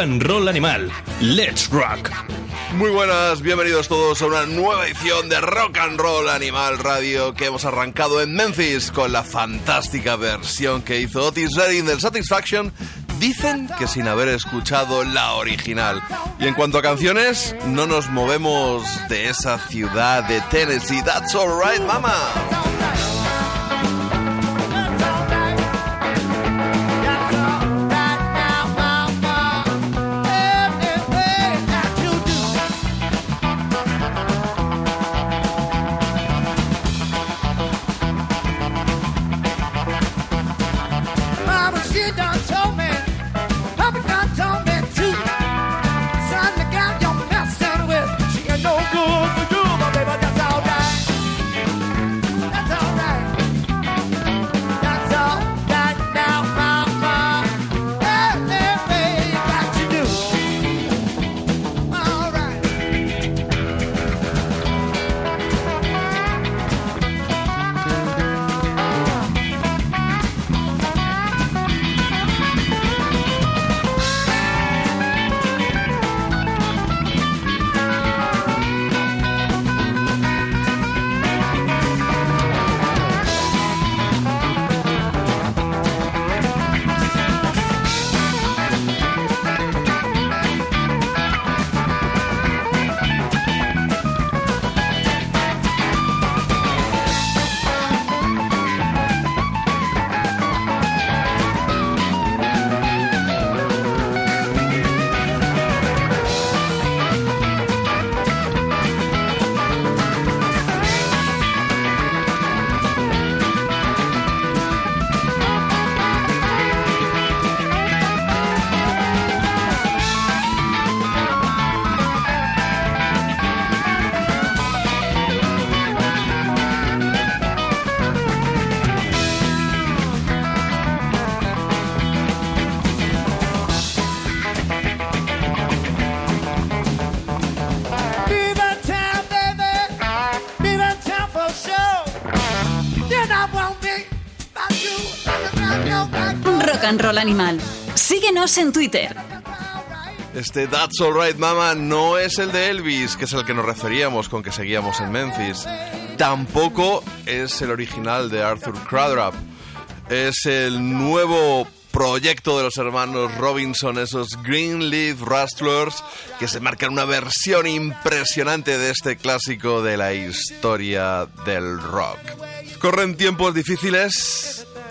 And roll animal. Let's rock. Muy buenas, bienvenidos todos a una nueva edición de Rock and Roll Animal Radio que hemos arrancado en Memphis con la fantástica versión que hizo Otis Redding del Satisfaction. Dicen que sin haber escuchado la original. Y en cuanto a canciones, no nos movemos de esa ciudad de Tennessee. That's alright, mama. Roll Animal. Síguenos en Twitter. Este That's Alright Mama no es el de Elvis, que es el que nos referíamos con que seguíamos en Memphis. Tampoco es el original de Arthur Cradrap. Es el nuevo proyecto de los hermanos Robinson, esos Greenleaf Rustlers, que se marcan una versión impresionante de este clásico de la historia del rock. Corren tiempos difíciles,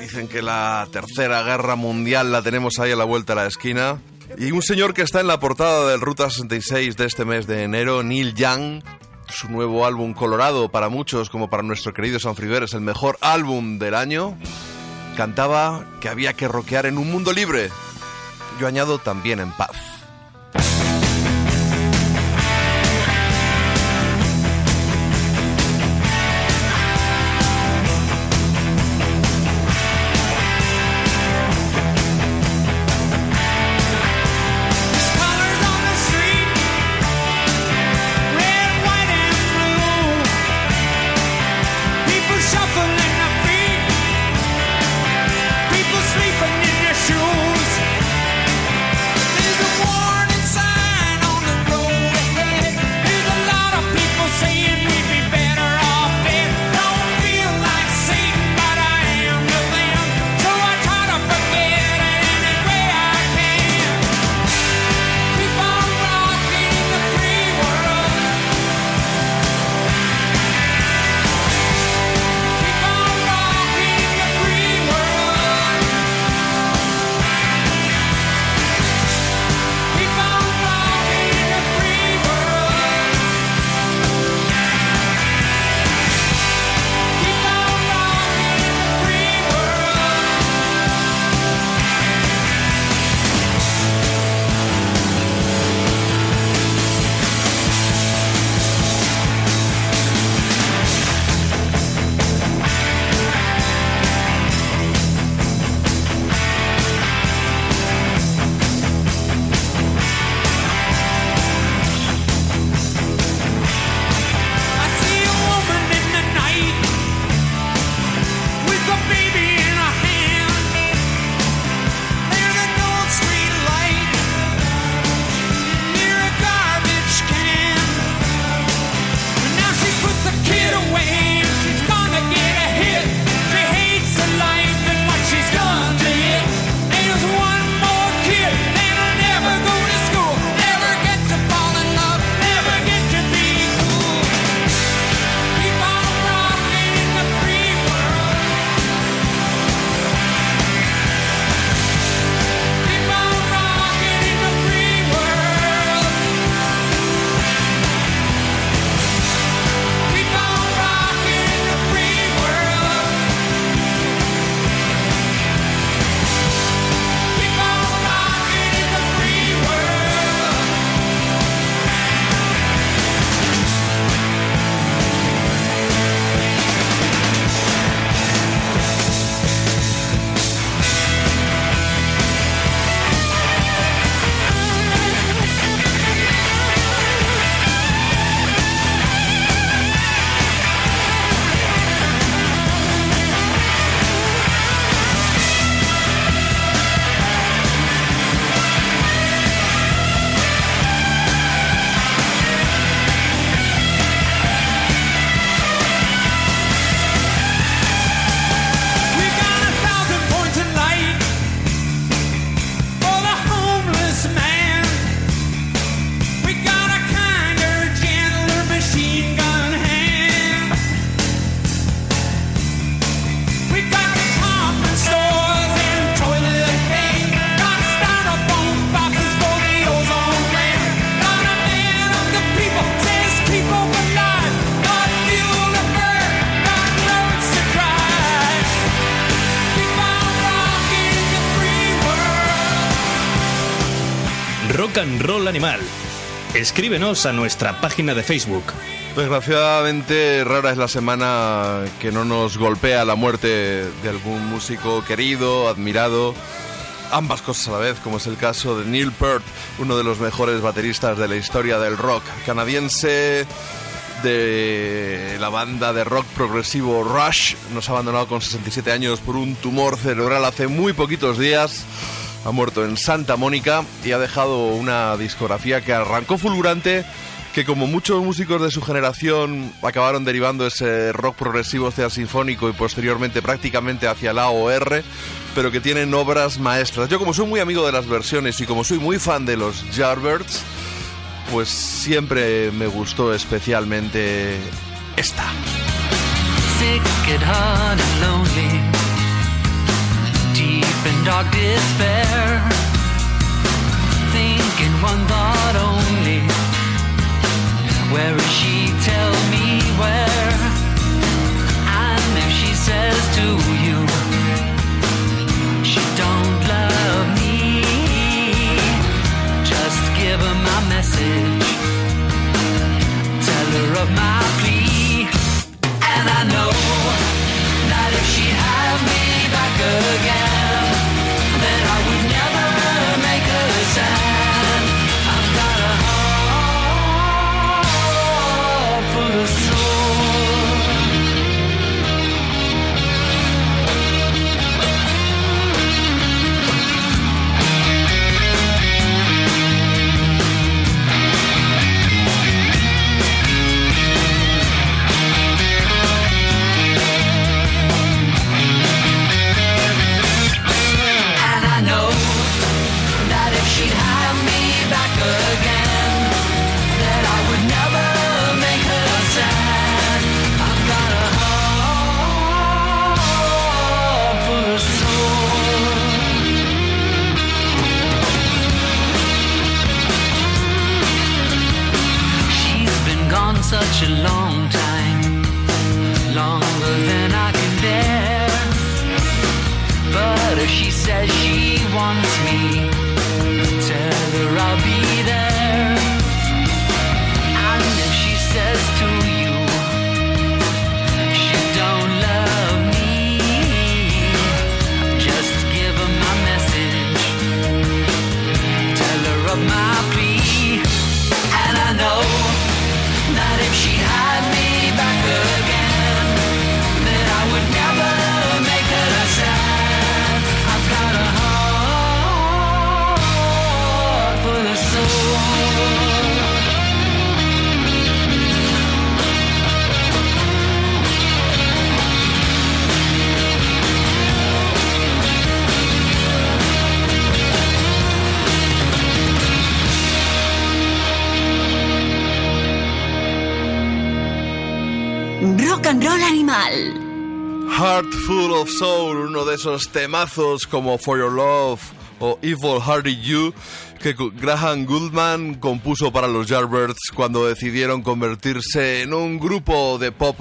dicen que la tercera guerra mundial la tenemos ahí a la vuelta de la esquina. Y un señor que está en la portada del Ruta 66 de este mes de enero, Neil Young, su nuevo álbum Colorado, para muchos como para nuestro querido San es el mejor álbum del año, cantaba que había que rockear en un mundo libre. Yo añado también en paz. Animal. Escríbenos a nuestra página de Facebook. Desgraciadamente rara es la semana que no nos golpea la muerte de algún músico querido, admirado, ambas cosas a la vez, como es el caso de Neil Peart, uno de los mejores bateristas de la historia del rock canadiense de la banda de rock progresivo Rush. Nos ha abandonado con 67 años por un tumor cerebral hace muy poquitos días. Ha muerto en Santa Mónica y ha dejado una discografía que arrancó fulgurante, que como muchos músicos de su generación acabaron derivando ese rock progresivo hacia sinfónico y posteriormente prácticamente hacia la OR, pero que tienen obras maestras. Yo como soy muy amigo de las versiones y como soy muy fan de los Yardbirds, pues siempre me gustó especialmente esta. In dark despair, thinking one thought only. Where is she? Tell me where. And if she says to you, she don't love me, just give her my message. Tell her of my plea. And I know that if she had me back again, such a long time, longer than I can bear. But if she says she wants and Animal. Heart Full of Soul, uno de esos temazos como For Your Love o Evil Hearted You que Graham Goldman compuso para los Yardbirds cuando decidieron convertirse en un grupo de pop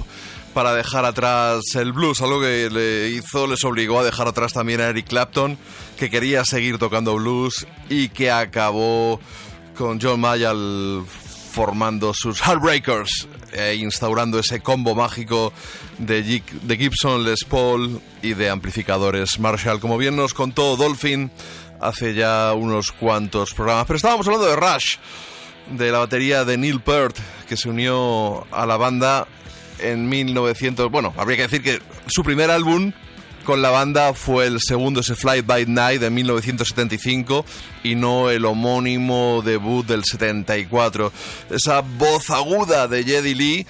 para dejar atrás el blues, algo que le hizo, les obligó a dejar atrás también a Eric Clapton, que quería seguir tocando blues y que acabó con John Mayall formando sus Heartbreakers e instaurando ese combo mágico de, de Gibson, Les Paul y de amplificadores Marshall. Como bien nos contó Dolphin hace ya unos cuantos programas. Pero estábamos hablando de Rush, de la batería de Neil Peart, que se unió a la banda en 1900. Bueno, habría que decir que su primer álbum con la banda fue el segundo, ese Flight by Night de 1975 y no el homónimo debut del 74. Esa voz aguda de Jedi Lee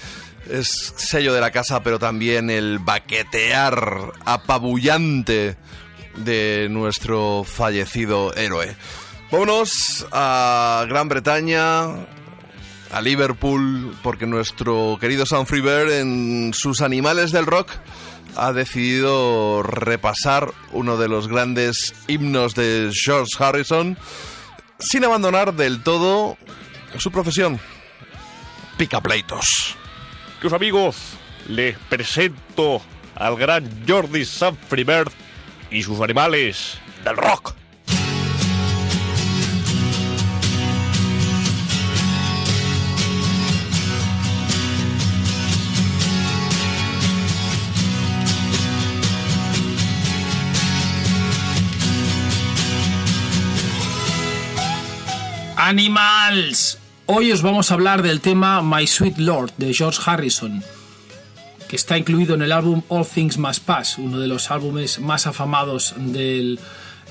es sello de la casa, pero también el baquetear apabullante de nuestro fallecido héroe. Vámonos a Gran Bretaña, a Liverpool, porque nuestro querido Sam Freebird en sus Animales del Rock ha decidido repasar uno de los grandes himnos de George Harrison sin abandonar del todo su profesión. Picapleitos. Queridos amigos, les presento al gran Jordi Sanfrey Bird y sus animales del rock. Animals. Hoy os vamos a hablar del tema My Sweet Lord de George Harrison, que está incluido en el álbum All Things Must Pass, uno de los álbumes más afamados del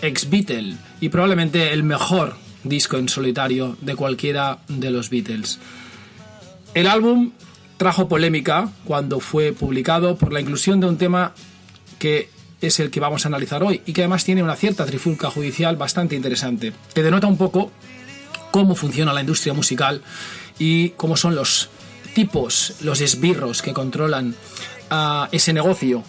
ex Beatle y probablemente el mejor disco en solitario de cualquiera de los Beatles. El álbum trajo polémica cuando fue publicado por la inclusión de un tema que es el que vamos a analizar hoy y que además tiene una cierta trifulca judicial bastante interesante, que denota un poco cómo funciona la industria musical y cómo son los tipos, los esbirros que controlan a ese negocio.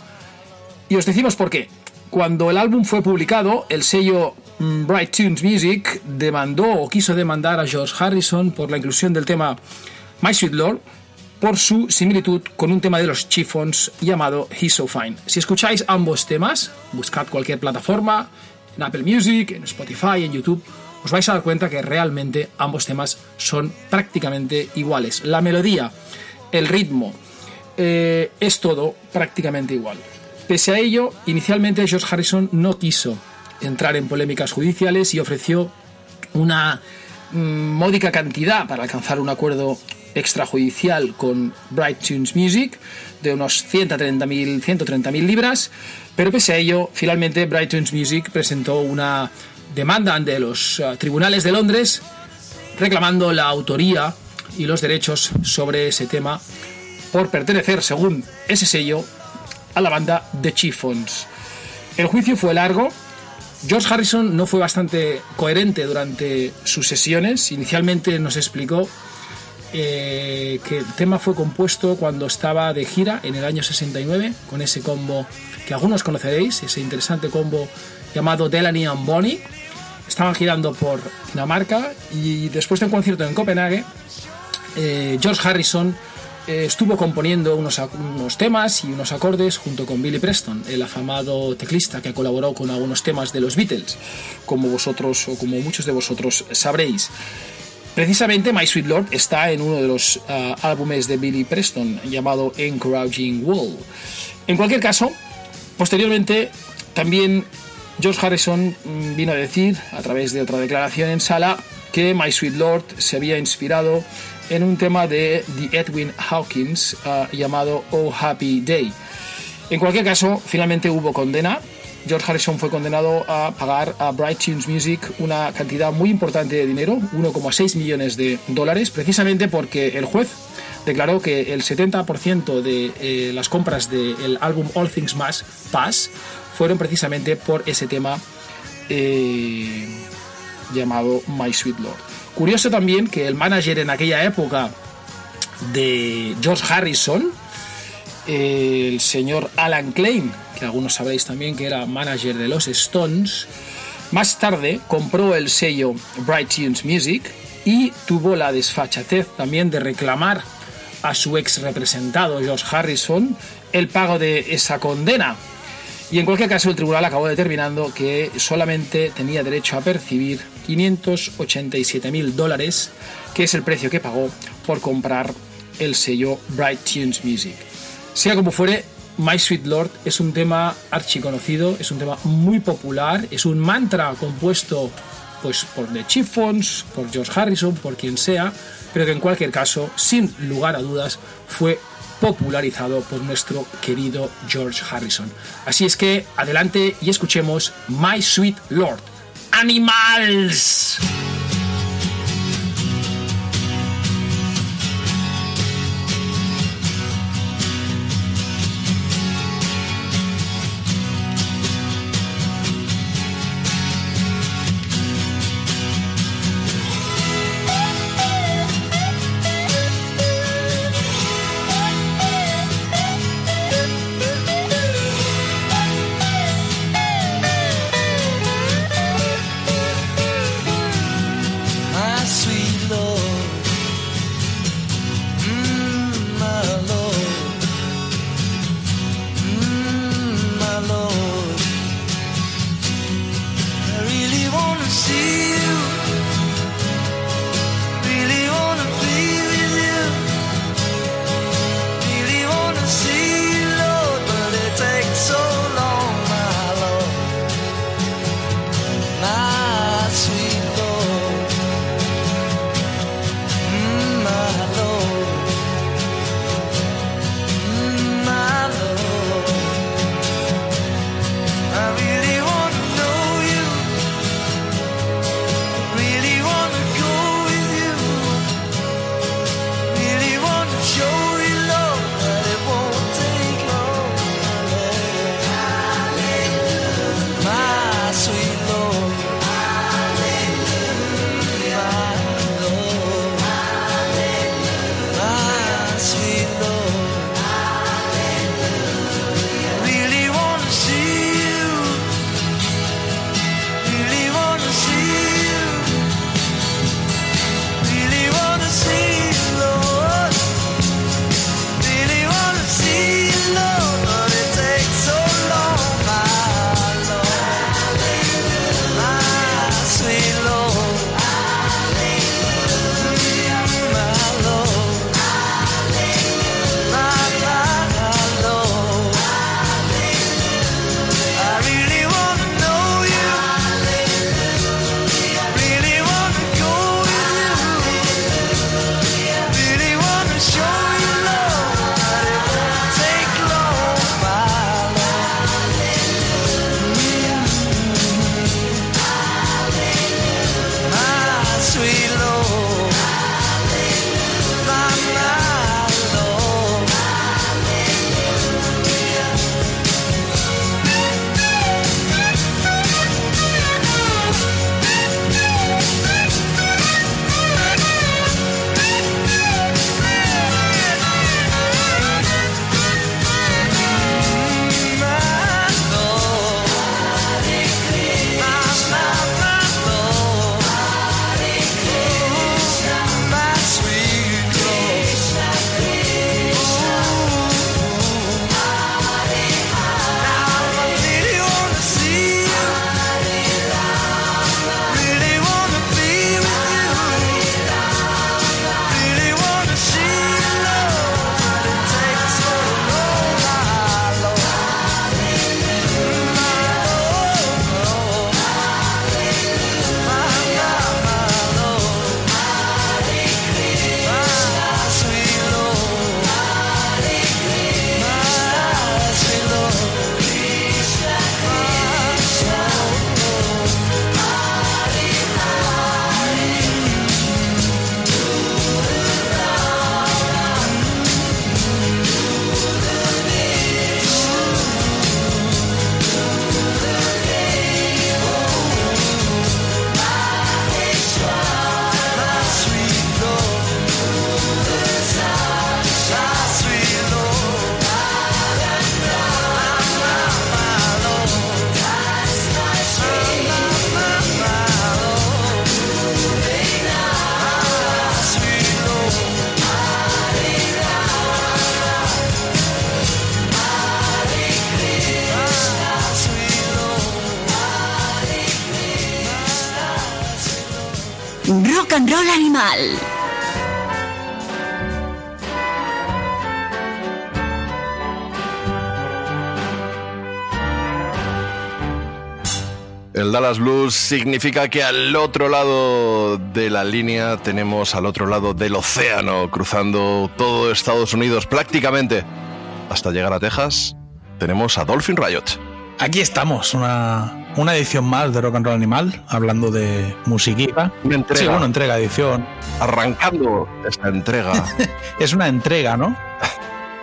Y os decimos por qué. Cuando el álbum fue publicado, el sello mm, Bright Tunes Music demandó o quiso demandar a George Harrison por la inclusión del tema My Sweet Lord por su similitud con un tema de los Chiffons llamado He's So Fine. Si escucháis ambos temas, buscad cualquier plataforma, en Apple Music, en Spotify, en YouTube, os vais a dar cuenta que realmente ambos temas son prácticamente iguales. La melodía, el ritmo, eh, es todo prácticamente igual. Pese a ello, inicialmente George Harrison no quiso entrar en polémicas judiciales y ofreció una mm, módica cantidad para alcanzar un acuerdo extrajudicial con Bright Tunes Music de unos 130.000 130 libras, pero pese a ello, finalmente Bright Tunes Music presentó una demanda ante los uh, tribunales de Londres reclamando la autoría y los derechos sobre ese tema por pertenecer, según ese sello, a la banda The Chiffons. El juicio fue largo. George Harrison no fue bastante coherente durante sus sesiones. Inicialmente nos explicó eh, que el tema fue compuesto cuando estaba de gira en el año 69 con ese combo que algunos conoceréis, ese interesante combo llamado Delaney and Bonnie. Estaban girando por Dinamarca y después de un concierto en Copenhague, eh, George Harrison eh, estuvo componiendo unos, unos, temas y unos acordes junto con Billy Preston, el afamado teclista que colaboró con algunos temas de los Beatles, como vosotros o como muchos de vosotros sabréis. Precisamente My Sweet Lord está en uno de los uh, álbumes de Billy Preston llamado Encouraging Wall. En cualquier caso, posteriormente también George Harrison mm, vino a decir, a través de otra declaración en sala, que My Sweet Lord se había inspirado en un tema de The Edwin Hawkins uh, llamado Oh Happy Day. En cualquier caso, finalmente hubo condena George Harrison fue condenado a pagar a Bright Tunes Music una cantidad muy importante de dinero, 1,6 millones de dólares, precisamente porque el juez declaró que el 70% de eh, las compras del álbum All Things Must Pass fueron precisamente por ese tema eh, llamado My Sweet Lord. Curioso también que el manager en aquella época de George Harrison, el señor Alan Klein, que algunos sabréis también que era manager de los Stones, más tarde compró el sello Bright Tunes Music y tuvo la desfachatez también de reclamar a su ex representado George Harrison el pago de esa condena. Y en cualquier caso el tribunal acabó determinando que solamente tenía derecho a percibir 587 mil dólares, que es el precio que pagó por comprar el sello Bright Tunes Music. Sea como fuere, My Sweet Lord es un tema archiconocido, es un tema muy popular, es un mantra compuesto pues por The Chiffons, por George Harrison, por quien sea, pero que en cualquier caso, sin lugar a dudas, fue popularizado por nuestro querido George Harrison. Así es que adelante y escuchemos My Sweet Lord. Animals. Dallas Blues significa que al otro lado de la línea tenemos al otro lado del océano, cruzando todo Estados Unidos prácticamente hasta llegar a Texas, tenemos a Dolphin Riot. Aquí estamos, una, una edición más de Rock and Roll Animal, hablando de musiquita. Una entrega. Sí, bueno, entrega, edición. Arrancando esta entrega. Es una entrega, ¿no?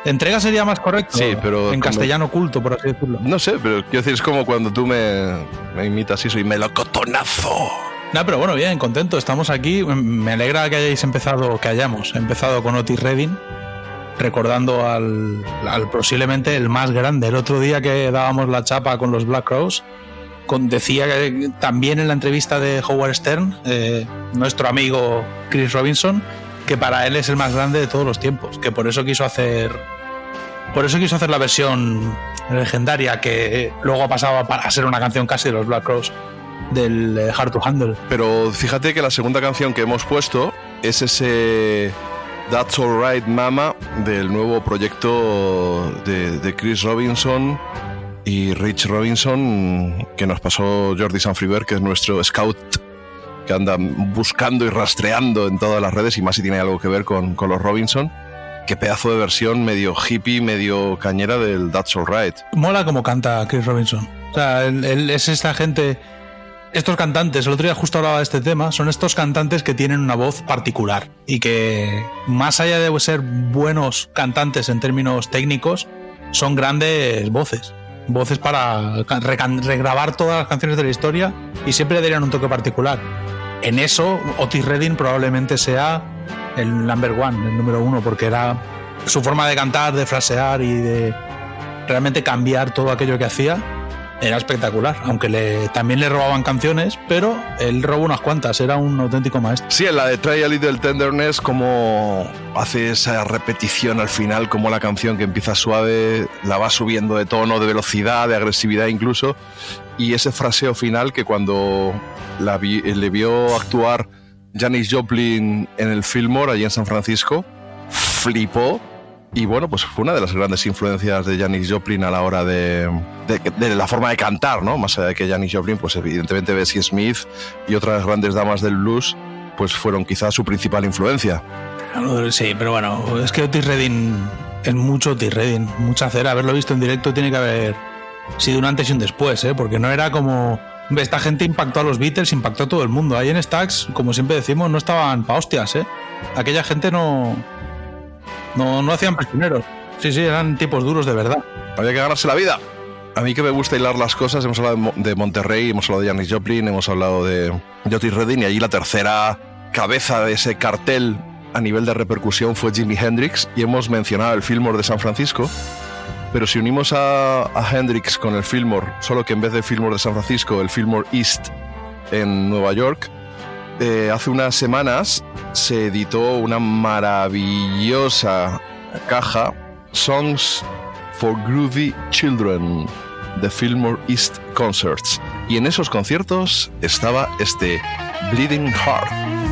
Entrega sería más correcto. Sí, pero En como- castellano culto, por así decirlo. No sé, pero quiero decir, es como cuando tú me, me imitas y soy melocotonazo. No, pero bueno, bien, contento. Estamos aquí. Me alegra que hayáis empezado, que hayamos empezado con Otis Redding, recordando al, al posiblemente el más grande. El otro día que dábamos la chapa con los Black Crows, decía que también en la entrevista de Howard Stern, eh, nuestro amigo Chris Robinson, que para él es el más grande de todos los tiempos, que por eso quiso hacer. Por eso quiso hacer la versión legendaria que luego ha pasado a ser una canción casi de los Black Crows del eh, Hard to Handle. Pero fíjate que la segunda canción que hemos puesto es ese That's Alright Mama del nuevo proyecto de, de Chris Robinson y Rich Robinson que nos pasó Jordi Sanfriver, que es nuestro scout que anda buscando y rastreando en todas las redes y más si tiene algo que ver con, con los Robinson. Qué pedazo de versión medio hippie, medio cañera del That's Alright. Mola como canta Chris Robinson. O sea, él, él es esta gente. Estos cantantes, el otro día justo hablaba de este tema, son estos cantantes que tienen una voz particular y que, más allá de ser buenos cantantes en términos técnicos, son grandes voces. Voces para regrabar todas las canciones de la historia y siempre darían un toque particular. En eso, Otis Redding probablemente sea el number one, el número uno, porque era su forma de cantar, de frasear y de realmente cambiar todo aquello que hacía era espectacular. Aunque también le robaban canciones, pero él robó unas cuantas, era un auténtico maestro. Sí, en la de Try a Little Tenderness, como hace esa repetición al final, como la canción que empieza suave, la va subiendo de tono, de velocidad, de agresividad incluso, y ese fraseo final que cuando vi- le vio actuar Janis Joplin en el Fillmore, allí en San Francisco, flipó. Y bueno, pues fue una de las grandes influencias de Janis Joplin a la hora de, de- de la forma de cantar, ¿no? Más allá de que Janis Joplin, pues evidentemente Bessie Smith y otras grandes damas del blues, pues fueron quizás su principal influencia. Sí, pero bueno, es que Otis Redding es mucho Otis Redding, mucha cera. Haberlo visto en directo tiene que haber sido un antes y un después, ¿eh? porque no era como. Esta gente impactó a los Beatles, impactó a todo el mundo. Ahí en Stax, como siempre decimos, no estaban pa' hostias, ¿eh? Aquella gente no. No, no hacían prisioneros. Sí, sí, eran tipos duros de verdad. Había que ganarse la vida. A mí que me gusta hilar las cosas, hemos hablado de Mo- de Monterrey, hemos hablado de Janis Joplin, hemos hablado de de Otis Redding y allí la tercera cabeza de ese cartel a nivel de repercusión fue Jimi Hendrix y hemos mencionado el Fillmore de San Francisco. Pero si unimos a, Hendrix con el Fillmore, solo que en vez del Fillmore de San Francisco, el Fillmore East en Nueva York, eh, hace unas semanas se editó una maravillosa caja, Songs for Groovy Children, de Fillmore East Concerts. Y en esos conciertos estaba este Bleeding Heart.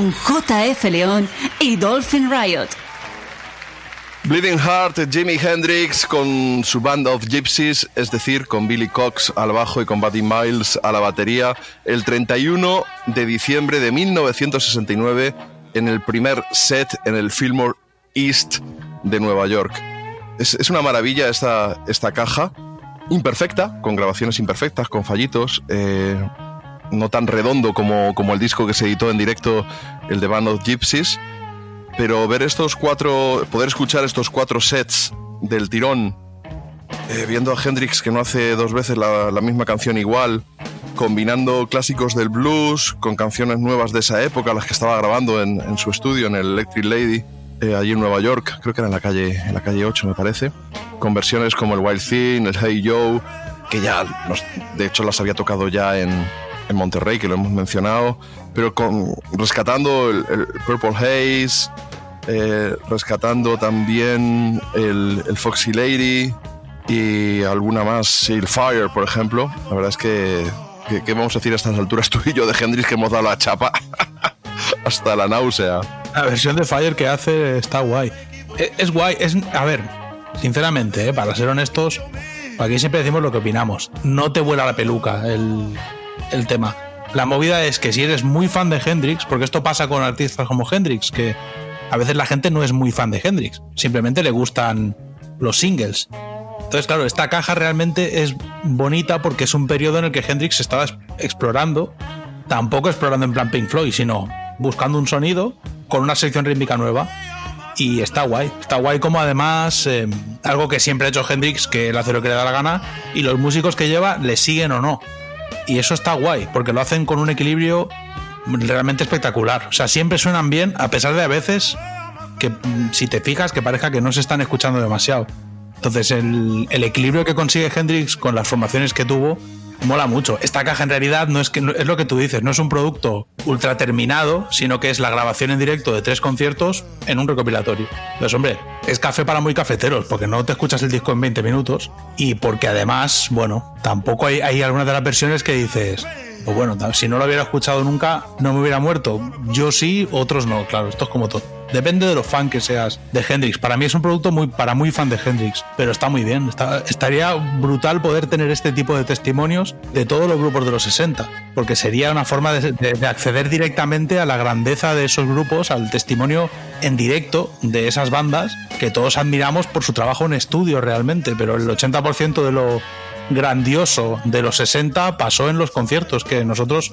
Con JF León y Dolphin Riot. Bleeding Heart, Jimi Hendrix con su Band of Gypsies, es decir, con Billy Cox al bajo y con Buddy Miles a la batería, el 31 de diciembre de 1969 en el primer set en el Fillmore East de Nueva York. Es, una maravilla esta, esta caja, imperfecta, con grabaciones imperfectas, con fallitos, eh, no tan redondo como, como el disco que se editó en directo, el de Band of Gypsies pero ver estos cuatro, poder escuchar estos cuatro sets del tirón, eh, viendo a Hendrix que no hace dos veces la, misma canción igual, combinando clásicos del blues con canciones nuevas de esa época, las que estaba grabando en, en su estudio, en el Electric Lady, eh, allí en Nueva York, creo que era en la calle, en la calle 8 me parece, con versiones como el Wild Thing, el Hey Joe, que ya, de hecho las había tocado ya en, en Monterrey, que lo hemos mencionado, pero con, rescatando el, Purple Haze, eh, rescatando también el, Foxy Lady y alguna más, el Fire, por ejemplo. La verdad es que, que, que, vamos a decir a estas alturas tú y yo de Hendrix que hemos dado la chapa. hasta la náusea. La versión de Fire que hace está guay. Es, es guay, es. A ver, sinceramente, ¿eh? para ser honestos, aquí siempre decimos lo que opinamos. No te vuela la peluca el, el tema. La movida es que si eres muy fan de Hendrix, porque esto pasa con artistas como Hendrix, que a veces la gente no es muy fan de Hendrix, simplemente le gustan los singles. Entonces, claro, esta caja realmente es bonita porque es un periodo en el que Hendrix estaba es- explorando, tampoco explorando en plan Pink Floyd, sino buscando un sonido con una sección rítmica nueva. Y está guay, está guay como además eh, algo que siempre ha hecho Hendrix, que él hace lo que le da la gana, y los músicos que lleva le siguen o no. Y eso está guay, porque lo hacen con un equilibrio realmente espectacular. O sea, siempre suenan bien, a pesar de a veces que mm, si te fijas que parezca que no se están escuchando demasiado. Entonces el, el equilibrio que consigue Hendrix con las formaciones que tuvo mola mucho. Esta caja en realidad no es que no- es lo que tú dices, no es un producto ultra terminado, sino que es la grabación en directo de tres conciertos en un recopilatorio. Entonces, hombre, es café para muy cafeteros, porque no te escuchas el disco en 20 minutos y porque además, bueno, tampoco hay, hay algunas de las versiones que dices, pues bueno, si no lo hubiera escuchado nunca, no me hubiera muerto. Yo sí, otros no, claro, esto es como todo. Depende de lo fan que seas de Hendrix. Para mí es un producto muy para muy fan de Hendrix, pero está muy bien. Estaría brutal poder tener este tipo de testimonios de todos los grupos de los 60, porque sería una forma de, de- de acceder directamente a la grandeza de esos grupos, al testimonio en directo de esas bandas que todos admiramos por su trabajo en estudio realmente, pero el 80% de lo grandioso de los 60 pasó en los conciertos, que nosotros,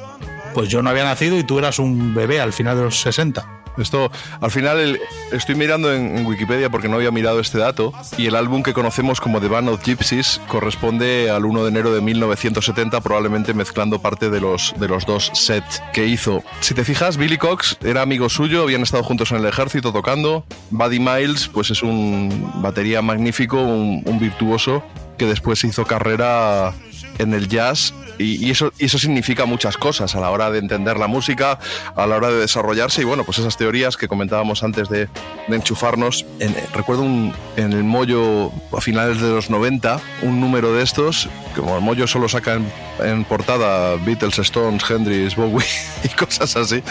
pues yo no había nacido y tú eras un bebé al final de los 60. Esto, al final, estoy mirando en, Wikipedia porque no había mirado este dato y el álbum que conocemos como The Band of Gypsies corresponde al 1 de enero de 1970, probablemente mezclando parte de los, de los dos sets que hizo. Si te fijas, Billy Cox era amigo suyo, habían estado juntos en el ejército tocando. Buddy Miles, pues es un batería magnífico, un virtuoso que después hizo carrera en el jazz y, eso, eso significa muchas cosas a la hora de entender la música, a la hora de desarrollarse y bueno, pues esas teorías que comentábamos antes de, enchufarnos. En- eh, recuerdo un- en el Mollo a finales de los 90 un número de estos, como el Mollo solo saca en, portada Beatles, Stones, Hendrix, Bowie y cosas así.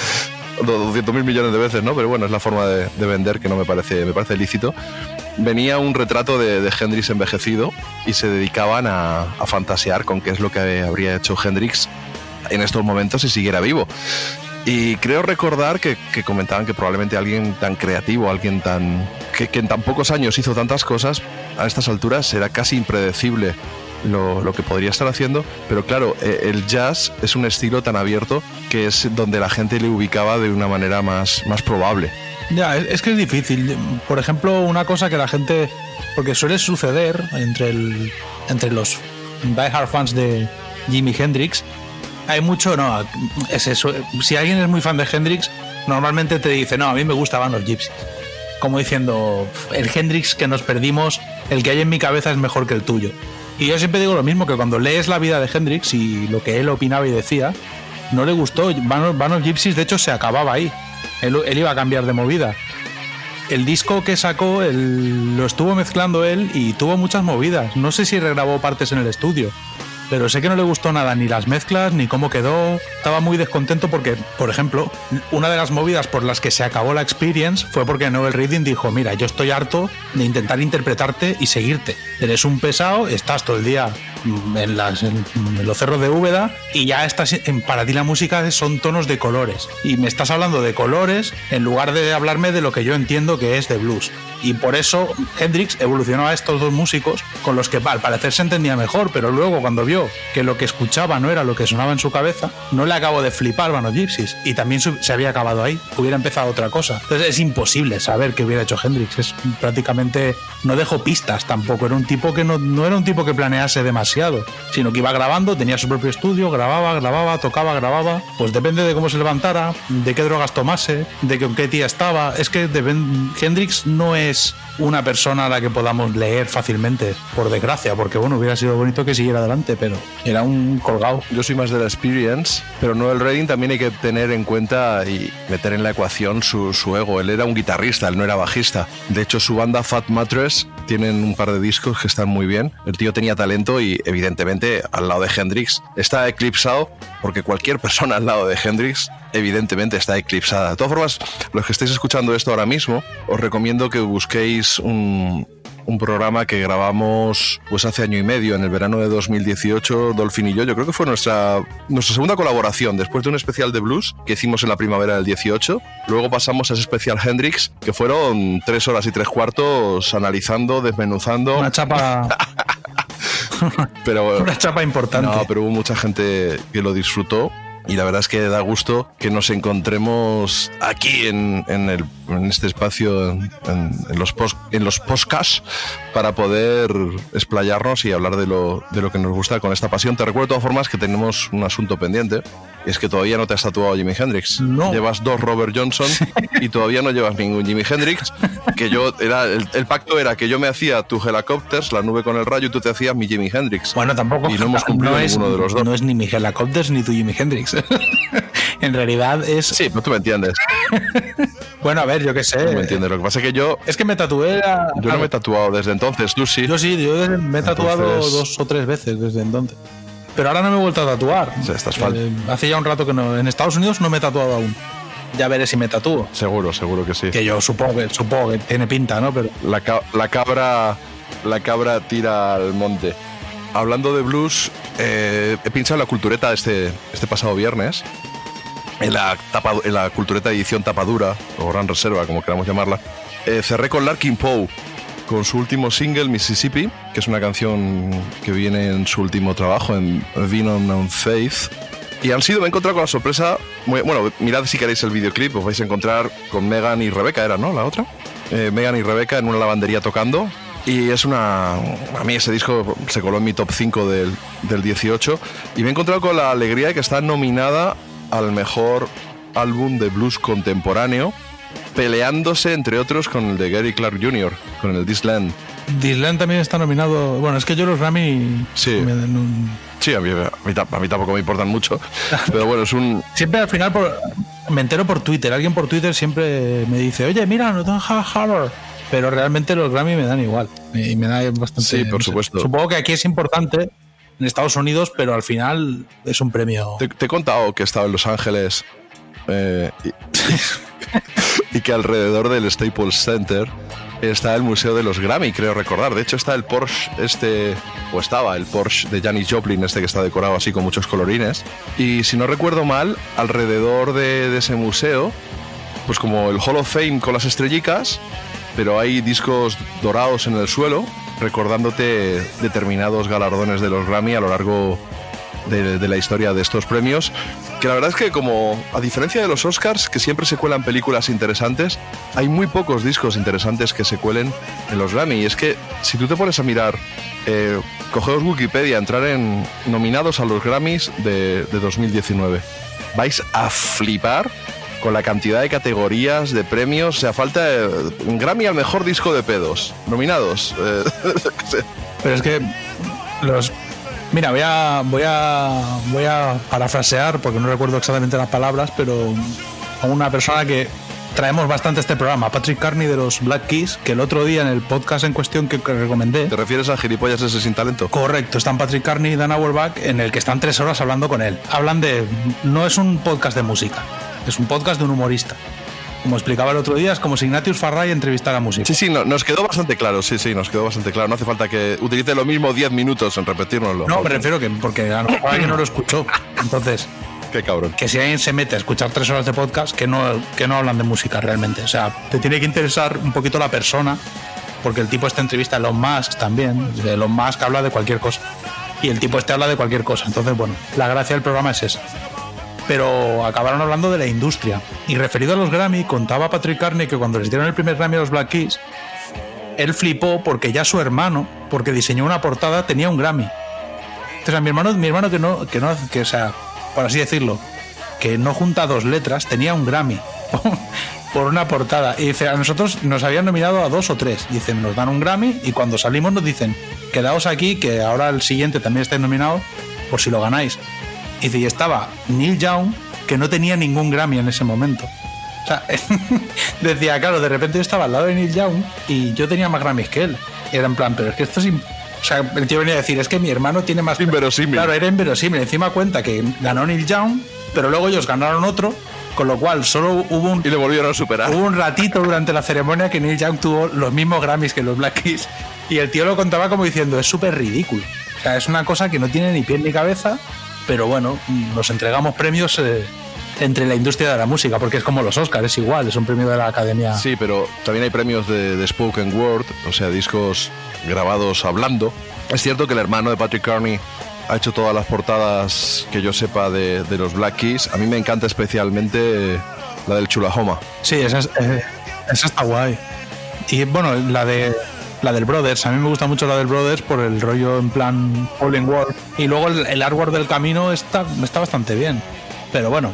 200 mil millones de veces, ¿no? Pero bueno, es la forma de, de vender que no me parece, me parece lícito venía un retrato de, de Hendrix envejecido y se dedicaban a, fantasear con qué es lo que habría hecho Hendrix en estos momentos si siguiera vivo. Y creo recordar que, comentaban que probablemente alguien tan creativo, alguien tan que, en tan pocos años hizo tantas cosas, a estas alturas era casi impredecible lo, lo que podría estar haciendo. Pero claro, eh, el jazz es un estilo tan abierto que es donde la gente le ubicaba de una manera más, más probable. Ya, es, que es difícil. Por ejemplo, una cosa que la gente. Porque suele suceder entre, entre los diehard fans de Jimi Hendrix. Hay mucho, no, es eso. Si alguien es muy fan de Hendrix, normalmente te dice, no, a mí me gustaban los Gypsies. Como diciendo, el Hendrix que nos perdimos, el que hay en mi cabeza es mejor que el tuyo. Y yo siempre digo lo mismo, que cuando lees la vida de Hendrix y lo que él opinaba y decía, no le gustó. Van Van Gypsies, de hecho, se acababa ahí. Él, iba a cambiar de movida. El disco que sacó él- lo estuvo mezclando él y tuvo muchas movidas. No sé si regrabó partes en el estudio, pero sé que no le gustó nada, ni las mezclas, ni cómo quedó. Estaba muy descontento porque, por ejemplo, una de las movidas por las que se acabó la experience fue porque Noel Reading dijo, mira, yo estoy harto de intentar interpretarte y seguirte. Eres un pesado, estás todo el día en, las, en- los cerros de Úbeda y ya estás en, para ti la música son tonos de colores. Y me estás hablando de colores en lugar de hablarme de lo que yo entiendo que es de blues. Y por eso Hendrix evolucionó a estos dos músicos con los que al parecer se entendía mejor pero luego cuando vio que lo que escuchaba no era lo que sonaba en su cabeza no le acabó de flipar Van of Gypsies. Y también se había acabado ahí hubiera empezado otra cosa. Entonces es imposible saber qué hubiera hecho Hendrix. Es prácticamente no dejó pistas tampoco. Era un tipo que no, no era un tipo que planease demasiado sino que iba grabando tenía su propio estudio grababa grababa tocaba grababa pues depende de cómo se levantara de qué drogas tomase de qué tía estaba es que depen- Hendrix no es una persona a la que podamos leer fácilmente por desgracia porque bueno hubiera sido bonito que siguiera adelante pero era un colgado Yo soy más de la experience, pero Noel Redding también hay que tener en cuenta y meter en la ecuación su, su ego. Él era un guitarrista, él no era bajista. De hecho, su banda Fat Mattress tienen un par de discos que están muy bien. El tío tenía talento y evidentemente al lado de Hendrix está eclipsado porque cualquier persona al lado de Hendrix evidentemente está eclipsada. De todas formas, los que estáis escuchando esto ahora mismo, os recomiendo que busquéis un, un programa que grabamos pues hace año y medio, en el verano de 2018, Dolphin y yo. Yo creo que fue nuestra, nuestra segunda colaboración, después de un especial de blues que hicimos en la primavera del 18. Luego pasamos a ese especial Hendrix, que fueron tres horas y tres cuartos analizando, desmenuzando. Una chapa. pero, una chapa importante. No, pero hubo mucha gente que lo disfrutó y la verdad es que da gusto que nos encontremos aquí en, en, el, en este espacio, en, en los post, en los podcasts, para poder explayarnos y hablar de lo, de lo que nos gusta con esta pasión. Te recuerdo de todas formas que tenemos un asunto pendiente, es que todavía no te has tatuado Jimi Hendrix. No. Llevas dos Robert Johnson y todavía no llevas ningún Jimi Hendrix. Que yo era el, el, pacto era que yo me hacía tu Helicopters, la nube con el rayo, y tú te hacías mi Jimi Hendrix. Bueno, tampoco. Y no hemos cumplido no es, ninguno de los dos. No es ni mi Helicopters ni tu Jimi Hendrix. en realidad es. Sí, no tú me entiendes. bueno, a ver, yo qué sé. No me entiendes. Lo que pasa es que yo. Es que me tatué. A... Yo no me he tatuado desde entonces, tú sí. Yo sí, yo me he tatuado Entonces- dos o tres veces desde entonces. Pero ahora no me he vuelto a tatuar. O sea, estás Eh, hace ya un rato que no. En Estados Unidos no me he tatuado aún. Ya veré si me tatúo. Seguro, seguro que sí. Que yo supongo que, supongo que tiene pinta, ¿no? Pero La, ca- la cabra. La cabra tira al monte. Hablando de blues, eh, he pinchado en la cultureta este, este pasado viernes. En la, tapa, en la cultureta edición tapadura, o gran reserva, como queramos llamarla. Eh, cerré con Larkin Poe, con su último single, Mississippi, que es una canción que viene en su último trabajo, en Venom on Faith. Y han sido, me he encontrado con la sorpresa. bueno, mirad si queréis el videoclip, os vais a encontrar con Megan y Rebeca, ¿era, no? La otra. Eh, Megan y Rebeca en una lavandería tocando. Y es una. A mí ese disco se coló en mi top 5 del, del 18. Y me he encontrado con la alegría de que está nominada al mejor álbum de blues contemporáneo, peleándose entre otros con el de Gary Clark Jr., con el This Land. Disneyland también está nominado. Bueno, es que yo los Grammy. Sí. me dan un- Sí, a mí, a mí a mí tampoco me importan mucho. Pero bueno, es un. Siempre al final por- me entero por Twitter. Alguien por Twitter siempre me dice, oye, mira, no Harbor. Pero realmente los Grammy me dan igual. Y me da bastante. Sí, por supuesto. Supongo que aquí es importante en Estados Unidos, pero al final es un premio. Te, te he contado que he estado en Los Ángeles eh, y, y que alrededor del Staples Center está el Museo de los Grammy, creo recordar. De hecho, está el Porsche, este, o estaba el Porsche de Janis Joplin, este que está decorado así con muchos colorines. Y si no recuerdo mal, alrededor de, de ese museo, pues como el Hall of Fame con las estrellicas, pero hay discos dorados en el suelo, recordándote determinados galardones de los Grammy a lo largo de, la historia de estos premios. Que la verdad es que como, a diferencia de los Oscars, que siempre se cuelan películas interesantes, hay muy pocos discos interesantes que se cuelen en los Grammy. Y es que si tú te pones a mirar, eh, cogeos Wikipedia, entrar en nominados a los Grammys de 2019, vais a flipar con la cantidad de categorías, de premios. O sea, falta eh, un Grammy al mejor disco de pedos. Nominados. eh, Pero es que los. Mira, voy a, voy a voy a parafrasear porque no recuerdo exactamente las palabras, pero a una persona que traemos bastante este programa, Patrick Carney de los Black Keys, que el otro día en el podcast en cuestión que, que recomendé, ¿Te refieres a gilipollas ese sin talento? Correcto, están Patrick Carney y Dan Auerbach en el que están tres horas hablando con él. Hablan de. No es un podcast de música, es un podcast de un humorista. Como explicaba el otro día, es como si Ignatius Farray entrevistara a música. Sí, sí, no- nos quedó bastante claro, sí, sí, nos quedó bastante claro. No hace falta que utilice lo mismo 10 minutos en repetírnoslo. No, me refiero que porque a lo mejor alguien no lo escuchó. Entonces, Qué cabrón. que si alguien se mete a escuchar tres horas de podcast, que no, que no hablan de música realmente. O sea, te tiene que interesar un poquito la persona, porque el tipo esta entrevista a Elon Musk también. Elon Musk habla de cualquier cosa. Y el tipo este habla de cualquier cosa. Entonces, bueno, la gracia del programa es esa. Pero acabaron hablando de la industria. Y referido a los Grammy, contaba Patrick Carney que cuando les dieron el primer Grammy a los Black Keys, él flipó porque ya su hermano, porque diseñó una portada, tenía un Grammy. O sea, mi hermano, mi hermano que no, que no, que, sea, por así decirlo, que no junta dos letras, tenía un Grammy por una portada. Y dice, a nosotros nos habían nominado a dos o tres. Dicen, nos dan un Grammy y cuando salimos nos dicen, quedaos aquí, que ahora el siguiente también está nominado, por si lo ganáis. Y dice, y estaba Neil Young, que no tenía ningún Grammy en ese momento. O sea, decía, claro, de repente yo estaba al lado de Neil Young y yo tenía más Grammys que él. Y era en plan, pero es que esto es... O sea, el tío venía a decir, es que mi hermano tiene más... Inverosímil. Claro, era inverosímil. Encima cuenta que ganó Neil Young, pero luego ellos ganaron otro, con lo cual solo hubo un, Y le volvieron a superar. Hubo un ratito durante la ceremonia que Neil Young tuvo los mismos Grammys que los Black Keys y el tío lo contaba como diciendo es súper ridículo. O sea, es una cosa que no tiene ni pie ni cabeza, pero bueno, nos entregamos premios eh, entre la industria de la música, porque es como los Oscars, es igual, es un premio de la Academia. Sí, pero también hay premios de, de spoken word, o sea, discos grabados hablando. Es cierto que el hermano de Patrick Carney ha hecho todas las portadas que yo sepa de, de los Black Keys. A mí me encanta especialmente la del Chulahoma. Sí, esa, es- eh, esa está guay. Y bueno, la de la del Brothers, a mí me gusta mucho la del Brothers por el rollo en plan Falling World. Y luego el, el artwork del camino está, está bastante bien. Pero bueno,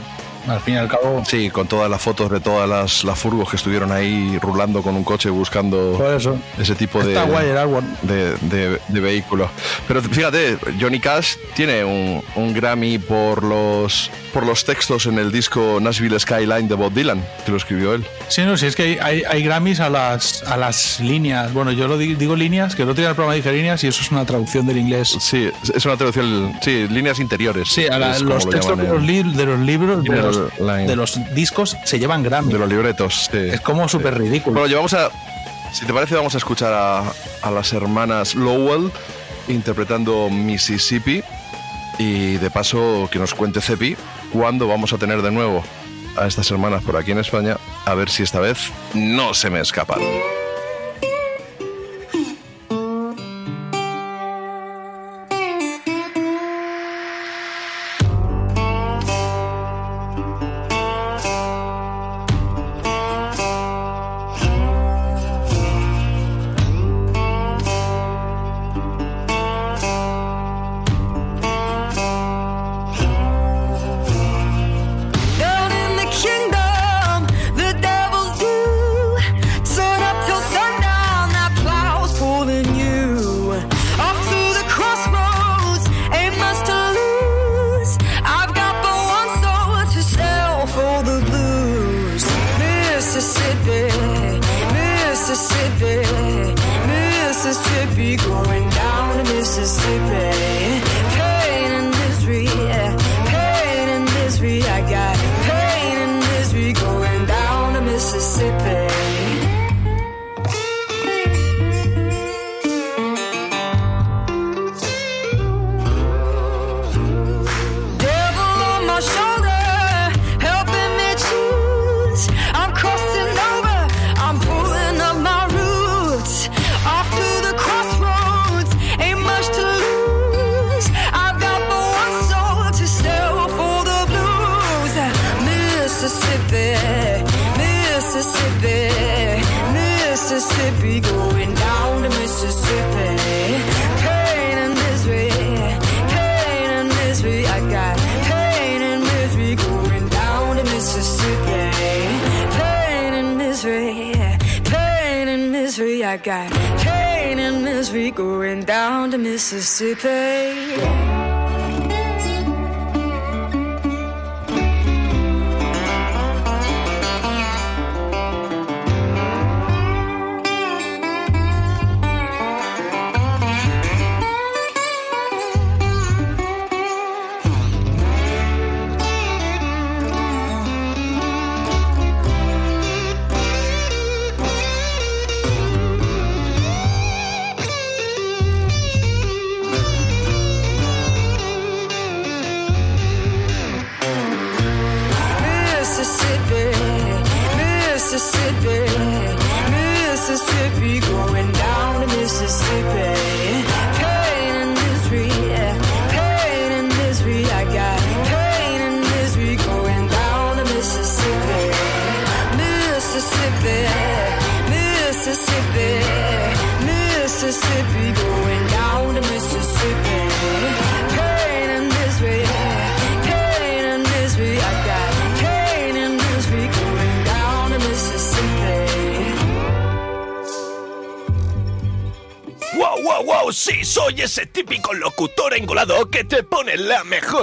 al fin y al cabo, Sí, con todas las fotos de todas las, las furgos que estuvieron ahí rulando con un coche buscando por eso. ese tipo de, Está guay el artwork. de, de- de vehículos. Pero fíjate, Johnny Cash tiene un, un Grammy por los, por los textos en el disco Nashville Skyline de Bob Dylan, que lo escribió él. Sí, no, sí, es que hay, hay, hay Grammys a las, a las líneas. Bueno, yo lo di- digo líneas, que el otro día el programa dije líneas y eso es una traducción del inglés. Sí, es una traducción, sí, líneas interiores. Sí, a la- los lo textos de los, li- de los libros, de Inner los, line. de los discos, se llevan Grammy. de los libretos. sí. Es como súper ridículo. Bueno, llevamos a. Si te parece, vamos a escuchar a, a las hermanas Lowell interpretando Mississippi. Y de paso, que nos cuente Cepi cuándo vamos a tener de nuevo a estas hermanas por aquí en España. A ver si esta vez no se me escapan.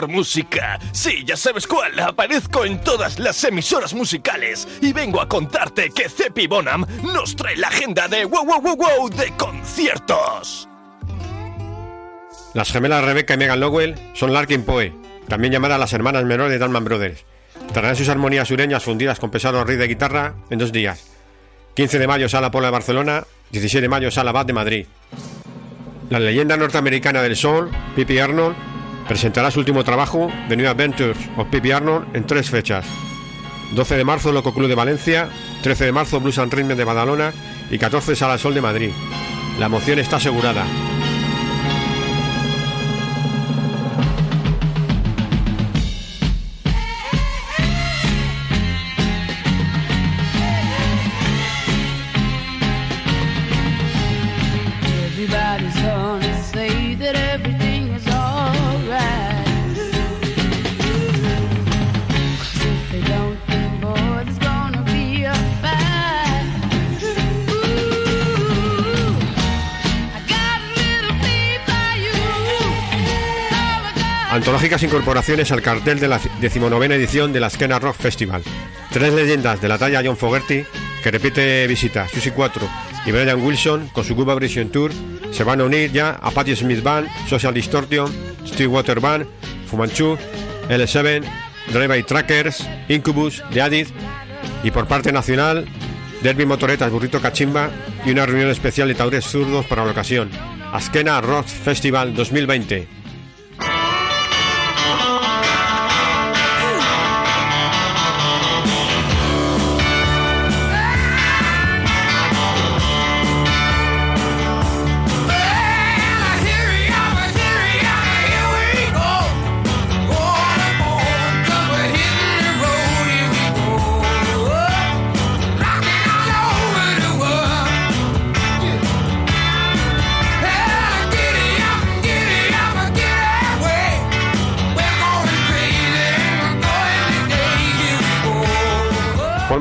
Música. Sí, ya sabes cuál, aparezco en todas las emisoras musicales y vengo a contarte que Cepi Bonham nos trae la agenda de wow, wow, wow, wow de conciertos. Las gemelas Rebecca y Megan Lowell son Larkin Poe, también llamadas las hermanas menores de Dalman Brothers. Traerán sus armonías sureñas fundidas con pesado riff de guitarra en dos días. 15 de mayo Sala Pola de Barcelona, 17 de mayo Sala Bat de Madrid. La leyenda norteamericana del soul, Pippi Arnold, presentará su último trabajo, The New Adventures of Pippi Arnold, en tres fechas. 12 de marzo Loco Club de Valencia, 13 de marzo Blues and Rhythm de Badalona y 14 Sala Sol de Madrid. La emoción está asegurada. Antológicas incorporaciones al cartel de la decimonovena edición de la Skena Rock Festival. Tres leyendas de la talla John Fogerty, que repite visita, Susie 4 y Brian Wilson con su Cuba Version Tour, se van a unir ya a Patti Smith Band, Social Distortion, Steve Water Band, Fumanchu, L7, Drive-By Trackers, Incubus, The Addict y por parte nacional, Derby Motoretas Burrito Cachimba y una reunión especial de taures zurdos para la ocasión. Askena Rock Festival 2020.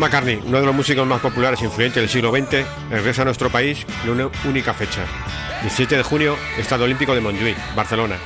McCartney, uno de los músicos más populares e influyentes del siglo XX, regresa a nuestro país en una única fecha. 17 de junio, Estado Olímpico de Montjuïc, Barcelona.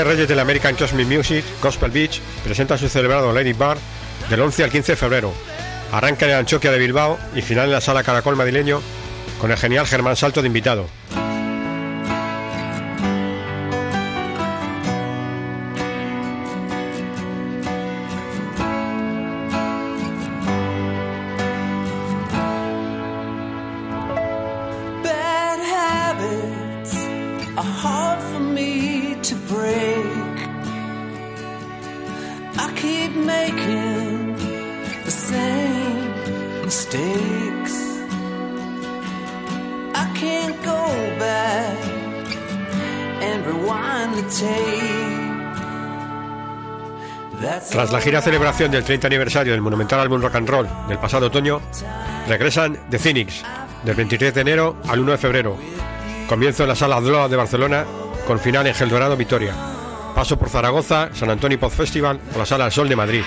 Reyes del American Cosmic Music, Gospel Beach, presentan su celebrado Lady Bar del 11 al 15 de febrero. Arranca en el Anchoquia de Bilbao y final en la Sala Caracol madrileño con el genial Germán Salto de invitado. Celebración del 30 aniversario del monumental álbum Rock and Roll del pasado otoño, regresan The Phoenix del 23 de enero al 1 de febrero. Comienzo en la Sala Dloa de Barcelona con final en Geldorado Vitoria. Paso por Zaragoza, San Antonio Pop Festival o la Sala Sol de Madrid.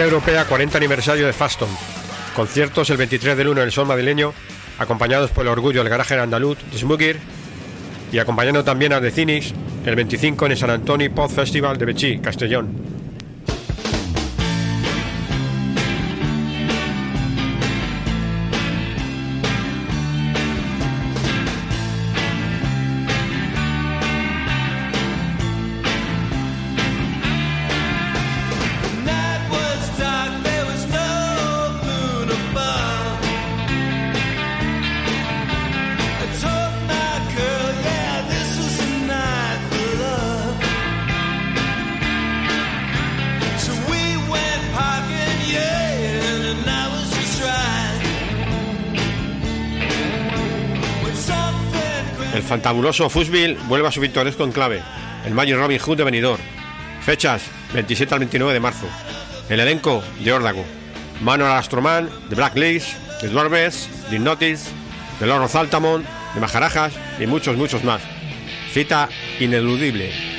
Gira europea 40 aniversario de Faston. Conciertos el 23 del 1 en el Sol madrileño, acompañados por el orgullo del garaje andaluz de Smugir y acompañando también a The Cynics el 25 en el San Antonio Pod Festival de Bechí, Castellón. Fantabuloso Fussville vuelve a su pintoresco enclave, el Magic Robin Hood de Benidorm. Fechas 27 al 29 de marzo. El elenco de Órdago. Manuel Astroman, de Black Lace, de Dwarves, de Notice, de Lord of Altamont, de Majarajas y muchos, muchos más. Cita ineludible.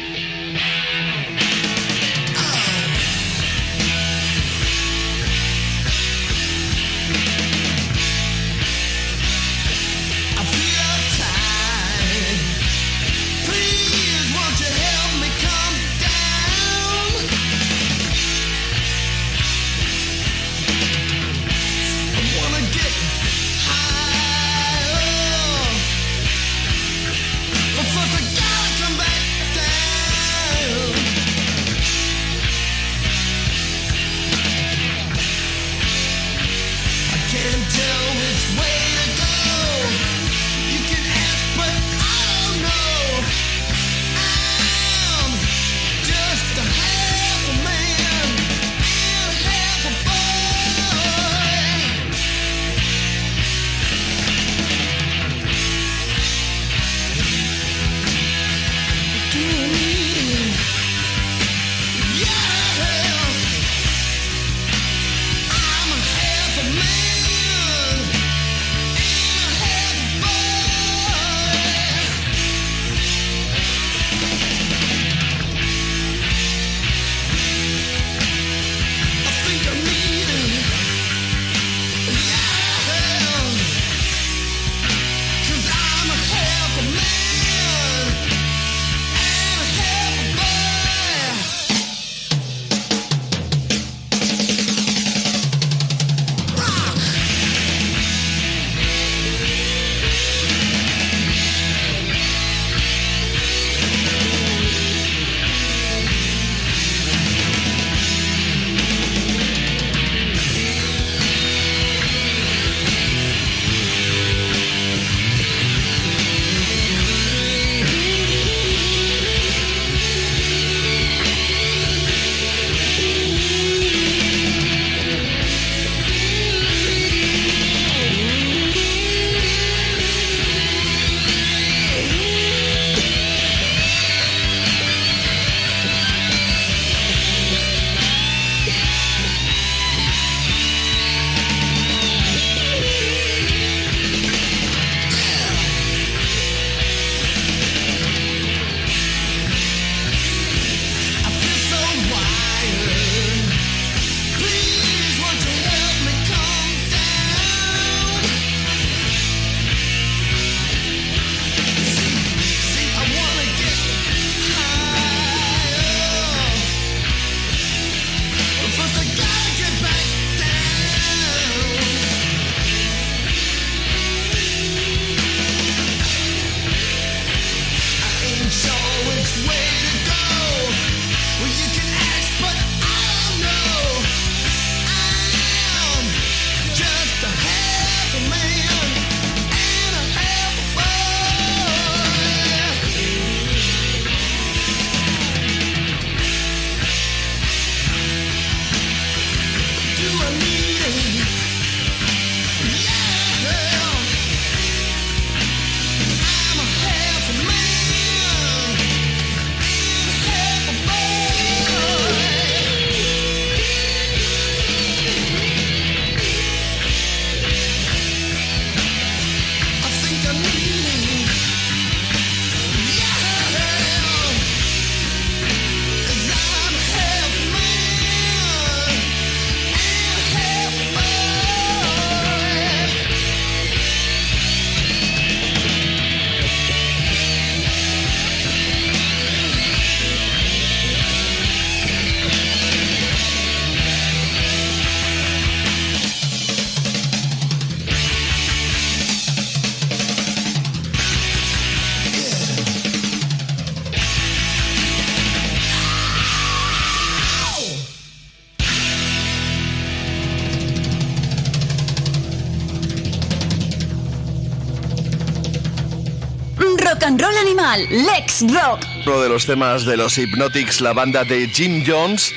Lex Rock. Uno de los temas de los Hypnotics, la banda de Jim Jones,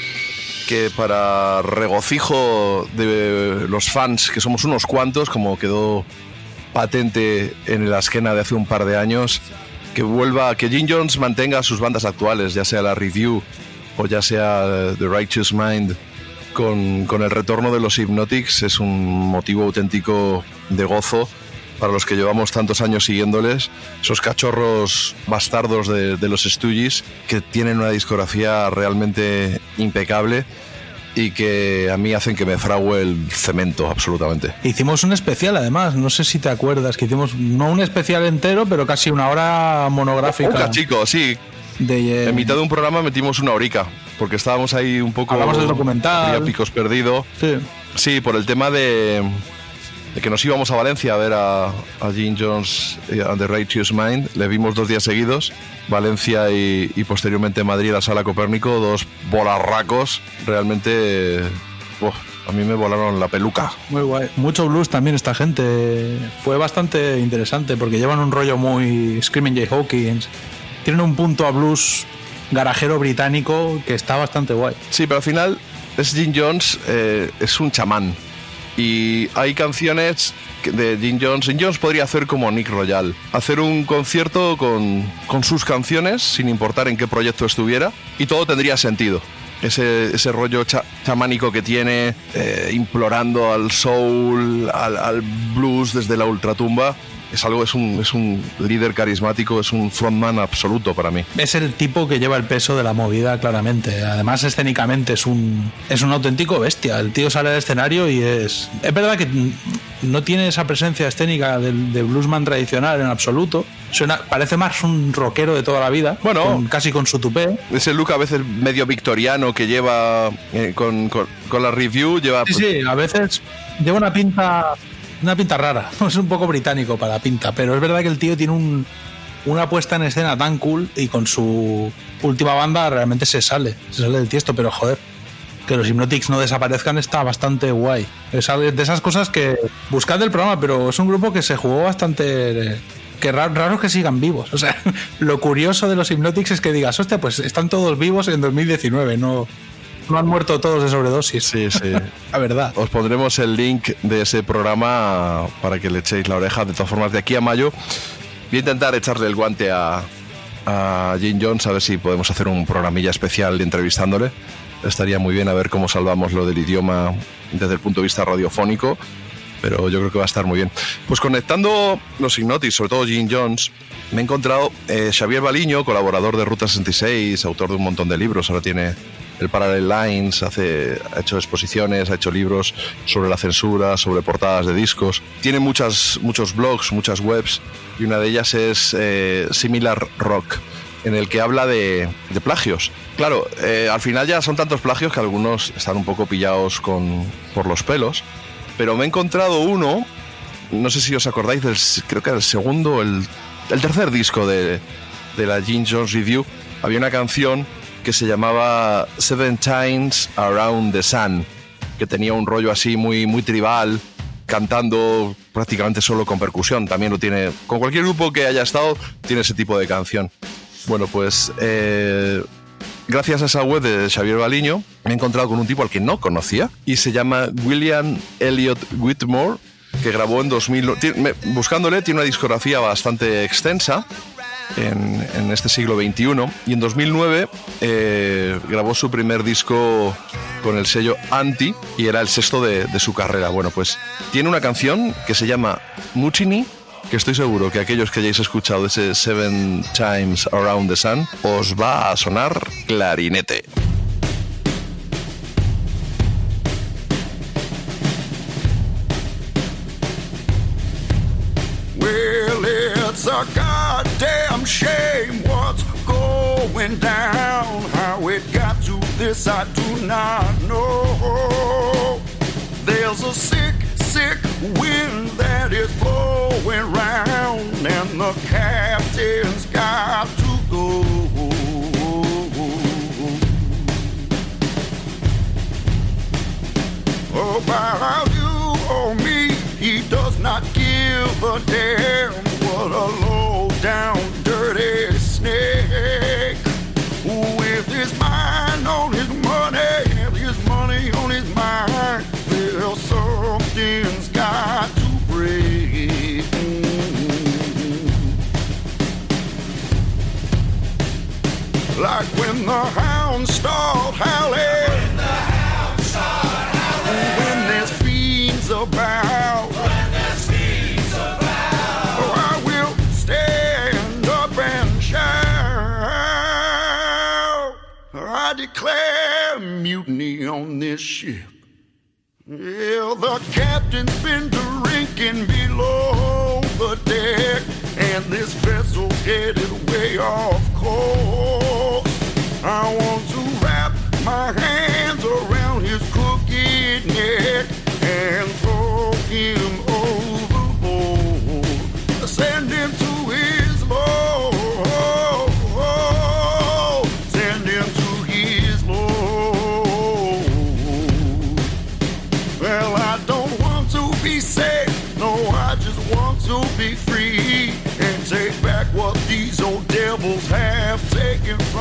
que para regocijo de los fans, que somos unos cuantos, como quedó patente en la esquena de hace un par de años, que vuelva, que Jim Jones mantenga sus bandas actuales, ya sea la Review o ya sea The Righteous Mind, con, con el retorno de los Hypnotics es un motivo auténtico de gozo para los que llevamos tantos años siguiéndoles, esos cachorros bastardos de, de los Stooges que tienen una discografía realmente impecable y que a mí hacen que me frague el cemento absolutamente. Hicimos un especial, además, no sé si te acuerdas, que hicimos no un especial entero, pero casi una hora monográfica. Un cachico, sí. De, eh, En mitad de un programa metimos una horica, porque estábamos ahí un poco... Hablamos del documental. picos perdido. Sí. Sí, por el tema de, de que nos íbamos a Valencia a ver a, a Jim Jones y a The Righteous Mind. Le vimos dos días seguidos, Valencia y, y posteriormente Madrid, la Sala Copérnico, dos bolarracos. Realmente, uf, a mí me volaron la peluca. Muy guay. Mucho blues también esta gente. Fue bastante interesante porque llevan un rollo muy Screaming Jay Hawkins. Tienen un punto a blues garajero británico que está bastante guay. Sí, pero al final es Jim Jones, eh, es un chamán. Y hay canciones de Jim Jones. Jim Jones podría hacer como Nick Royal, hacer un concierto con, con sus canciones, sin importar en qué proyecto estuviera, y todo tendría sentido. Ese, ese rollo cha- chamánico que tiene, eh, implorando al soul, al blues desde la ultratumba, es algo, es un, es un líder carismático, es un frontman absoluto para mí. Es el tipo que lleva el peso de la movida claramente. Además, escénicamente es un, es un auténtico bestia. El tío sale al escenario y es... Es verdad que no tiene esa presencia escénica del, de bluesman tradicional en absoluto. Suena, parece más un rockero de toda la vida. Bueno. con- casi con su tupé. Ese look a veces medio victoriano que lleva eh, con, con- con la review, lleva... Sí, sí, a veces lleva una pinta una pinta rara. Es un poco británico para la pinta, pero es verdad que el tío tiene un, una puesta en escena tan cool y con su última banda realmente se sale, se sale del tiesto, pero joder, que los Hypnotics no desaparezcan está bastante guay. Es de esas cosas que buscad el programa, pero es un grupo que se jugó bastante que ra- raro que sigan vivos. O sea, lo curioso de los Hypnotics es que digas, hostia, pues están todos vivos en 2019, no, no han muerto todos de sobredosis. Sí, sí. La verdad. Os pondremos el link de ese programa para que le echéis la oreja. De todas formas, de aquí a mayo voy a intentar echarle el guante a, a Jim Jones a ver si podemos hacer un programilla especial entrevistándole. Estaría muy bien a ver cómo salvamos lo del idioma desde el punto de vista radiofónico, pero yo creo que va a estar muy bien. Pues conectando los Hypnotics, sobre todo Jim Jones, me he encontrado eh, Xavier Baliño, colaborador de Ruta 66, autor de un montón de libros, ahora tiene el Parallel Lines, hace, ha hecho exposiciones, ha hecho libros sobre la censura, sobre portadas de discos. Tiene muchas, muchos blogs, muchas webs, y una de ellas es eh, Similar Rock, en el que habla de, de plagios. Claro, eh, al final ya son tantos plagios que algunos están un poco pillados con, por los pelos, pero me he encontrado uno, no sé si os acordáis del, creo que era el segundo, el, el tercer disco de, de la Jim Jones Review, había una canción que se llamaba Seven Times Around the Sun, que tenía un rollo así muy, muy tribal, cantando prácticamente solo con percusión. También lo tiene, con cualquier grupo que haya estado, tiene ese tipo de canción. Bueno, pues eh, gracias a esa web de Xavier Baliño, me he encontrado con un tipo al que no conocía y se llama William Elliot Whitmore, que grabó en 2000. tiene- me- Buscándole, tiene una discografía bastante extensa en, este siglo XXI y en 2009 eh, grabó su primer disco con el sello Anti y era el sexto de, de su carrera. Bueno, pues tiene una canción que se llama Mutiny que estoy seguro que aquellos que hayáis escuchado ese Seven Times Around the Sun os va a sonar clarinete. Goddamn shame what's going down. How it got to this, I do not know. There's a sick, sick wind that is blowing round, and the captain's got to go. Oh, About you or me, he does not give a damn what a low down, dirty snake. With his mind on his money, his money on his mind. Well, something's got to break. Like when the hounds start howling. Declare mutiny on this ship. Well, the captain's been drinking below the deck, and this vessel's headed way off course. I want to wrap my hands around his crooked neck and throw him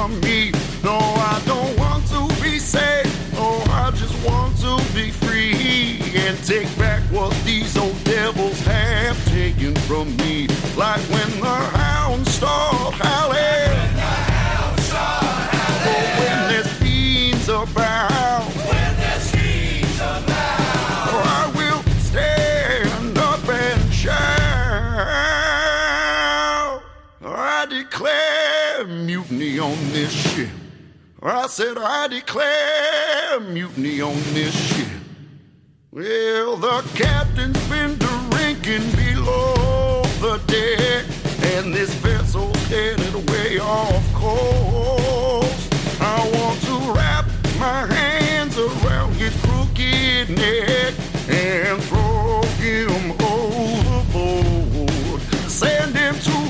from me. No, I don't want to be safe. No, I just want to be free and take back what these old devils have taken from me. Like when the hounds start on this ship. I said I declare mutiny on this ship. Well, the captain's been drinking below the deck, and this vessel's headed way off course. I want to wrap my hands around his crooked neck and throw him overboard. Send him to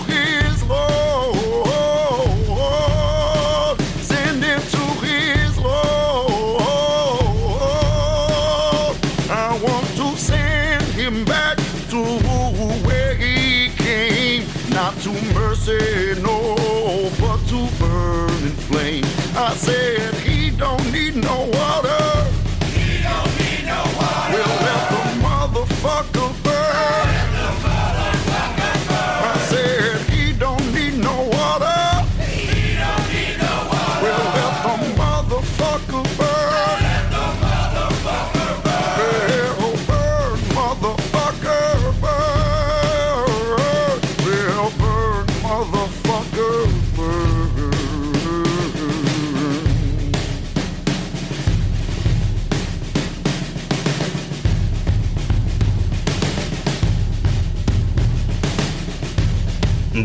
said he don't need no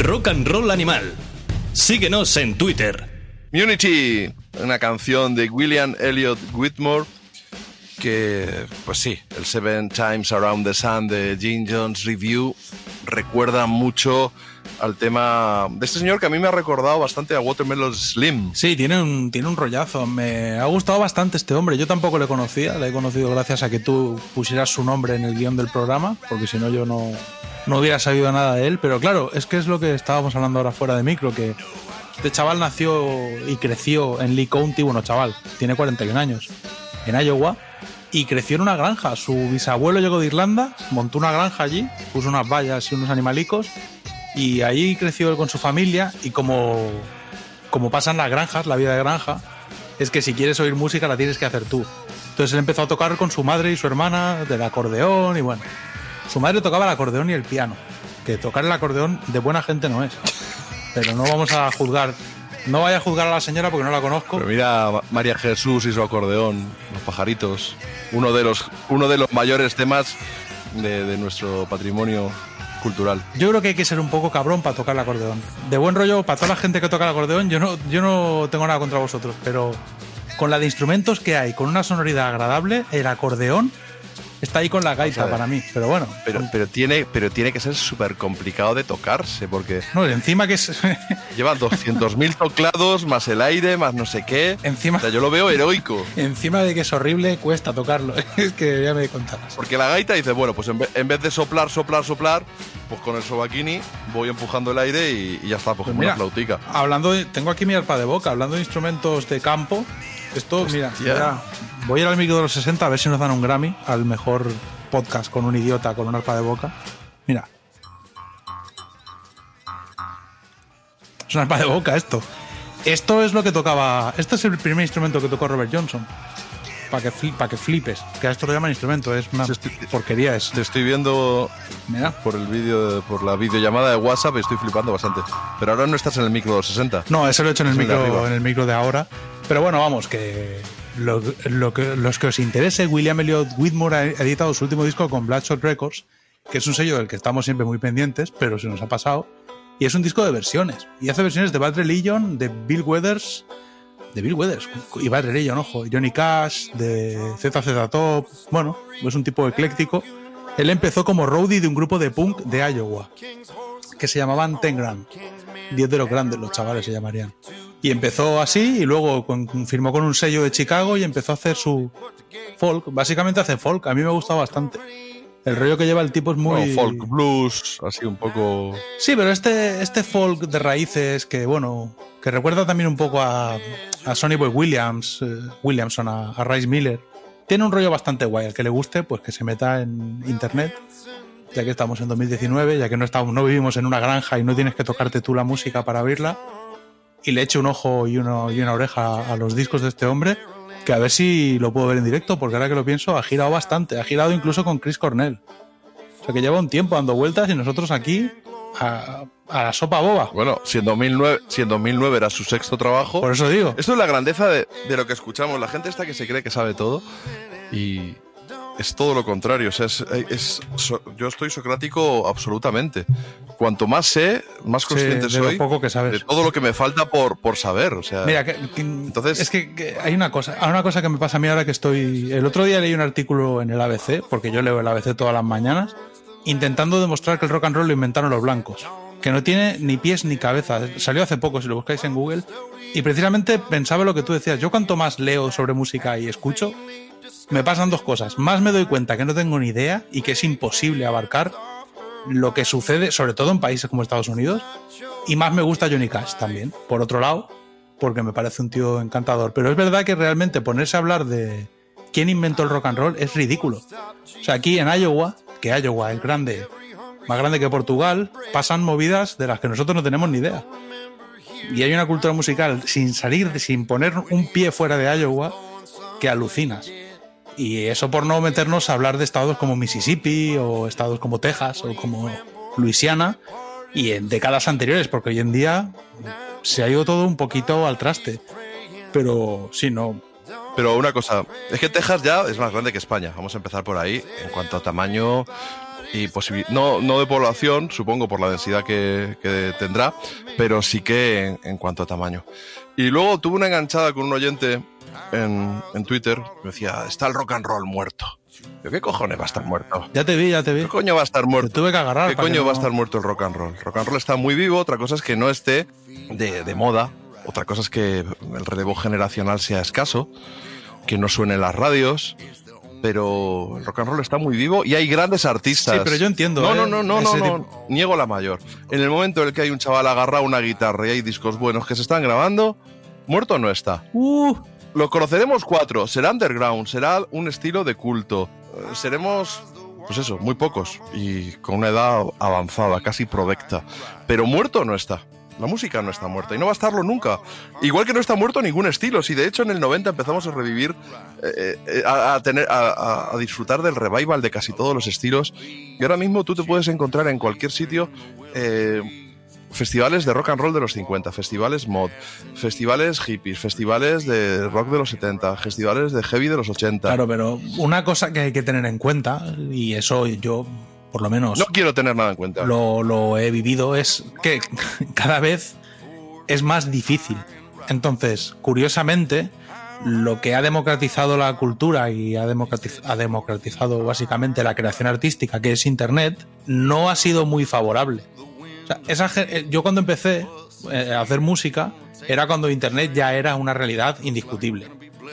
Rock and Roll Animal. Síguenos en Twitter. Unity, una canción de William Elliot Whitmore que, pues sí, el Seven Times Around the Sun de Gene Jones Review recuerda mucho al tema de este señor que a mí me ha recordado bastante a Watermelon Slim. Sí, tiene un, tiene un rollazo. Me ha gustado bastante este hombre. Yo tampoco le conocía. Le he conocido gracias a que tú pusieras su nombre en el guion del programa, porque si no yo no, no hubiera sabido nada de él. Pero claro, es que es lo que estábamos hablando ahora fuera de micro, que este chaval nació y creció en Lee County, bueno, chaval, tiene 41 años, en Iowa, y creció en una granja. Su bisabuelo llegó de Irlanda, montó una granja allí, puso unas vallas y unos animalicos, y ahí creció él con su familia, y como, como pasan las granjas, la vida de granja, es que si quieres oír música la tienes que hacer tú. Entonces él empezó a tocar con su madre y su hermana del acordeón, y bueno, su madre tocaba el acordeón y el piano, que tocar el acordeón de buena gente no es. Pero no vamos a juzgar, no vaya a juzgar a la señora porque no la conozco. Pero mira María Jesús y su acordeón, los pajaritos, uno de los, uno de los mayores temas de nuestro patrimonio cultural. Yo creo que hay que ser un poco cabrón para tocar el acordeón. De buen rollo, para toda la gente que toca el acordeón, yo no, yo no tengo nada contra vosotros, pero con la de instrumentos que hay, con una sonoridad agradable, el acordeón está ahí con la gaita O sea, para mí. Pero bueno, Pero, pero, tiene, pero tiene que ser súper complicado de tocarse, porque no, encima que es. llevan 200.000 teclados, más el aire, más no sé qué. Encima- O sea, yo lo veo heroico. encima de que es horrible, cuesta tocarlo. es que ya me contarás. Porque la gaita dice, bueno, pues en, ve- en vez de soplar, soplar, soplar, pues con el sobaquini voy empujando el aire y, y ya está, pues, Pues como mira, una flautica. Hablando de- tengo aquí mi arpa de boca, hablando de instrumentos de campo. Esto, mira, mira, voy a ir al micro de los 60 a ver si nos dan un Grammy al mejor podcast con un idiota con un arpa de boca. Mira. Es un arpa de boca esto. Esto es lo que tocaba. Este es el primer instrumento que tocó Robert Johnson. Para que, fli- pa' que flipes. Que a esto lo llaman instrumento, es una estoy- porquería. Es, Te estoy viendo mira. por el vídeo, de- por la videollamada de WhatsApp y estoy flipando bastante. Pero ahora no estás en el micro de los 60. No, eso lo he hecho en el, Es micro, en el micro de ahora. Pero bueno, vamos, que, lo, que los que os interese, William Elliot Whitmore ha editado su último disco con Bloodshot Records, que es un sello del que estamos siempre muy pendientes, pero se nos ha pasado. Y es un disco de versiones. Y hace versiones de Bad Religion, de Bill Weathers, de Bill Weathers y Bad Religion, ojo, Johnny Cash, de ZZ Top. Bueno, es un tipo ecléctico. Él empezó como roadie de un grupo de punk de Iowa, que se llamaban Ten Grand. Diez de los grandes, los chavales se llamarían. Y empezó así y luego con- firmó con un sello de Chicago y empezó a hacer su folk. Básicamente hace folk, a mí me ha gustado bastante. El rollo que lleva el tipo es muy... Bueno, folk blues, así un poco. Sí, pero este, este folk de raíces que, bueno, que recuerda también un poco a, a Sonny Boy Williams, eh, Williamson, a, a Rice Miller. Tiene un rollo bastante guay. Al que le guste, pues que se meta en internet, ya que estamos en 2019, ya que no, estamos, no vivimos en una granja y no tienes que tocarte tú la música para abrirla. Y le eche un ojo y, uno, y una oreja a los discos de este hombre, que a ver si lo puedo ver en directo, porque ahora que lo pienso, ha girado bastante. Ha girado incluso con Chris Cornell. O sea que lleva un tiempo dando vueltas y nosotros aquí a, a la sopa boba. Bueno, si en, 2009, si en 2009 era su sexto trabajo. Por eso digo. Esto es la grandeza de, de lo que escuchamos. La gente esta que se cree que sabe todo y es todo lo contrario. O sea, es, es- so- yo estoy socrático absolutamente. Cuanto más sé, más consciente de lo soy poco que sabes. de todo lo que me falta por, por saber. O sea, Mira, que, que- Entonces- es que, que hay una cosa, hay una cosa que me pasa a mí ahora que estoy. El otro día leí un artículo en el ABC, porque yo leo el ABC todas las mañanas, intentando demostrar que el rock and roll lo inventaron los blancos, que no tiene ni pies ni cabeza. Salió hace poco, si lo buscáis en Google, y precisamente pensaba lo que tú decías. Yo cuanto más leo sobre música y escucho, me pasan dos cosas. Más me doy cuenta que no tengo ni idea y que es imposible abarcar lo que sucede, sobre todo en países como Estados Unidos, y más me gusta Johnny Cash también, por otro lado, porque me parece un tío encantador. Pero es verdad que realmente ponerse a hablar de quién inventó el rock and roll es ridículo. O sea, aquí en Iowa, que Iowa es grande, más grande que Portugal, pasan movidas de las que nosotros no tenemos ni idea. Y hay una cultura musical sin salir, sin poner un pie fuera de Iowa, que alucinas. Y eso por no meternos a hablar de estados como Mississippi o estados como Texas o como Luisiana y en décadas anteriores, porque hoy en día se ha ido todo un poquito al traste. Pero sí, no. Pero una cosa, es que Texas ya es más grande que España. Vamos a empezar por ahí en cuanto a tamaño y. No, no de población, supongo, por la densidad que, que tendrá, pero sí que en cuanto a tamaño. Y luego tuve una enganchada con un oyente en, en Twitter me decía: Está el rock and roll muerto. Yo, ¿Qué cojones va a estar muerto? Ya te vi, ya te vi. ¿Qué coño va a estar muerto? Te tuve que agarrar. ¿Qué que coño va a no- estar muerto el rock and roll? El rock and roll está muy vivo, otra cosa es que no esté de, de moda, otra cosa es que el relevo generacional sea escaso, que no suene en las radios, pero el rock and roll está muy vivo y hay grandes artistas. Sí, pero yo entiendo, No, ¿eh? no, no, no, no, no, niego la mayor. En el momento en el que hay un chaval agarrado a una guitarra y hay discos buenos que se están grabando, muerto no está. Uh, Lo conoceremos cuatro. Será underground, será un estilo de culto. Eh, Seremos, pues eso, muy pocos y con una edad avanzada, casi provecta. Pero muerto no está. La música no está muerta y no va a estarlo nunca. Igual que no está muerto ningún estilo. Si de hecho en el 90 empezamos a revivir, eh, eh, a, tener, a, disfrutar del revival de casi todos los estilos. Y ahora mismo tú te puedes encontrar en cualquier sitio festivales de rock and roll de los 50, festivales mod, festivales hippies, festivales de rock de los 70, festivales de heavy de los 80. claro, pero una cosa que hay que tener en cuenta, y eso yo, por lo menos, No quiero tener nada en cuenta. lo, lo he vivido, es que cada vez es más difícil. Entonces, curiosamente, lo que ha democratizado la cultura y ha, democratiz- ha democratizado básicamente la creación artística, que es Internet, no ha sido muy favorable. Eh, yo cuando empecé eh, a hacer música era cuando Internet ya era una realidad indiscutible.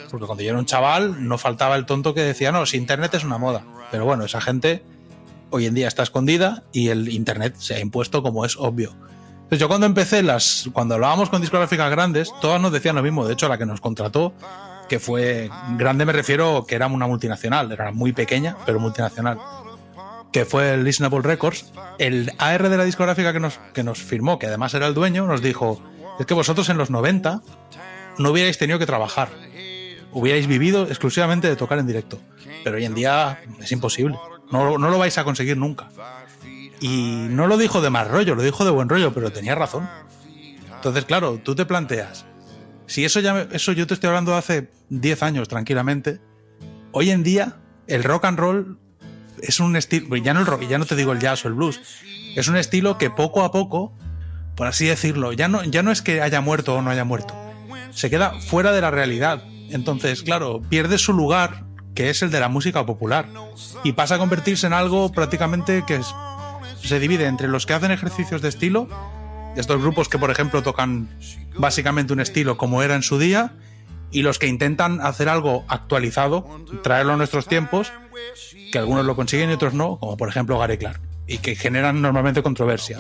Porque cuando yo era un chaval no faltaba el tonto que decía, no, si Internet es una moda. Pero bueno, esa gente hoy en día está escondida y el Internet se ha impuesto como es obvio. Entonces yo cuando empecé, las, cuando hablábamos con discográficas grandes, todas nos decían lo mismo. De hecho, la que nos contrató, que fue grande me refiero que era una multinacional, era muy pequeña, pero multinacional, que fue el Listenable Records, el AR de la discográfica que nos, que nos firmó, que además era el dueño, nos dijo, es que vosotros en los 90 no hubierais tenido que trabajar, hubierais vivido exclusivamente de tocar en directo, pero hoy en día es imposible, no, no lo vais a conseguir nunca. Y no lo dijo de mal rollo, lo dijo de buen rollo, pero tenía razón. Entonces, claro, tú te planteas, si eso ya eso yo te estoy hablando de hace 10 años tranquilamente, hoy en día el rock and roll es un estilo, ya no el rock, ya no te digo el jazz o el blues, es un estilo que poco a poco, por así decirlo, ya no, ya no es que haya muerto o no haya muerto, se queda fuera de la realidad. Entonces, claro, pierde su lugar, que es el de la música popular, y pasa a convertirse en algo prácticamente que se divide entre los que hacen ejercicios de estilo, estos grupos que, por ejemplo, tocan básicamente un estilo como era en su día, y los que intentan hacer algo actualizado, traerlo a nuestros tiempos, que algunos lo consiguen y otros no, como por ejemplo Gary Clark, y que generan normalmente controversia.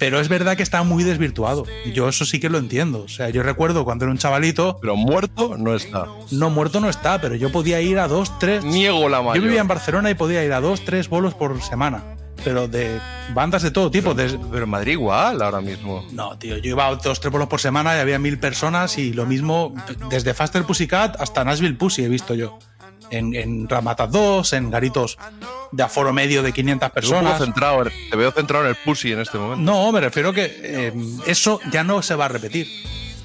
Pero es verdad que está muy desvirtuado. Yo eso sí que lo entiendo. O sea, yo recuerdo cuando era un chavalito. Pero muerto no está. No, muerto no está, pero yo podía ir a dos, tres. Niego la Yo mayor. vivía en Barcelona y podía ir a dos, tres bolos por semana. Pero de bandas de todo tipo. de- Pero en Madrid igual ahora mismo. No, tío, yo iba a dos, tres bolos por semana y había mil personas y lo mismo desde Faster Pussycat hasta Nashville Pussy he visto yo. En, en Ramatas 2, en garitos de aforo medio de 500 Te veo un poco personas. centrado, te veo centrado en el pussy en este momento. No, me refiero que eh, eso ya no se va a repetir.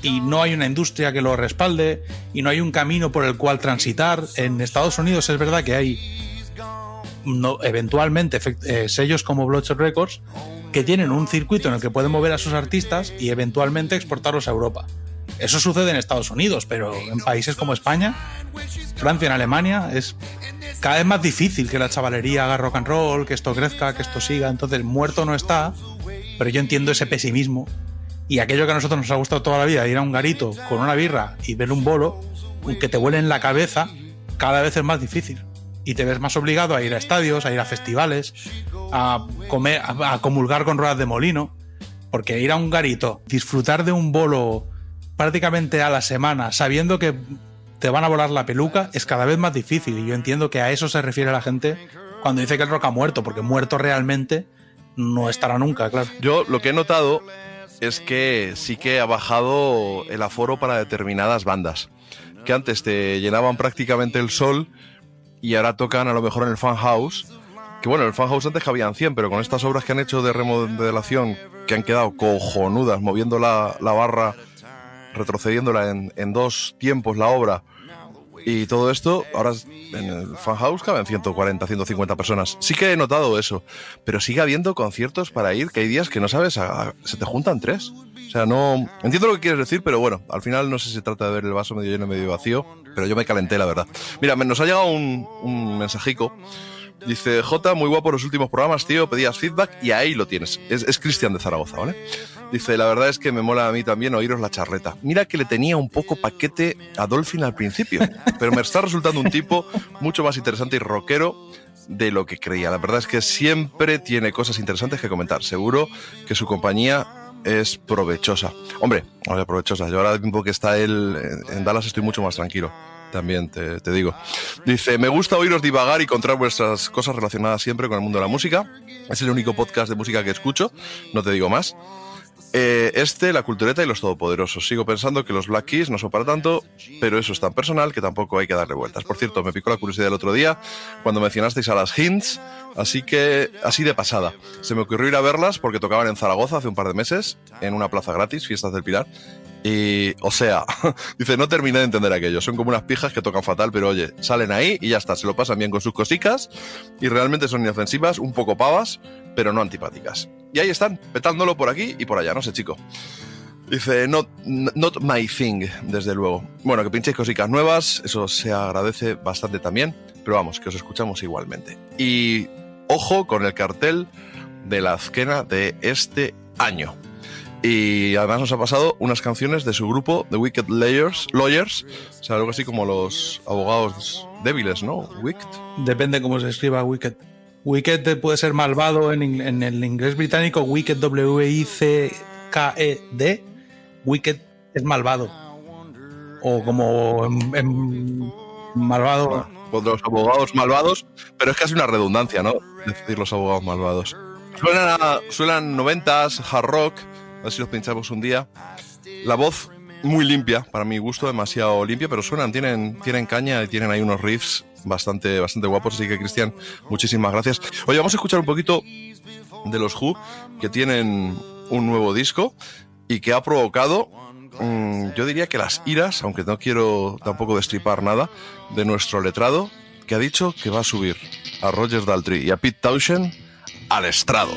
Y no hay una industria que lo respalde y no hay un camino por el cual transitar. En Estados Unidos es verdad que hay no, eventualmente eh, sellos como Bloodshot Records que tienen un circuito en el que pueden mover a sus artistas y eventualmente exportarlos a Europa. Eso sucede en Estados Unidos, pero en países como España, Francia, en Alemania, es cada vez más difícil que la chavalería haga rock and roll, que esto crezca, que esto siga. Entonces, muerto no está, pero yo entiendo ese pesimismo. Y aquello que a nosotros nos ha gustado toda la vida, ir a un garito con una birra y ver un bolo, que te huele en la cabeza, cada vez es más difícil. Y te ves más obligado a ir a estadios, a ir a festivales, a comer, a, comulgar con ruedas de molino. Porque ir a un garito, disfrutar de un bolo prácticamente a la semana, sabiendo que te van a volar la peluca, es cada vez más difícil. Y yo entiendo que a eso se refiere la gente cuando dice que el rock ha muerto, porque muerto realmente no estará nunca, claro. Yo lo que he notado es que sí que ha bajado el aforo para determinadas bandas. Que antes te llenaban prácticamente el sol y ahora tocan a lo mejor en el fan house. Que bueno, el fan house antes cabían 100, pero con estas obras que han hecho de remodelación que han quedado cojonudas, moviendo la, la barra, retrocediéndola en, en dos tiempos la obra. Y todo esto, ahora en el fan house caben 140, 150 personas. Sí que he notado eso, pero sigue habiendo conciertos para ir, que hay días que no sabes, a- se te juntan tres. O sea, no. Entiendo lo que quieres decir, pero bueno, al final no sé si se trata de ver el vaso medio lleno, medio vacío, pero yo me calenté, la verdad. Mira, nos ha llegado un, un mensajico. Dice, J, muy guapo los últimos programas, tío, pedías feedback y ahí lo tienes. Es, es Cristian de Zaragoza, ¿vale? Dice, la verdad es que me mola a mí también oíros la charleta. Mira que le tenía un poco paquete a Dolphin al principio, pero me está resultando un tipo mucho más interesante y rockero de lo que creía. La verdad es que siempre tiene cosas interesantes que comentar. Seguro que su compañía es provechosa. Hombre, a ver, provechosa. Yo ahora mismo que está él en- en Dallas estoy mucho más tranquilo. También te, te digo. Dice, me gusta oíros divagar y contar vuestras cosas relacionadas siempre con el mundo de la música. Es el único podcast de música que escucho, no te digo más. Eh, este, La Cultureta y Los Todopoderosos. Sigo pensando que los Black Keys no son para tanto, pero eso es tan personal que tampoco hay que darle vueltas. Por cierto, me picó la curiosidad el otro día cuando mencionasteis a las Hints, así que, así de pasada. Se me ocurrió ir a verlas porque tocaban en Zaragoza hace un par de meses, en una plaza gratis, Fiestas del Pilar. Y, o sea, dice, no terminé de entender aquello. Son como unas pijas que tocan fatal, pero oye, salen ahí y ya está, se lo pasan bien con sus cosicas y realmente son inofensivas, un poco pavas, pero no antipáticas. Y ahí están, petándolo por aquí y por allá, no sé, chico. Dice, not, not my thing, desde luego. Bueno, que pinchéis cositas nuevas, eso se agradece bastante también, pero vamos, que os escuchamos igualmente. Y ojo con el cartel de la azquena de este año. Y además nos ha pasado unas canciones de su grupo, The Wicked Lawyers, Lawyers o sea, algo así como los abogados débiles, ¿no? Wicked. Depende cómo se escriba Wicked. Wicked puede ser malvado en, en el inglés británico, Wicked W-I-C-K-E-D. Wicked es malvado. O como en, malvado. Pues los abogados malvados, pero es casi una redundancia, ¿no? Decir los abogados malvados. Suenan, a- suenan noventas, hard rock, a ver si los pinchamos un día. La voz muy limpia, para mi gusto, demasiado limpia, pero suenan, tienen, tienen caña y tienen ahí unos riffs bastante, bastante guapos, así que Cristian, muchísimas gracias. Oye, vamos a escuchar un poquito de los Who, que tienen un nuevo disco y que ha provocado, mm, yo diría que las iras, aunque no quiero tampoco destripar nada, de nuestro letrado, que ha dicho que va a subir a Roger Daltrey y a Pete Townshend al estrado.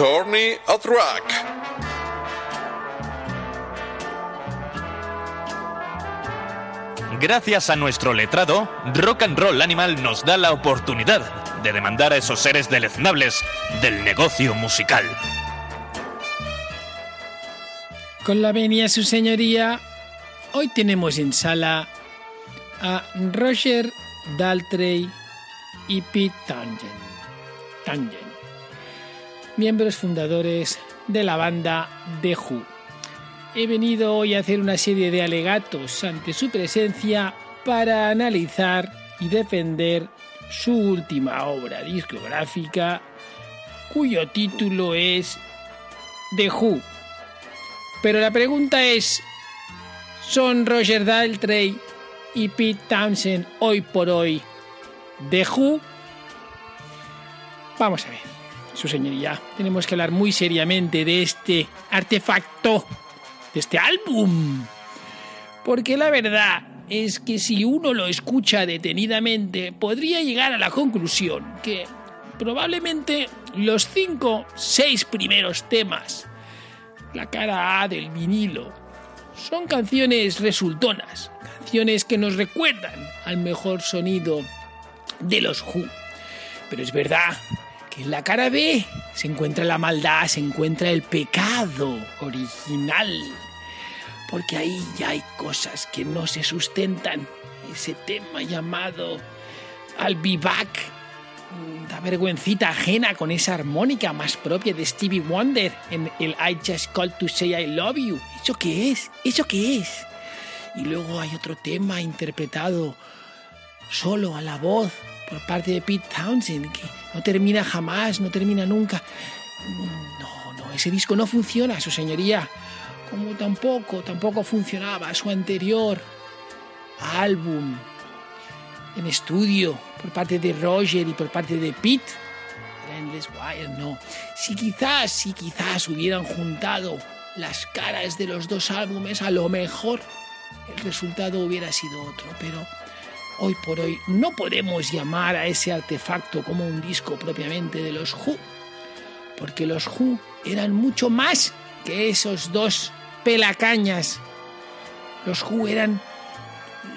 At. Gracias a nuestro letrado, Rock and Roll Animal nos da la oportunidad de demandar a esos seres deleznables del negocio musical. Con la venia, su señoría, hoy tenemos en sala a Roger Daltrey y Pete Tangent. Tangent, miembros fundadores de la banda The Who. He venido hoy a hacer una serie de alegatos ante su presencia para analizar y defender su última obra discográfica, cuyo título es The Who. Pero la pregunta es, ¿son Roger Daltrey y Pete Townsend hoy por hoy The Who? Vamos a ver, su señoría, tenemos que hablar muy seriamente de este artefacto, de este álbum. Porque la verdad es que si uno lo escucha detenidamente, podría llegar a la conclusión que probablemente los cinco, seis primeros temas, la cara A del vinilo, son canciones resultonas, canciones que nos recuerdan al mejor sonido de los Who. Pero es verdad en la cara B se encuentra la maldad, se encuentra el pecado original. Porque ahí ya hay cosas que no se sustentan. Ese tema llamado Back mm, da vergüencita ajena con esa armónica más propia de Stevie Wonder en el I Just Called to Say I Love You. ¿Eso qué es? ¿Eso qué es? Y luego hay otro tema interpretado solo a la voz por parte de Pete Townsend que no termina jamás, no termina nunca. No, no, ese disco no funciona, su señoría. Como tampoco, tampoco funcionaba su anterior álbum en estudio por parte de Roger y por parte de Pete. Endless Wire, no. Si quizás, si quizás hubieran juntado las caras de los dos álbumes, a lo mejor el resultado hubiera sido otro, pero hoy por hoy no podemos llamar a ese artefacto como un disco propiamente de los Who, porque los Who eran mucho más que esos dos pelacañas. Los Who eran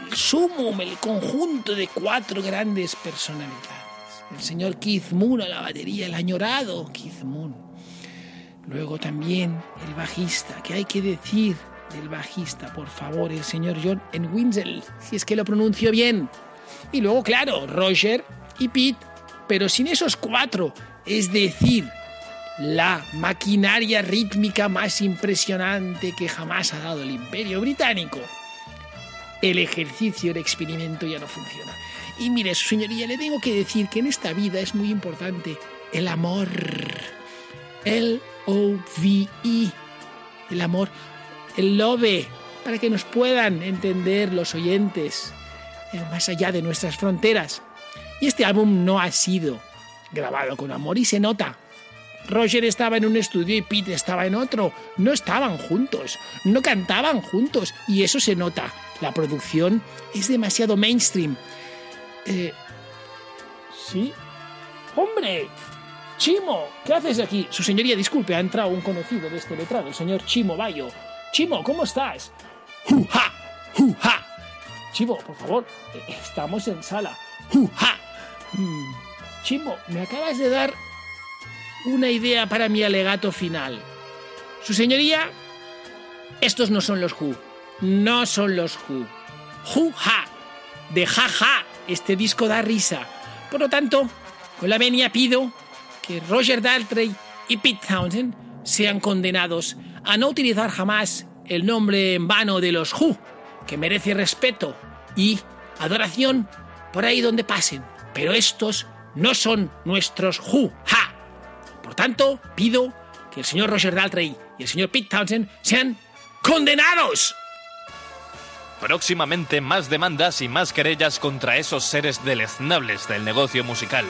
el sumum, el conjunto de cuatro grandes personalidades. El señor Keith Moon a la batería, el añorado Keith Moon. Luego también el bajista, que hay que decir del bajista, por favor, el señor John Entwistle, si es que lo pronuncio bien. Y luego, claro, Roger y Pete, pero sin esos cuatro, es decir, la maquinaria rítmica más impresionante que jamás ha dado el imperio británico. El ejercicio, el experimento ya no funciona. Y mire, su señoría, le tengo que decir que en esta vida es muy importante el amor. L-O-V-E. El amor el love, para que nos puedan entender los oyentes eh, más allá de nuestras fronteras. Y este álbum no ha sido grabado con amor y se nota. Roger estaba en un estudio y Pete estaba en otro. No estaban juntos, no cantaban juntos y eso se nota. La producción es demasiado mainstream. Eh, ¿Sí? ¡Hombre! Chimo, ¿qué haces aquí? Su señoría, disculpe, ha entrado un conocido de este letrado, el señor Chimo Bayo. Chimo, ¿cómo estás? ¡Ju-ja! ¡Ju-ja! Chimo, por favor, eh, estamos en sala. ¡Ju-ja! Mm, Chimo, me acabas de dar una idea para mi alegato final. Su señoría, estos no son los Who. No son los Who. Ju-ja! De ja-ja. Este disco da risa. Por lo tanto, con la venia pido que Roger Daltrey y Pete Townsend sean condenados a no utilizar jamás el nombre en vano de los Who, que merece respeto y adoración por ahí donde pasen. Pero estos no son nuestros Who. ¡Ja! Por tanto, pido que el señor Roger Daltrey y el señor Pete Townsend sean condenados. Próximamente más demandas y más querellas contra esos seres deleznables del negocio musical.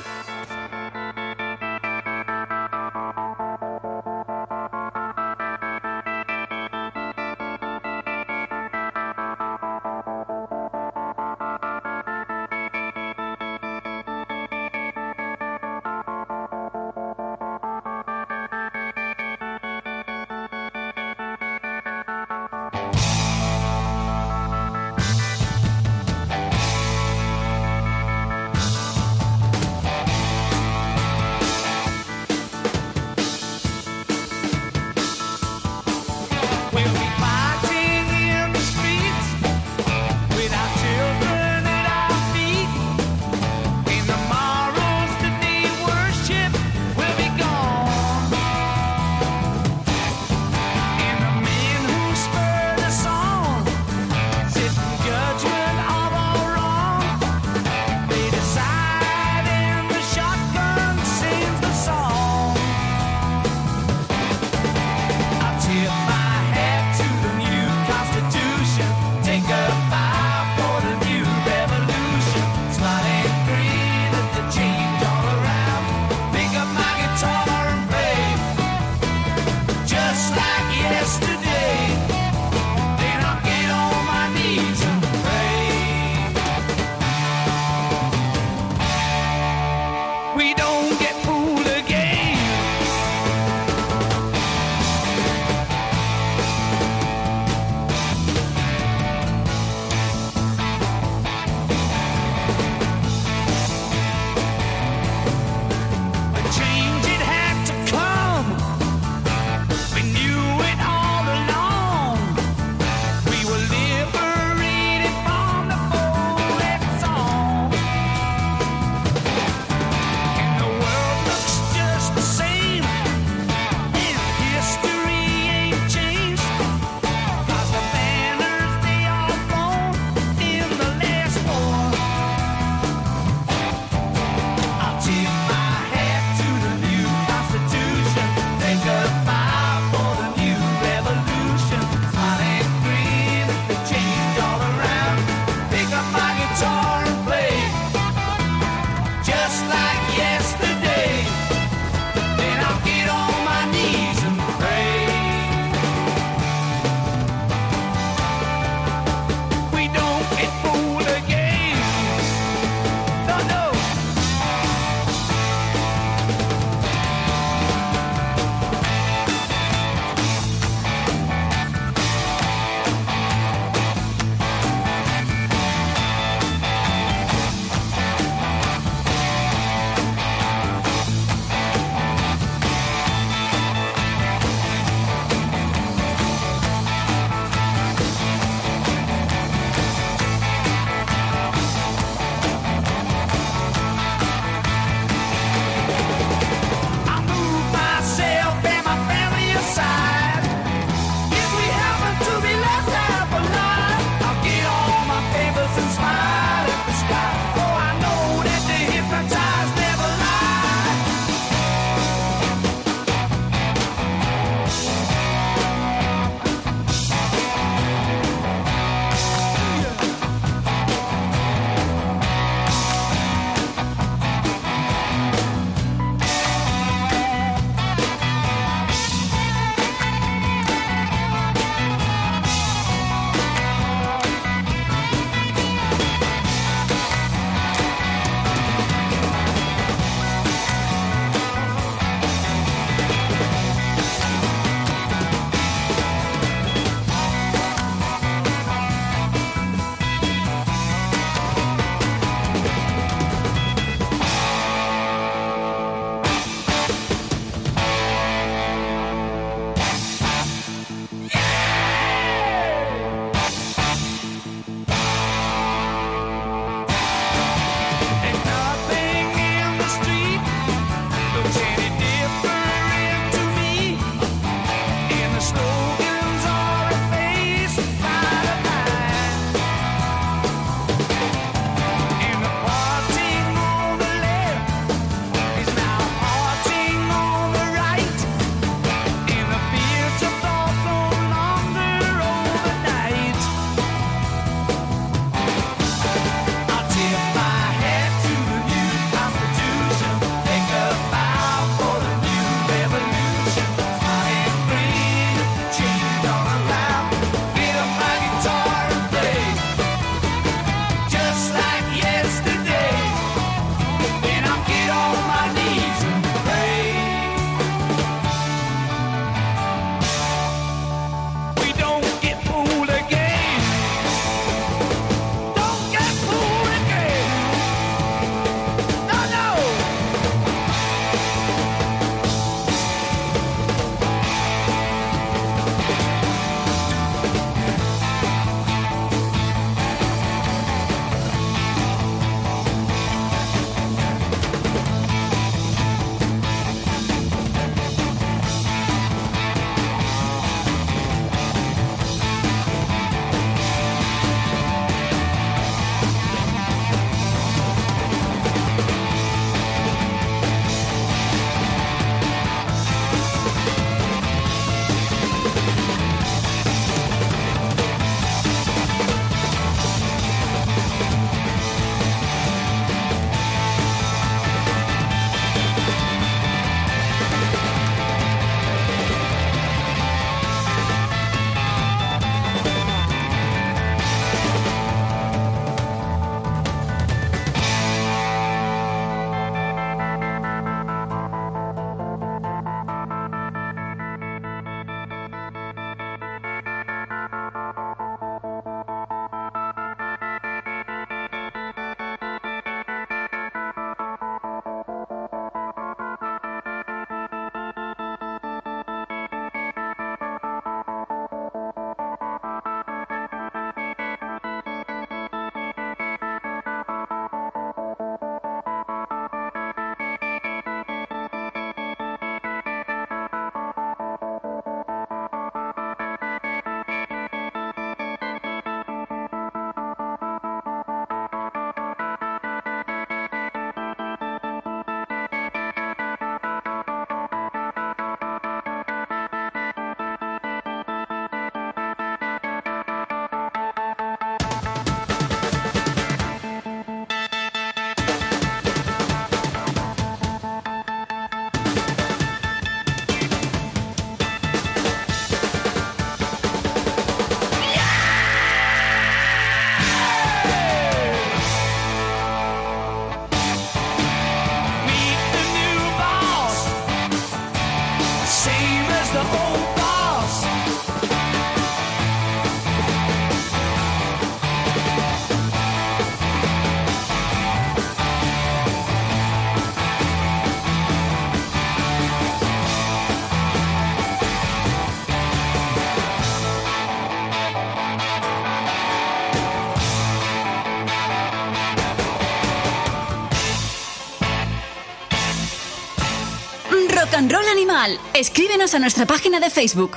Animal. Escríbenos a nuestra página de Facebook.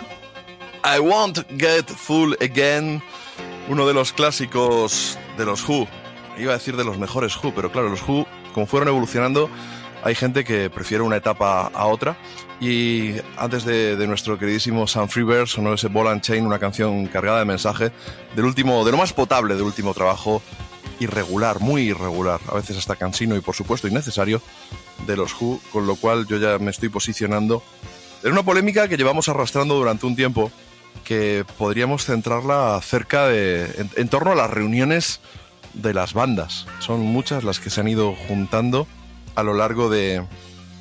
I Won't Get Full Again, uno de los clásicos de los Who. Iba a decir de los mejores Who, pero claro, los Who, como fueron evolucionando, hay gente que prefiere una etapa a otra. Y antes de, nuestro queridísimo Sam Freebird sonó ese Ball and Chain, una canción cargada de mensaje del último, de lo más potable del último trabajo, irregular, muy irregular, a veces hasta cansino y por supuesto innecesario, de los Who, con lo cual yo ya me estoy posicionando en una polémica que llevamos arrastrando durante un tiempo, que podríamos centrarla cerca de, en, en torno a las reuniones de las bandas. Son muchas las que se han ido juntando a lo largo de,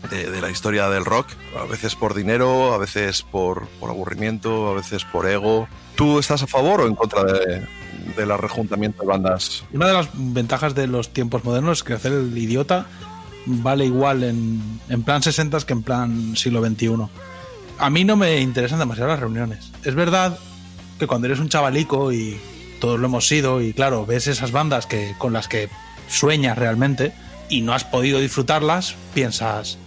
de- de la historia del rock, a veces por dinero, a veces por, por aburrimiento, a veces por ego. ¿Tú estás a favor o en contra de, del arrejuntamiento de bandas? Una de las ventajas de los tiempos modernos es que hacer el idiota vale igual en, en plan 60 que en plan siglo XXI. A mí no me interesan demasiado las reuniones. Es verdad que cuando eres un chavalico y todos lo hemos sido y claro, ves esas bandas que, con las que sueñas realmente y no has podido disfrutarlas, piensas,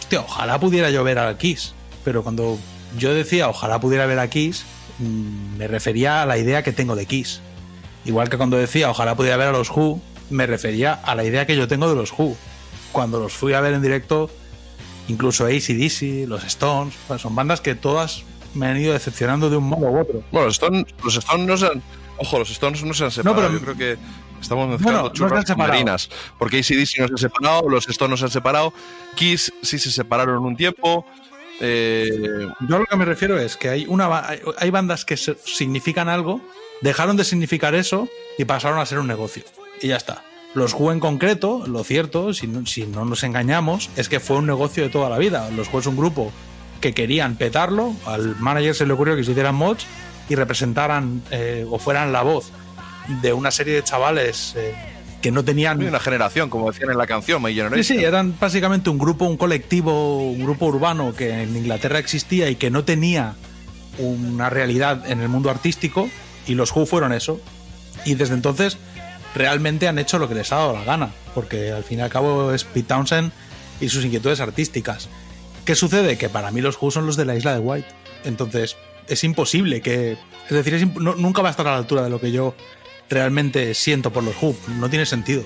hostia, ojalá pudiera yo ver a Kiss. Pero cuando yo decía ojalá pudiera ver a Kiss, mm, me refería a la idea que tengo de Kiss. Igual que cuando decía ojalá pudiera ver a los Who, me refería a la idea que yo tengo de los Who. Cuando los fui a ver en directo, incluso ACDC, los Stones, pues son bandas que todas me han ido decepcionando de un modo u otro. Bueno, los Stones, los Stones no se han... Ojo, los Stones no se han separado. pero- Yo creo que estamos mezclando Bueno, no churras han marinas. Porque ACDC no se ha separado, los Stones no se han separado, Kiss sí se separaron un tiempo. eh, Yo lo que me refiero es que hay, una, hay- hay bandas que significan algo, dejaron de significar eso y pasaron a ser un negocio. Y ya está. Los Who en concreto, lo cierto, si no, si no nos engañamos, es que fue un negocio de toda la vida. Los Who es un grupo que querían petarlo, al manager se le ocurrió que se hicieran mods y representaran eh, o fueran la voz de una serie de chavales eh, que no tenían una generación, como decían en la canción, My Sí, Generation. sí, eran básicamente un grupo, un colectivo, un grupo urbano que en Inglaterra existía y que no tenía una realidad en el mundo artístico y los Who fueron eso. Y desde entonces realmente han hecho lo que les ha dado la gana, porque al fin y al cabo es Pete Townsend y sus inquietudes artísticas. ¿Qué sucede? Que para mí los Who son los de la isla de White. Entonces es imposible que... Es decir, nunca va a estar a la altura de lo que yo realmente siento por los Who. No tiene sentido.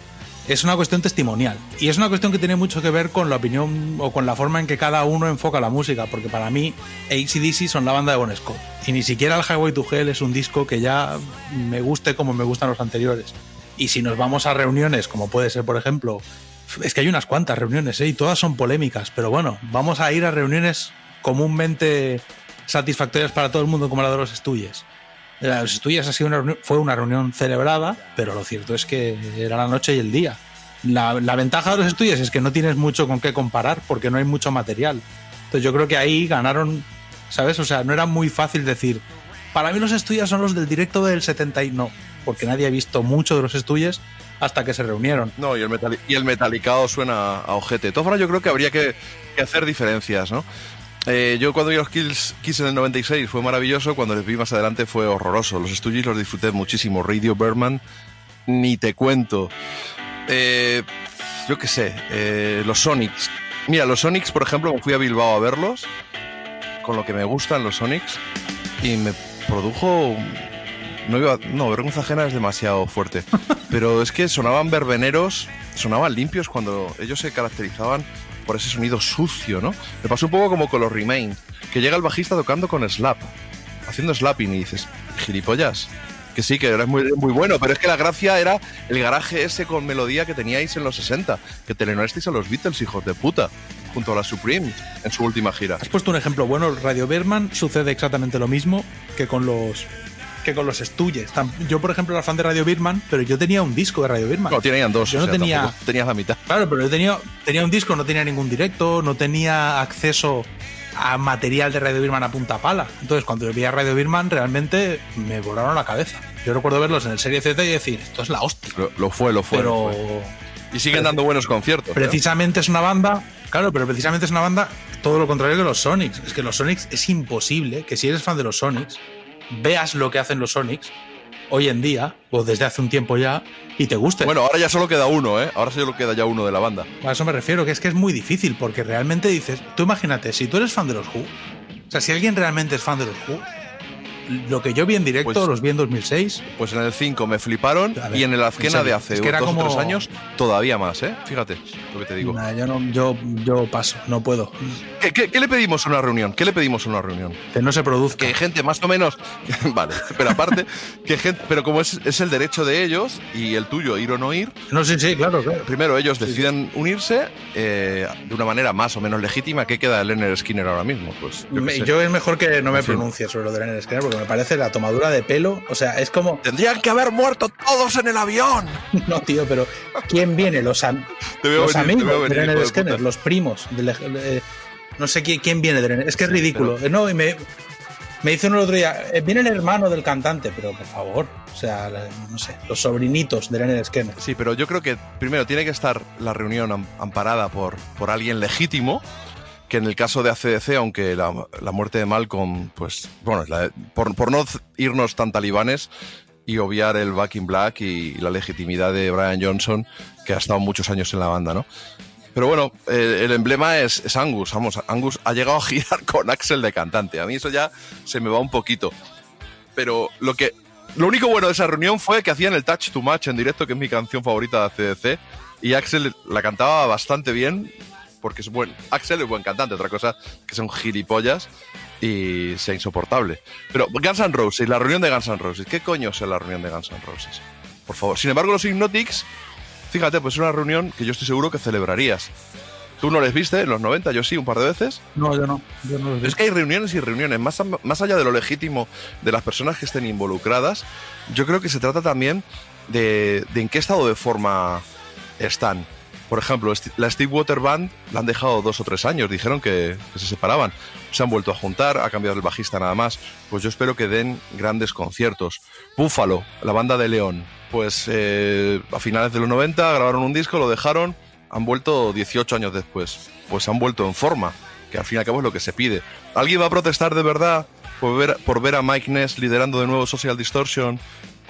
Es una cuestión testimonial. Y es una cuestión que tiene mucho que ver con la opinión o con la forma en que cada uno enfoca la música. Porque para mí, ACDC son la banda de Bon Scott. Y ni siquiera el Highway to Hell es un disco que ya me guste como me gustan los anteriores. Y si nos vamos a reuniones, como puede ser, por ejemplo, es que hay unas cuantas reuniones, ¿eh? y todas son polémicas. Pero bueno, vamos a ir a reuniones comúnmente satisfactorias para todo el mundo, como la de los Estuyes. Los Estuyes ha sido una reunión- fue una reunión celebrada, pero lo cierto es que era la noche y el día. La, ventaja de los Estuyes es que no tienes mucho con qué comparar, porque no hay mucho material. Entonces yo creo que ahí ganaron, ¿sabes? O sea, no era muy fácil decir, para mí los Estuyes son los del directo del 70 y no, porque nadie ha visto mucho de los Estuyes hasta que se reunieron. No, y el, metali- y el metalicado suena a ojete. De todas formas, yo creo que habría que, que hacer diferencias, ¿no? Eh, yo cuando vi los Kills, Kiss en el 96 fue maravilloso, cuando les vi más adelante fue horroroso. Los Stooges los disfruté muchísimo. Radio Berman, ni te cuento. Eh, yo qué sé, eh, los Sonics. Mira, los Sonics, por ejemplo, fui a Bilbao a verlos, con lo que me gustan los Sonics, y me produjo... No, iba- no, vergüenza ajena es demasiado fuerte. Pero es que sonaban verbeneros, sonaban limpios cuando ellos se caracterizaban por ese sonido sucio, ¿no? Me pasó un poco como con los Remain, que llega el bajista tocando con slap, haciendo slapping y dices, gilipollas. Que sí, que era muy, muy bueno, pero es que la gracia era el garaje ese con melodía que teníais en los 60, que telenoestiais a los Beatles, hijos de puta, junto a la Supreme en su última gira. Has puesto un ejemplo bueno, Radio Berman sucede exactamente lo mismo que con los que con los Stuyes. Yo, por ejemplo, era fan de Radio Birman, pero yo tenía un disco de Radio Birman. No, tenían dos, Yo o no sea, tenía. tenías la mitad. Claro, pero yo tenía, tenía un disco, no tenía ningún directo, no tenía acceso a material de Radio Birman a punta pala. Entonces, cuando yo vi a Radio Birman, realmente me volaron la cabeza. Yo recuerdo verlos en el Serie Z y decir, esto es la hostia. Lo, lo fue, lo fue. Pero lo fue. Y siguen dando buenos conciertos. ¿eh? Precisamente es una banda, claro, pero precisamente es una banda todo lo contrario que los Sonics. Es que los Sonics es imposible que si eres fan de los Sonics, veas lo que hacen los Sonics hoy en día, o desde hace un tiempo ya, y te guste. Bueno, ahora ya solo queda uno, ¿eh? Ahora solo queda ya uno de la banda. A eso me refiero, que es que es muy difícil, porque realmente dices, tú imagínate, si tú eres fan de los Who, o sea, si alguien realmente es fan de los Who, lo que yo vi en directo, Pues- los vi en 2006, Pues en el 5 me fliparon ver, y en el serio, de hace es que era dos o como- tres años todavía más, ¿eh? Fíjate lo que te digo. nah, yo, no, yo, yo paso, no puedo. ¿Qué, qué- qué le pedimos a una reunión? ¿Qué le pedimos a una reunión? Que no se produzca. Que gente más o menos... vale, pero aparte, que gente... Pero como es, es el derecho de ellos y el tuyo ir o no ir, No, sí, sí, claro, claro. primero ellos deciden unirse eh, de una manera más o menos legítima. ¿Qué queda de Leonard Skinner ahora mismo? Pues yo, Me- yo es mejor que no me En fin. pronuncie sobre lo de Leonard Skinner porque me parece la tomadura de pelo. O sea, es como. Tendrían que haber muerto todos en el avión. No, tío, pero ¿quién viene? Los, am- los venir, amigos de Skinner, puta. los primos. de eh, no sé quién, quién viene de. Es que es ridículo. pero- No, y me, me dice uno el otro día, eh, viene el hermano del cantante, pero por favor. O sea, no sé, los sobrinitos de Leonard Skinner. Sí, pero yo creo que primero tiene que estar la reunión am- amparada por, por alguien legítimo, que en el caso de ACDC, aunque la, la muerte de Malcolm, pues, bueno, la- por, por no irnos tan talibanes y obviar el Back in Black y, la legitimidad de Brian Johnson, que ha estado muchos años en la banda, ¿no? Pero bueno, eh, el emblema es, es Angus, vamos, Angus ha llegado a girar con Axel de cantante. A mí eso ya se me va un poquito. Pero lo que lo único bueno de esa reunión fue que hacían el Touch to Match en directo, que es mi canción favorita de ACDC, y Axel la cantaba bastante bien, porque es buen. Axel es buen cantante, otra cosa que son gilipollas y sea insoportable. Pero Guns N' Roses, la reunión de Guns N' Roses, ¿qué coño es la reunión de Guns N' Roses? Por favor. Sin embargo, los Hypnotics, fíjate, pues es una reunión que yo estoy seguro que celebrarías. Tú no les viste en los 90, yo sí, un par de veces. No, yo no. Yo no los Es que hay reuniones y reuniones. Más, a- más allá de lo legítimo de las personas que estén involucradas, yo creo que se trata también de, de en qué estado de forma están. Por ejemplo, la Steve Water Band la han dejado dos o tres años. Dijeron que, se separaban. Se han vuelto a juntar, ha cambiado el bajista nada más. Pues yo espero que den grandes conciertos. Búfalo, la banda de León. Pues eh, a finales de los 90 grabaron un disco, lo dejaron, han vuelto 18 años después. Pues han vuelto en forma, que al fin y al cabo es lo que se pide. ¿Alguien va a protestar de verdad por ver, por ver a Mike Ness liderando de nuevo Social Distortion?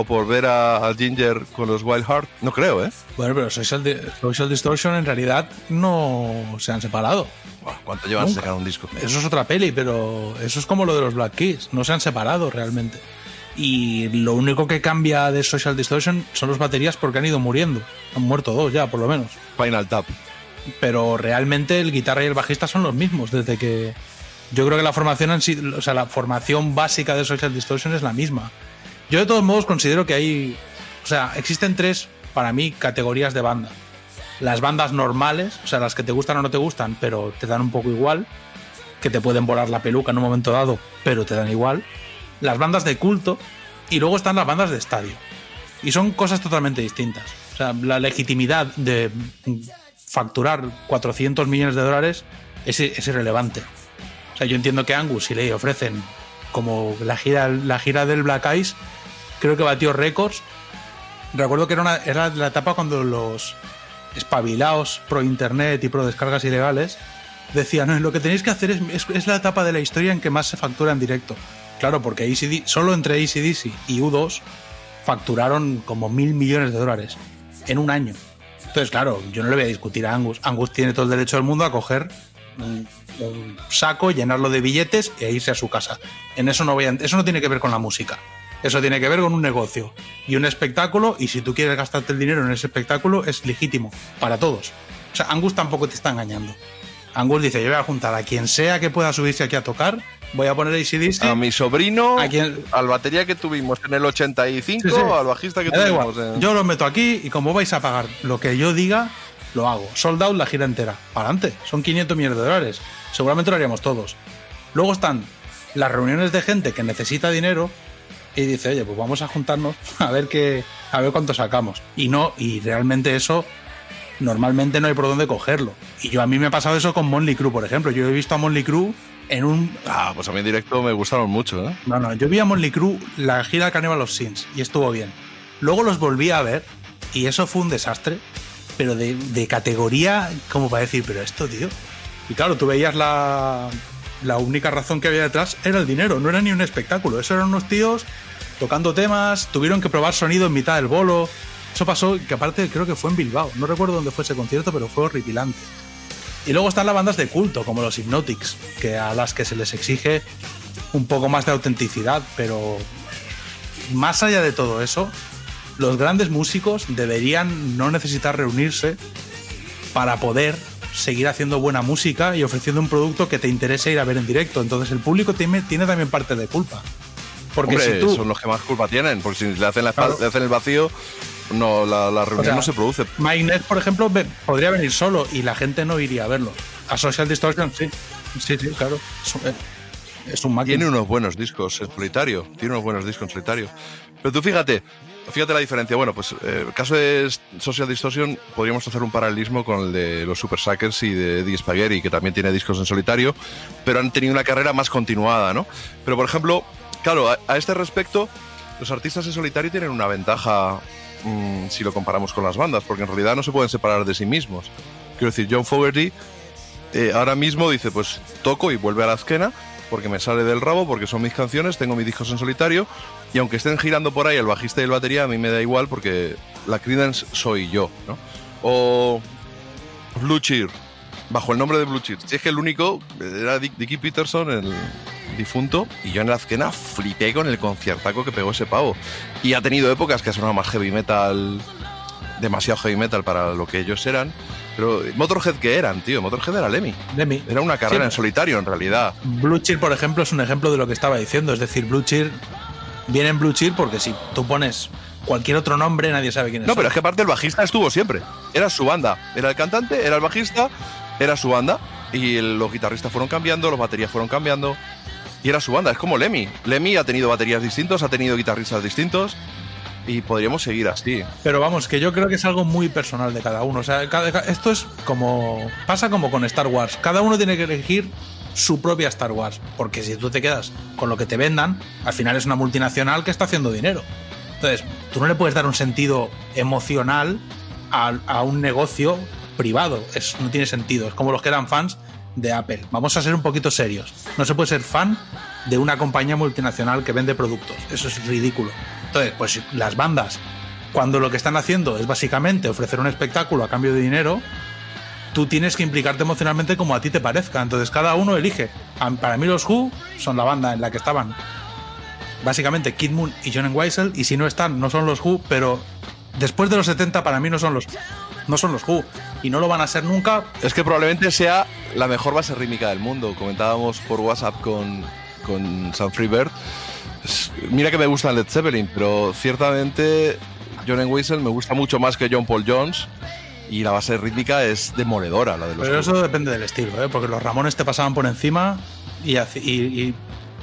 ¿O por ver a, a Ginger con los Wild Heart? No creo, ¿eh? Bueno, pero Social, Di- Social Distortion en realidad no se han separado. ¿Cuánto llevan Nunca. sacar un disco? Eso es otra peli, pero eso es como lo de los Black Keys. No se han separado realmente. Y lo único que cambia de Social Distortion son las baterías porque han ido muriendo. Han muerto dos ya, por lo menos. Final Tap. Pero realmente el guitarra y el bajista son los mismos desde que. Yo creo que la formación, o sea, la formación básica de Social Distortion es la misma. Yo de todos modos considero que hay, o sea, existen tres para mí categorías de banda. Las bandas normales, o sea, las que te gustan o no te gustan, pero te dan un poco igual, que te pueden volar la peluca en un momento dado, pero te dan igual. Las bandas de culto y luego están las bandas de estadio. Y son cosas totalmente distintas. O sea, la legitimidad de facturar 400 millones de dólares es, es irrelevante. O sea, yo entiendo que Angus, si le ofrecen como la gira, la gira del Black Eyes, creo que batió récords. Recuerdo que era, la etapa cuando los espabilados pro internet y pro descargas ilegales decían, "No, lo que tenéis que hacer es, la etapa de la historia en que más se factura en directo. Claro, porque AC/DC solo entre ACDC y U2 facturaron como mil millones de dólares en un año. Entonces, claro, yo no le voy a discutir a Angus. Angus tiene todo el derecho del mundo a coger un, un saco, llenarlo de billetes e irse a su casa. En eso no voy a- eso no tiene que ver con la música. Eso tiene que ver con un negocio y un espectáculo. Y si tú quieres gastarte el dinero en ese espectáculo, es legítimo para todos. O sea, Angus tampoco te está engañando. Angus dice: Yo voy a juntar a quien sea que pueda subirse aquí a tocar. Voy a poner ACDC. A mi sobrino, ¿A quién? al batería que tuvimos en el 85, Sí, sí. al bajista que Me da tuvimos igual. Yo lo meto aquí y como vais a pagar lo que yo diga, lo hago. Sold out la gira entera. Para adelante. Son 500 millones de dólares. Seguramente lo haríamos todos. Luego están las reuniones de gente que necesita dinero y dice, oye, pues vamos a juntarnos a ver qué, a ver cuánto sacamos. Y no, y realmente eso normalmente no hay por dónde cogerlo. Y yo a mí me ha pasado eso con Monly Crew, por ejemplo. Yo he visto a Monly Crew en un Ah, pues a mí en directo me gustaron mucho, ¿eh? no, no, yo vi a Monly Crew la gira Carnival of Sins y estuvo bien. Luego los volví a ver y eso fue un desastre, pero de, de categoría como para decir, pero esto, tío. Y claro, tú veías la, la única razón que había detrás era el dinero, no era ni un espectáculo. Eso eran unos tíos tocando temas, tuvieron que probar sonido en mitad del bolo. Eso pasó, que aparte creo que fue en Bilbao. No recuerdo dónde fue ese concierto, pero fue horripilante. Y luego están las bandas de culto, como los Hypnotics, que a las que se les exige un poco más de autenticidad, pero más allá de todo eso, los grandes músicos deberían no necesitar reunirse para poder seguir haciendo buena música y ofreciendo un producto que te interese ir a ver en directo. Entonces el público tiene, tiene también parte de culpa. Porque Hombre, si tú, son los que más culpa tienen, porque si le hacen, la, Claro. le hacen el vacío, no, la, la reunión sea, no se produce. Ness, por ejemplo, podría venir solo y la gente no iría a verlo. A Social Distortion, sí. Sí, sí, claro. Es un, eh, es un máquina. Tiene unos buenos discos en solitario. Tiene unos buenos discos en solitario. Pero tú fíjate, fíjate la diferencia. Bueno, pues eh, el caso de Social Distortion podríamos hacer un paralelismo con el de los Super Suckers y de Eddie Spaghetti, que también tiene discos en solitario, pero han tenido una carrera más continuada, ¿no? Pero por ejemplo, claro, a, este respecto, los artistas en solitario tienen una ventaja mm, si lo comparamos con las bandas, porque en realidad no se pueden separar de sí mismos. Quiero decir, John Fogerty eh, ahora mismo dice, pues toco y vuelve a la esquena, porque me sale del rabo, porque son mis canciones, tengo mis discos en solitario, y aunque estén girando por ahí el bajista y el batería, a mí me da igual porque la Creedence soy yo, ¿no? O Blue bajo el nombre de Blue Cheer. Si es que el único era Dick- Dickie Peterson, el difunto, y yo en la esquena flipé con el conciertaco que pegó ese pavo. Y ha tenido épocas que ha sonado más heavy metal, demasiado heavy metal para lo que ellos eran. Pero Motorhead, ¿qué eran, tío? Motorhead era Lemmy. Lemmy. Era una carrera Sí. en solitario, en realidad. Blue Cheer, por ejemplo, es un ejemplo de lo que estaba diciendo. Es decir, Blue Cheer viene en Blue Cheer porque si tú pones cualquier otro nombre, nadie sabe quién es. No, pero es que aparte el bajista estuvo siempre. Era su banda. Era el cantante, era el bajista, era su banda. Y los guitarristas fueron cambiando, los baterías fueron cambiando. Y era su banda. Es como Lemmy. Lemmy ha tenido baterías distintos, ha tenido guitarristas distintos. Y podríamos seguir así. Pero vamos, que yo creo que es algo muy personal de cada uno. O sea, esto es como. pasa como con Star Wars. Cada uno tiene que elegir su propia Star Wars. Porque si tú te quedas con lo que te vendan, al final es una multinacional que está haciendo dinero. Entonces, tú no le puedes dar un sentido emocional a un negocio privado. Es, no tiene sentido. Es como los que eran fans de Apple. Vamos a ser un poquito serios. No se puede ser fan de una compañía multinacional que vende productos. Eso es ridículo. Entonces, pues las bandas, cuando lo que están haciendo es básicamente ofrecer un espectáculo a cambio de dinero, tú tienes que implicarte emocionalmente como a ti te parezca. Entonces cada uno elige. Para mí los Who son la banda en la que estaban básicamente Kid Moon y John Weissel y si no están no son los Who, pero después de los 70 para mí no son los no son los Who y no lo van a ser nunca. Es que probablemente sea la mejor base rítmica del mundo. Comentábamos por WhatsApp con, con Sam Freebird. Mira que me gusta Led Zeppelin, pero ciertamente John Weissel me gusta mucho más que John Paul Jones. Y la base rítmica es demoledora, la de los Pero eso depende del estilo, ¿eh? porque los Ramones te pasaban por encima y, y, y-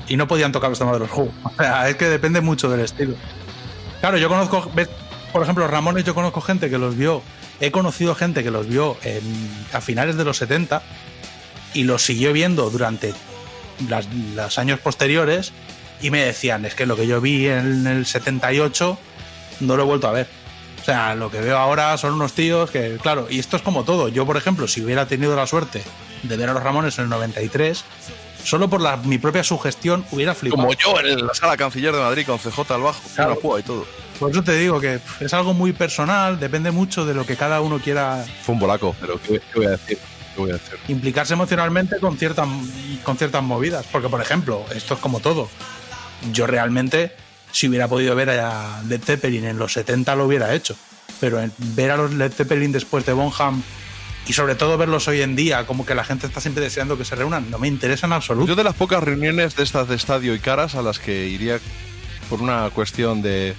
y no podían tocar los temas de los Who. O sea, es que depende mucho del estilo. Claro, yo conozco, ves, por ejemplo, los Ramones, yo conozco gente que los vio, he conocido gente que los vio en- a finales de los 70 y los siguió viendo durante las- los años posteriores y me decían, es que lo que yo vi en el 78 no lo he vuelto a ver. O sea, lo que veo ahora son unos tíos que, claro, y esto es como todo. Yo, por ejemplo, si hubiera tenido la suerte de ver a los Ramones en el 93, solo por la- mi propia sugestión hubiera flipado. Como yo en la sala canciller de Madrid con CJ al bajo, Claro. una púa y todo. Por eso te digo que es algo muy personal, depende mucho de lo que cada uno quiera Fue un bolaco, pero ¿qué, qué voy a decir? ¿Qué voy a decir? implicarse emocionalmente con ciertas, con ciertas movidas. Porque, por ejemplo, esto es como todo. Yo realmente, si hubiera podido ver a Led Zeppelin en los 70, lo hubiera hecho. Pero ver a los Led Zeppelin después de Bonham y sobre todo verlos hoy en día, como que la gente está siempre deseando que se reúnan, no me interesa en absoluto. Yo de las pocas reuniones de estas de estadio y caras a las que iría por una cuestión de,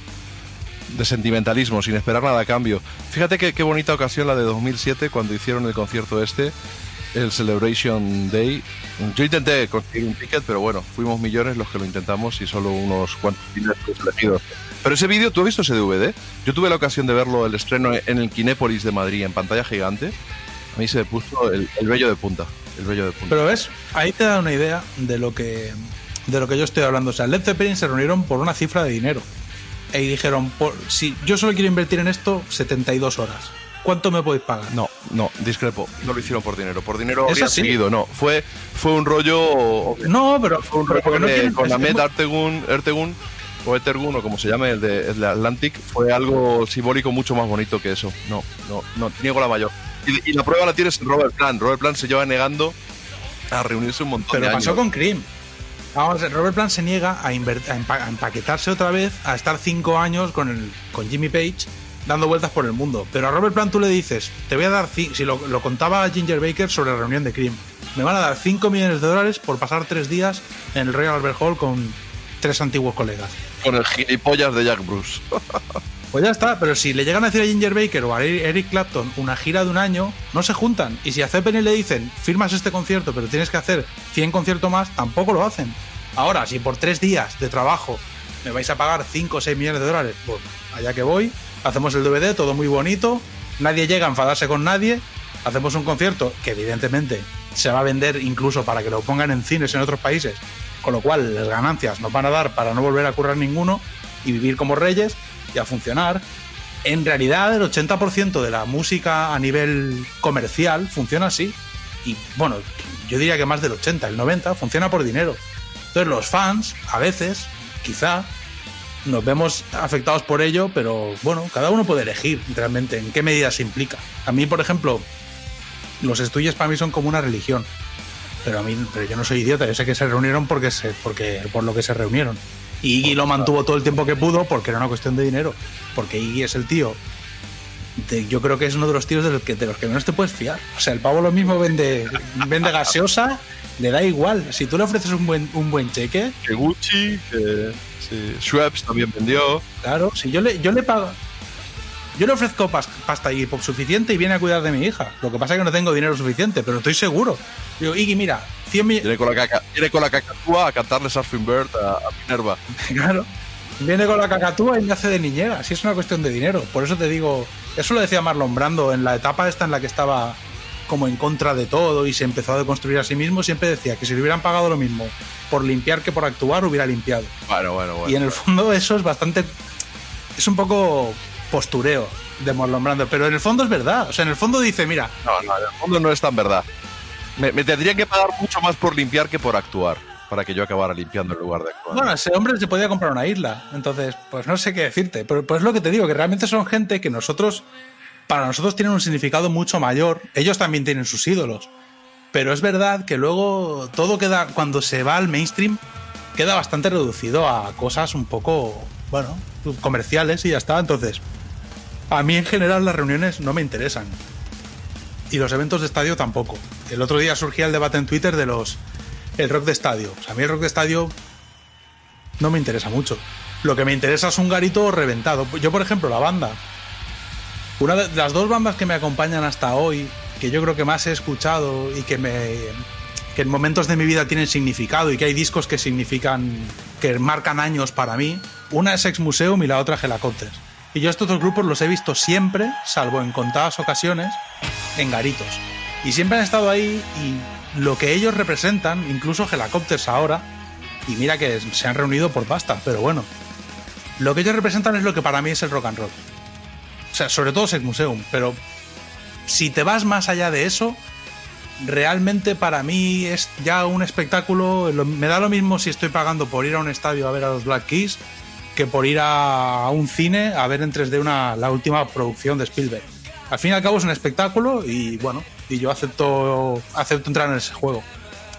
de sentimentalismo, sin esperar nada a cambio. Fíjate qué bonita ocasión la de 2007 cuando hicieron el concierto este, el Celebration Day. Yo intenté conseguir un ticket, pero bueno, fuimos millones los que lo intentamos y solo unos cuantos elegidos. Pero ese vídeo, ¿tú has visto ese DVD? Yo tuve la ocasión de verlo, el estreno en el Kinépolis de Madrid, en pantalla gigante. A mí se me puso el, el vello de punta. El vello de punta. Pero ves, ahí te da una idea de lo que de lo que yo estoy hablando. O sea, Led Zeppelin se reunieron por una cifra de dinero. Y dijeron, por, si yo solo quiero invertir en esto 72 horas, ¿cuánto me podéis pagar? No, no, discrepo. No lo hicieron por dinero. Por dinero habría así. seguido, no. Fue, fue un rollo. No, pero Fue un rollo no de- con muy- Artegun, Ertegun o Etergun, o como se llame, el de, el de Atlantic, fue algo simbólico mucho más bonito que eso. No, no, no, niego la mayor. Y, y la prueba la tienes en Robert Plant. Robert Plant se lleva negando a reunirse un montón Pero de pasó años. con Cream. Vamos, Robert Plant se niega a, a empa- a empaquetarse otra vez, a estar cinco años con, el, con Jimmy Page dando vueltas por el mundo. Pero a Robert Plant tú le dices, te voy a dar, si lo, lo contaba Ginger Baker sobre la reunión de Cream, me van a dar 5 millones de dólares por pasar tres días en el Royal Albert Hall con tres antiguos colegas. Con el gilipollas de Jack Bruce. Pues ya está, pero si le llegan a decir a Ginger Baker o a Eric Clapton una gira de un año, no se juntan. Y si a Zeppelin le dicen, firmas este concierto, pero tienes que hacer 100 conciertos más, tampoco lo hacen. Ahora, si por tres días de trabajo me vais a pagar 5 o 6 millones de dólares, pues allá que voy, hacemos el DVD, todo muy bonito, nadie llega a enfadarse con nadie, hacemos un concierto que evidentemente se va a vender incluso para que lo pongan en cines en otros países, con lo cual las ganancias nos van a dar para no volver a currar ninguno y vivir como reyes a funcionar. En realidad, el 80% de la música a nivel comercial funciona así. Y bueno, yo diría que más del 80, el 90 funciona por dinero. Entonces, los fans, a veces, quizá, nos vemos afectados por ello, pero bueno, cada uno puede elegir realmente en qué medida se implica. A mí, por ejemplo, los estudios para mí son como una religión. Pero a mí, yo no soy idiota, yo sé que se reunieron porque se, porque, por lo que se reunieron. Y Iggy lo mantuvo todo el tiempo que pudo porque era una cuestión de dinero. Porque Iggy es el tío. de- yo creo que es uno de los tíos de los, que, de los que menos te puedes fiar. O sea, el pavo lo mismo vende, vende gaseosa, le da igual. Si tú le ofreces un buen, un buen cheque. Que Gucci, que sí, Schweppes también vendió. Claro, si yo le, yo le pago. Yo le ofrezco pas- pasta y pop suficiente y viene a cuidar de mi hija. Lo que pasa es que no tengo dinero suficiente, pero estoy seguro. Digo, Iggy, mira, 100 millones. Viene con la, caca, viene con la cacatúa a cantarle Surfing Bird a, a Minerva. Claro. Viene con la cacatúa y me hace de niñera. Si es una cuestión de dinero. Por eso te digo. Eso lo decía Marlon Brando en la etapa esta en la que estaba como en contra de todo y se empezó a deconstruir a sí mismo. Siempre decía que si le hubieran pagado lo mismo por limpiar que por actuar, hubiera limpiado. Bueno, bueno, bueno. Y en el fondo eso es bastante... Es un poco postureo de Marlon Brando, pero en el fondo es verdad. O sea, en el fondo dice, mira, No, no, en el fondo no es tan verdad. Me, me tendrían que pagar mucho más por limpiar que por actuar. Para que yo acabara limpiando en lugar de actuar. bueno, ese hombre se podía comprar una isla. Entonces, pues no sé qué decirte. Pero pues es lo que te digo, que realmente son gente que nosotros, para nosotros tienen un significado mucho mayor. Ellos también tienen sus ídolos. Pero es verdad que luego todo queda, cuando se va al mainstream, queda bastante reducido a cosas un poco, bueno, comerciales y ya está. Entonces, a mí en general las reuniones no me interesan. Y los eventos de estadio tampoco. El otro día surgía el debate en Twitter de los el rock de estadio. A mí el rock de estadio no me interesa mucho. Lo que me interesa es un garito reventado. Yo, por ejemplo, la banda. Una de las dos bandas que me acompañan hasta hoy, que yo creo que más he escuchado y que me que en momentos de mi vida tienen significado y que hay discos que significan que marcan años para mí. Una es Ex Museum y la otra Helicopters. Y yo estos dos grupos los he visto siempre, salvo en contadas ocasiones, en garitos. Y siempre han estado ahí y lo que ellos representan, incluso Helicopters ahora, y mira que se han reunido por pasta, pero bueno, lo que ellos representan es lo que para mí es el rock and roll. O sea, sobre todo Sex Museum, pero si te vas más allá de eso, realmente para mí es ya un espectáculo. lo- me da lo mismo si estoy pagando por ir a un estadio a ver a los Black Keys que por ir a, un cine a ver en 3D una, la última producción de Spielberg. Al fin y al cabo es un espectáculo y bueno, y yo acepto, acepto entrar en ese juego.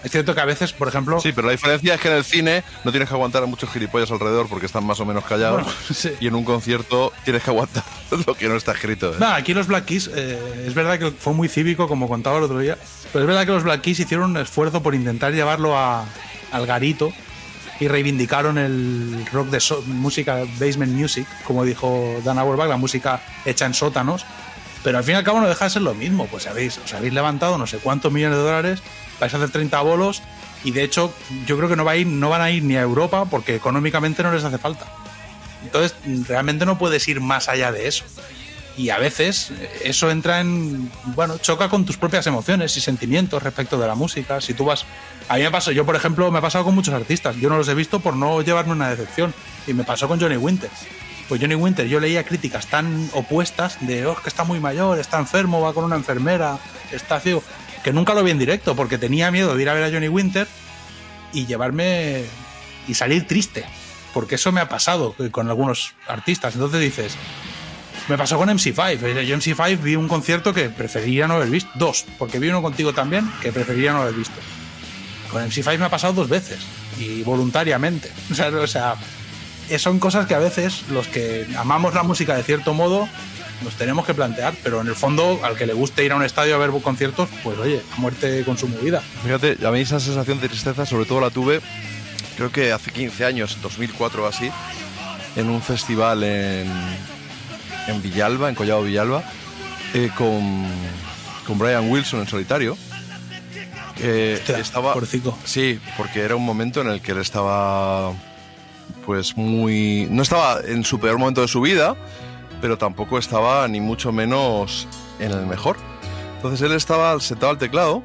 Es cierto que a veces, por ejemplo, Sí, pero la diferencia es que en el cine no tienes que aguantar a muchos gilipollas alrededor porque están más o menos callados. Bueno, sí. Y en un concierto tienes que aguantar lo que no está escrito. ¿eh? Aquí los Black Keys, eh, es verdad que fue muy cívico, como contaba el otro día, pero es verdad que los Black Keys hicieron un esfuerzo por intentar llevarlo a- al garito y reivindicaron el rock de so- música, basement music, como dijo Dan Auerbach, la música hecha en sótanos, pero al fin y al cabo no deja de ser lo mismo, pues sabéis, os habéis levantado no sé cuántos millones de dólares, vais a hacer 30 bolos y de hecho yo creo que no, va a ir, no van a ir ni a Europa porque económicamente no les hace falta. Entonces, realmente no puedes ir más allá de eso. Y a veces eso entra en. Bueno, choca con tus propias emociones y sentimientos respecto de la música. Si tú vas. A mí me pasó, yo por ejemplo, me ha pasado con muchos artistas. Yo no los he visto por no llevarme una decepción. Y me pasó con Johnny Winter. Pues Johnny Winter, yo leía críticas tan opuestas de, oh, que está muy mayor, está enfermo, va con una enfermera, está ciego. Que nunca lo vi en directo porque tenía miedo de ir a ver a Johnny Winter y llevarme. y salir triste porque eso me ha pasado con algunos artistas. Entonces dices, me pasó con MC5. Eh, Yo MC5 vi un concierto que preferiría no haber visto. Dos, porque vi uno contigo también que preferiría no haber visto. Con MC5 me ha pasado dos veces y voluntariamente. O sea, o sea, son cosas que a veces los que amamos la música de cierto modo nos tenemos que plantear, pero en el fondo al que le guste ir a un estadio a ver conciertos, pues oye, a muerte con su movida. Fíjate, a mí esa sensación de tristeza sobre todo la tuve, creo que hace 15 años, 2004 o así, en un festival en, en Villalba, en Collado Villalba, eh, con, con Brian Wilson en solitario. Eh, estaba, sí, porque era un momento en el que él estaba, pues muy, no estaba en su peor momento de su vida, pero tampoco estaba ni mucho menos en el mejor. Entonces él estaba sentado al teclado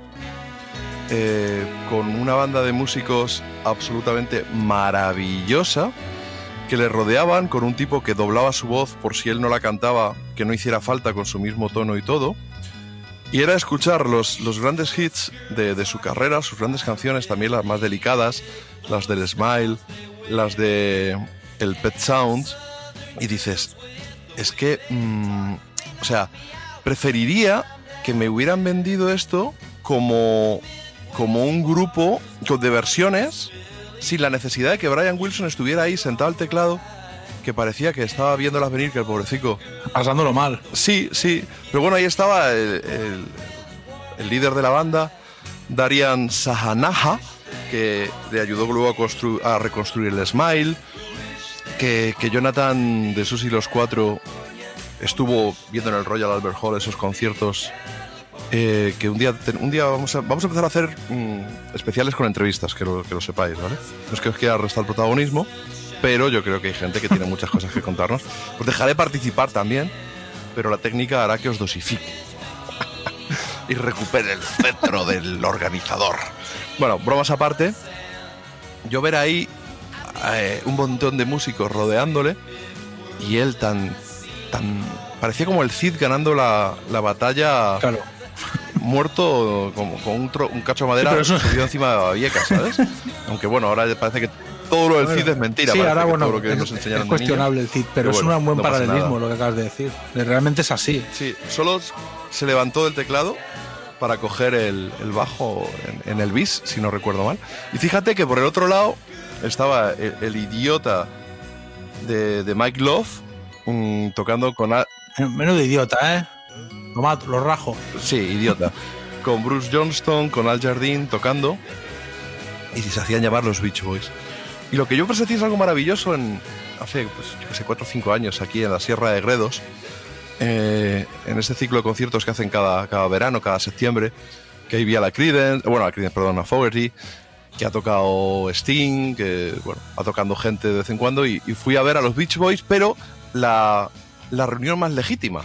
eh, con una banda de músicos absolutamente maravillosa que le rodeaban con un tipo que doblaba su voz por si él no la cantaba, que no hiciera falta con su mismo tono y todo. Y era escuchar los, los grandes hits de, de su carrera, sus grandes canciones, también las más delicadas, las del Smile, las de el Pet Sounds, y dices, es que, mm, o sea, preferiría que me hubieran vendido esto como, como un grupo de versiones sin la necesidad de que Brian Wilson estuviera ahí sentado al teclado, que parecía que estaba viéndolas venir, que el pobrecito. Pasándolo mal. Sí, sí. Pero bueno, ahí estaba el, el- el líder de la banda, Darian Sahanaha, que le ayudó luego a, constru- a reconstruir el Smile, que, que Jonathan de Sus y los Cuatro estuvo viendo en el Royal Albert Hall esos conciertos eh, que un día, un día vamos, a, vamos a empezar a hacer mm, especiales con entrevistas, que lo, que lo sepáis, ¿vale? No es que os quiera restar protagonismo, pero yo creo que hay gente que tiene muchas cosas que contarnos. Os dejaré participar también, pero la técnica hará que os dosifique y recupere el centro del organizador. Bueno, bromas aparte, yo ver ahí eh, un montón de músicos rodeándole y él tan, tan parecía como el Cid ganando la, la batalla muerto como con un, tro- un cacho de madera Sí, pero eso- subido encima de la babieca, ¿sabes? Aunque bueno, ahora parece que todo lo del Bueno, Cid es mentira. Sí, ahora que bueno, todo lo que es, nos enseñaron es cuestionable niños. el CID, pero, es bueno, un buen no paralelismo lo que acabas de decir. Realmente es así. Sí, solo se levantó del teclado para coger el, el bajo en, en el bis, si no recuerdo mal. Y fíjate que por el otro lado estaba el, el idiota de, de Mike Love mm, tocando con... a- Menudo idiota, ¿eh? Lo mato, lo rajo. Sí, idiota. con Bruce Johnston, con Al Jardine tocando y se hacían llamar los Beach Boys. Y lo que yo presencié es algo maravilloso hace, pues, yo sé, cuatro o cinco años aquí en la Sierra de Gredos, eh, en este ciclo de conciertos que hacen cada, cada verano, cada septiembre, que ahí vi a la Creedence, bueno, a Creedence, perdón, a Fogerty, que ha tocado Sting, que, bueno, ha tocando gente de vez en cuando, y, y fui a ver a los Beach Boys, pero la, la reunión más legítima.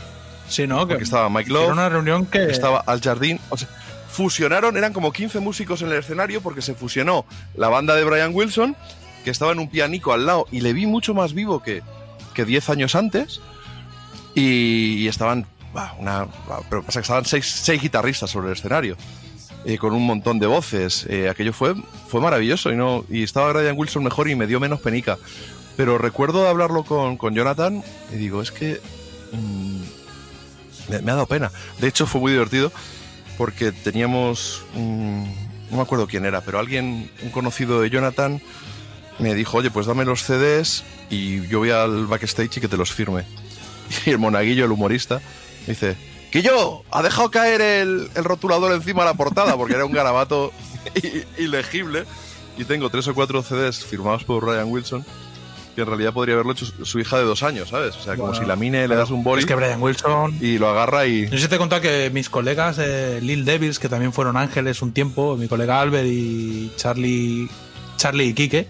Sí, ¿no? Porque estaba Mike Love, Era una reunión que... estaba Al Jardín, o sea, fusionaron, eran como 15 músicos en el escenario porque se fusionó la banda de Brian Wilson, que estaba en un pianico al lado, y le vi mucho más vivo que, que 10 años antes, y, y estaban, bah, una, bah, pero pasa que estaban seis, seis guitarristas sobre el escenario, eh, con un montón de voces, eh, aquello fue, fue maravilloso, y, no, y estaba Brian Wilson mejor y me dio menos penica. Pero recuerdo hablarlo con, con Jonathan y digo, es que mm, me, ha dado pena. De hecho, fue muy divertido porque teníamos, un- no me acuerdo quién era, pero alguien, un conocido de Jonathan, me dijo, oye, pues dame los CDs y yo voy al backstage y que te los firme. Y el monaguillo, el humorista, dice, que yo, ha dejado caer el, el rotulador encima de la portada porque era un garabato ilegible. Y tengo tres o cuatro CDs firmados por Ryan Wilson, que en realidad podría haberlo hecho su, hija de dos años, ¿sabes? O sea, como Bueno, si la mine, le das un boli Es que Brian Wilson... y lo agarra y... No sé si te he contado que mis colegas eh, Lil Devils, que también fueron ángeles un tiempo, mi colega Albert y Charlie, Charlie y Quique,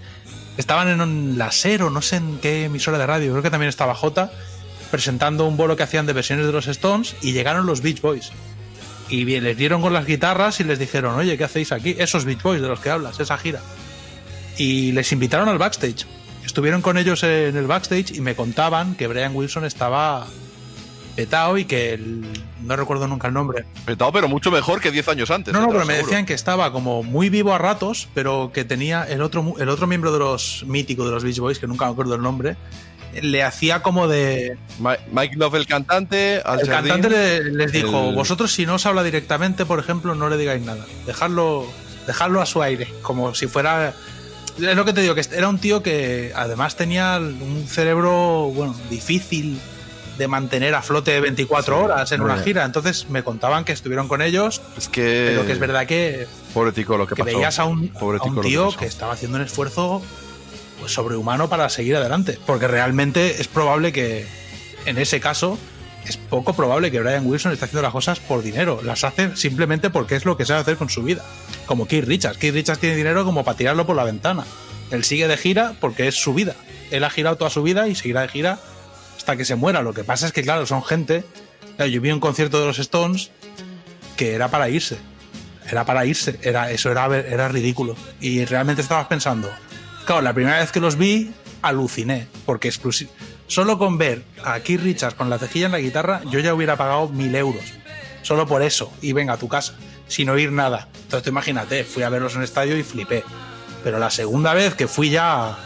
estaban en un lasero, no sé en qué emisora de radio, creo que también estaba J, presentando un bolo que hacían de versiones de los Stones y llegaron los Beach Boys. Y les dieron con las guitarras y les dijeron, oye, ¿qué hacéis aquí? Esos Beach Boys de los que hablas, esa gira. Y les invitaron al backstage. Estuvieron con ellos en el backstage y me contaban que Brian Wilson estaba petado y que el- no recuerdo nunca el nombre. Petado, pero mucho mejor que 10 años antes. No, no, pero me decían que estaba como muy vivo a ratos, pero que tenía el otro, el otro miembro de los míticos de los Beach Boys, que nunca me acuerdo el nombre, le hacía como de... Mike Love, el cantante, Al El Jardín, cantante le- les dijo, el- vosotros si no os habla directamente, por ejemplo, no le digáis nada. Dejadlo, dejadlo a su aire, como si fuera... Es lo que te digo, que era un tío que además tenía un cerebro, bueno, difícil de mantener a flote 24 Sí, horas en una gira. Entonces me contaban que estuvieron con ellos, Es que. pero que es verdad que Pobre tico lo que, que pasó. veías a un, Pobre a tico un lo que tío que, estaba haciendo un esfuerzo pues, sobrehumano para seguir adelante. Porque realmente es probable que, en ese caso, es poco probable que Brian Wilson esté haciendo las cosas por dinero. Las hace simplemente porque es lo que sabe hacer con su vida. Como Keith Richards. Keith Richards tiene dinero como para tirarlo por la ventana. Él sigue de gira porque es su vida. Él ha girado toda su vida y seguirá de gira hasta que se muera. Lo que pasa es que, claro, son gente. Yo vi un concierto de los Stones que era para irse. Era para irse. Era, eso era, era ridículo. Y realmente estabas pensando. Claro, la primera vez que los vi, aluciné. Porque solo con ver a Keith Richards con la cejilla en la guitarra, yo ya hubiera pagado mil euros. Solo por eso. Y venga a tu casa. Sin oír nada. Entonces tú imagínate, fui a verlos en el estadio y flipé. Pero la segunda vez que fui ya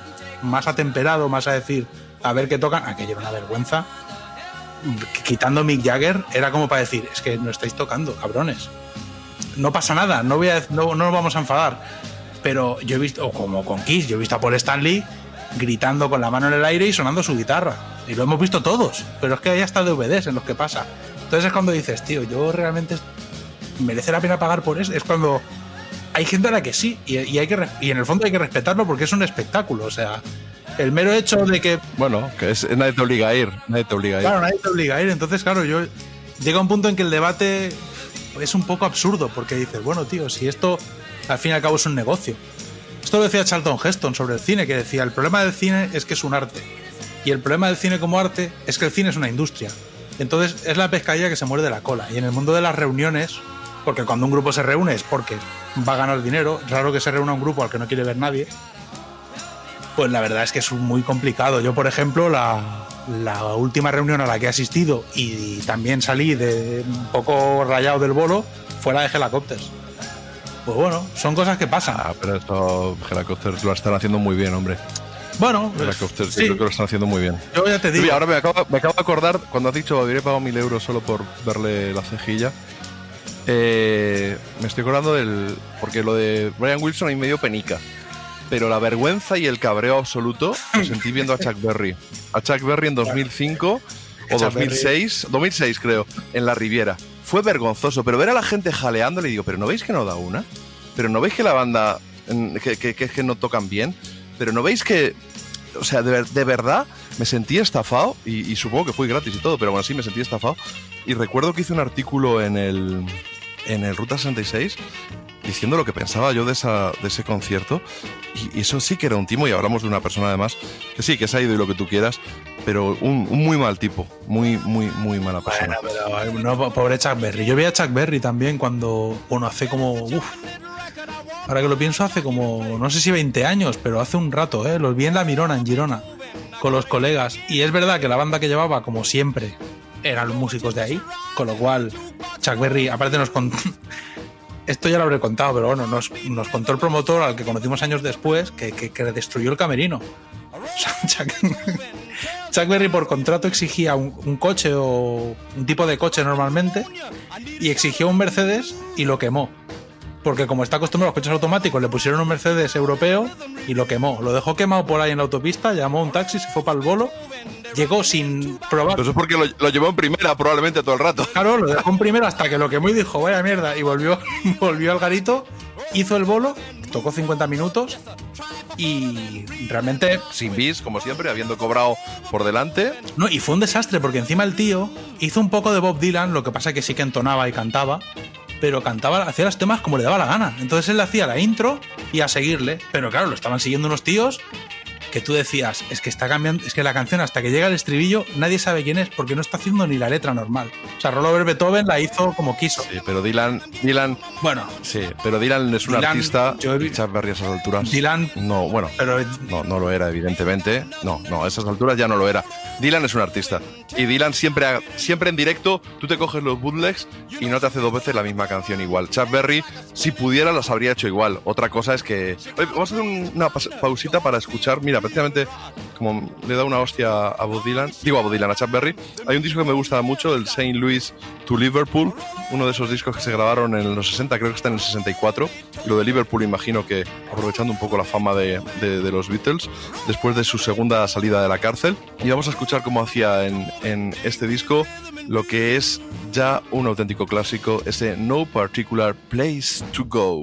más atemperado, más a decir, a ver qué tocan, aquello era una vergüenza. Quitando Mick Jagger, era como para decir, es que no estáis tocando, cabrones. No pasa nada, no, voy a, no, no nos vamos a enfadar. Pero yo he visto, o como con Kiss, yo he visto a Paul Stanley gritando con la mano en el aire y sonando su guitarra. Y lo hemos visto todos, pero es que hay hasta DVDs en los que pasa. Entonces es cuando dices, tío, yo realmente merece la pena pagar por eso. Es cuando hay gente a la que sí, y, y hay que, y en el fondo hay que respetarlo porque es un espectáculo. O sea, el mero hecho de que Bueno, que es, nadie te obliga a ir. Nadie te obliga a ir. Claro, nadie te obliga a ir. Entonces, claro, yo llega un punto en que el debate es un poco absurdo porque dices, bueno, tío, si esto al fin y al cabo es un negocio. Esto lo decía Charlton Heston sobre el cine, que decía, el problema del cine es que es un arte. Y el problema del cine como arte es que el cine es una industria. Entonces es la pescadilla que se muerde la cola. Y en el mundo de las reuniones, porque cuando un grupo se reúne es porque va a ganar dinero, raro que se reúna un grupo al que no quiere ver nadie, pues la verdad es que es muy complicado. Yo, por ejemplo, la, última reunión a la que he asistido y también salí de un poco rayado del bolo fue la de Helicopters. Pues bueno, son cosas que pasan. Ah, pero esto, Helicopters lo están haciendo muy bien, hombre. Bueno, pues, sí. yo creo que lo están haciendo muy bien. Yo ya te digo. Ahora me acabo, me acabo de acordar, cuando has dicho habría pagado mil euros solo por verle la cejilla, eh, me estoy acordando del. Porque lo de Brian Wilson ahí medio penica. Pero la vergüenza y el cabreo absoluto lo sentí viendo a Chuck Berry. A Chuck Berry en 2005 o Chuck 2006, 2006 creo, en la Riviera. Fue vergonzoso, pero ver a la gente jaleando le digo, pero ¿no veis que no da una? ¿Pero no veis que la banda, que, que, que, que no tocan bien? ¿Pero no veis que o sea, de, ver- de verdad me sentí estafado y, y supongo que fue gratis y todo, pero bueno, sí me sentí estafado. Y recuerdo que hice un artículo en el, en el Ruta 66 diciendo lo que pensaba yo de, esa, de ese concierto. Y, y eso sí que era un timo, y hablamos de una persona además que sí, que se ha ido y lo que tú quieras, pero un, un muy mal tipo, muy, muy, muy mala persona. Bueno, pero no, po- pobre Chuck Berry. Yo vi a Chuck Berry también cuando, bueno, hace como, uf, ahora que lo pienso, hace como, no sé si 20 años, pero hace un rato, ¿eh? Los vi en La Mirona, en Girona, con los colegas. Y es verdad que la banda que llevaba, como siempre, eran los músicos de ahí, con lo cual Chuck Berry, aparte nos contó, esto ya lo habré contado, pero bueno, nos, nos contó el promotor al que conocimos años después que, que, que destruyó el camerino. O sea, Chuck, Chuck Berry por contrato exigía un, un coche o un tipo de coche normalmente y exigió un Mercedes y lo quemó. Porque como está acostumbrado a los coches automáticos, le pusieron un Mercedes europeo y lo quemó. Lo dejó quemado por ahí en la autopista, llamó a un taxi, se fue para el bolo, llegó sin probar. Eso es porque lo, lo llevó en primera probablemente todo el rato. Claro, lo dejó en primero hasta que lo quemó y dijo, vaya mierda. Y volvió, volvió al garito, hizo el bolo, tocó 50 minutos y realmente Sin bis, como siempre, habiendo cobrado por delante. No, y fue un desastre porque encima el tío hizo un poco de Bob Dylan, lo que pasa que sí que entonaba y cantaba, pero cantaba, hacía los temas como le daba la gana. Entonces él hacía la intro y a seguirle, pero claro, lo estaban siguiendo unos tíos que tú decías, es que está cambiando, es que la canción hasta que llega el estribillo nadie sabe quién es porque no está haciendo ni la letra normal. O sea, Robert Beethoven la hizo como quiso. Sí, pero Dylan, Dylan, Bueno, sí, pero Dylan es un Dylan, artista. yo he y Chuck Berry a esas alturas. Dylan, No, bueno, pero no, no lo era, evidentemente. No, no, a esas alturas ya no lo era. Dylan es un artista. Y Dylan siempre, siempre en directo, tú te coges los bootlegs y no te hace dos veces la misma canción igual. Chuck Berry, si pudiera, las habría hecho igual. Otra cosa es que... Oye, vamos a hacer un- una pausita para escuchar. Mira, precisamente como le da una hostia a Bob Dylan, digo a Bob Dylan, a Chuck Berry, hay un disco que me gusta mucho, el St. Louis to Liverpool, uno de esos discos que se grabaron en los 60, creo que está en el 64. Y lo de Liverpool, imagino que aprovechando un poco la fama de, de- de los Beatles, después de su segunda salida de la cárcel. Y vamos a escuchar cómo hacía en, en este disco lo que es ya un auténtico clásico, ese No Particular Place to Go.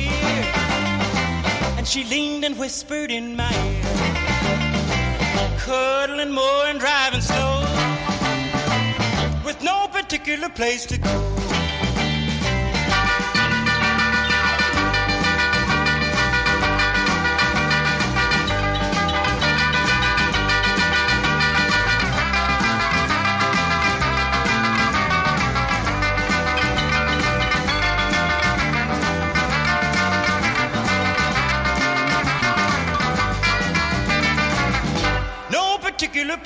she leaned and whispered in my ear, cuddling more and driving slow, with no particular place to go.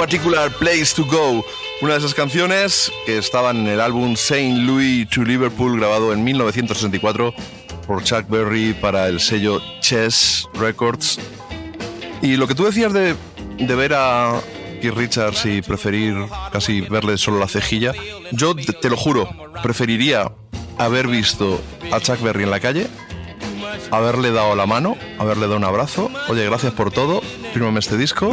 Particular Place to Go, una de esas canciones que estaban en el álbum Saint Louis to Liverpool grabado en 1964 por Chuck Berry para el sello Chess Records. Y lo que tú decías de, de ver a Keith Richards y preferir casi verle solo la cejilla, yo te, lo juro, preferiría haber visto a Chuck Berry en la calle haberle dado la mano, haberle dado un abrazo. Oye, gracias por todo, fírmame este disco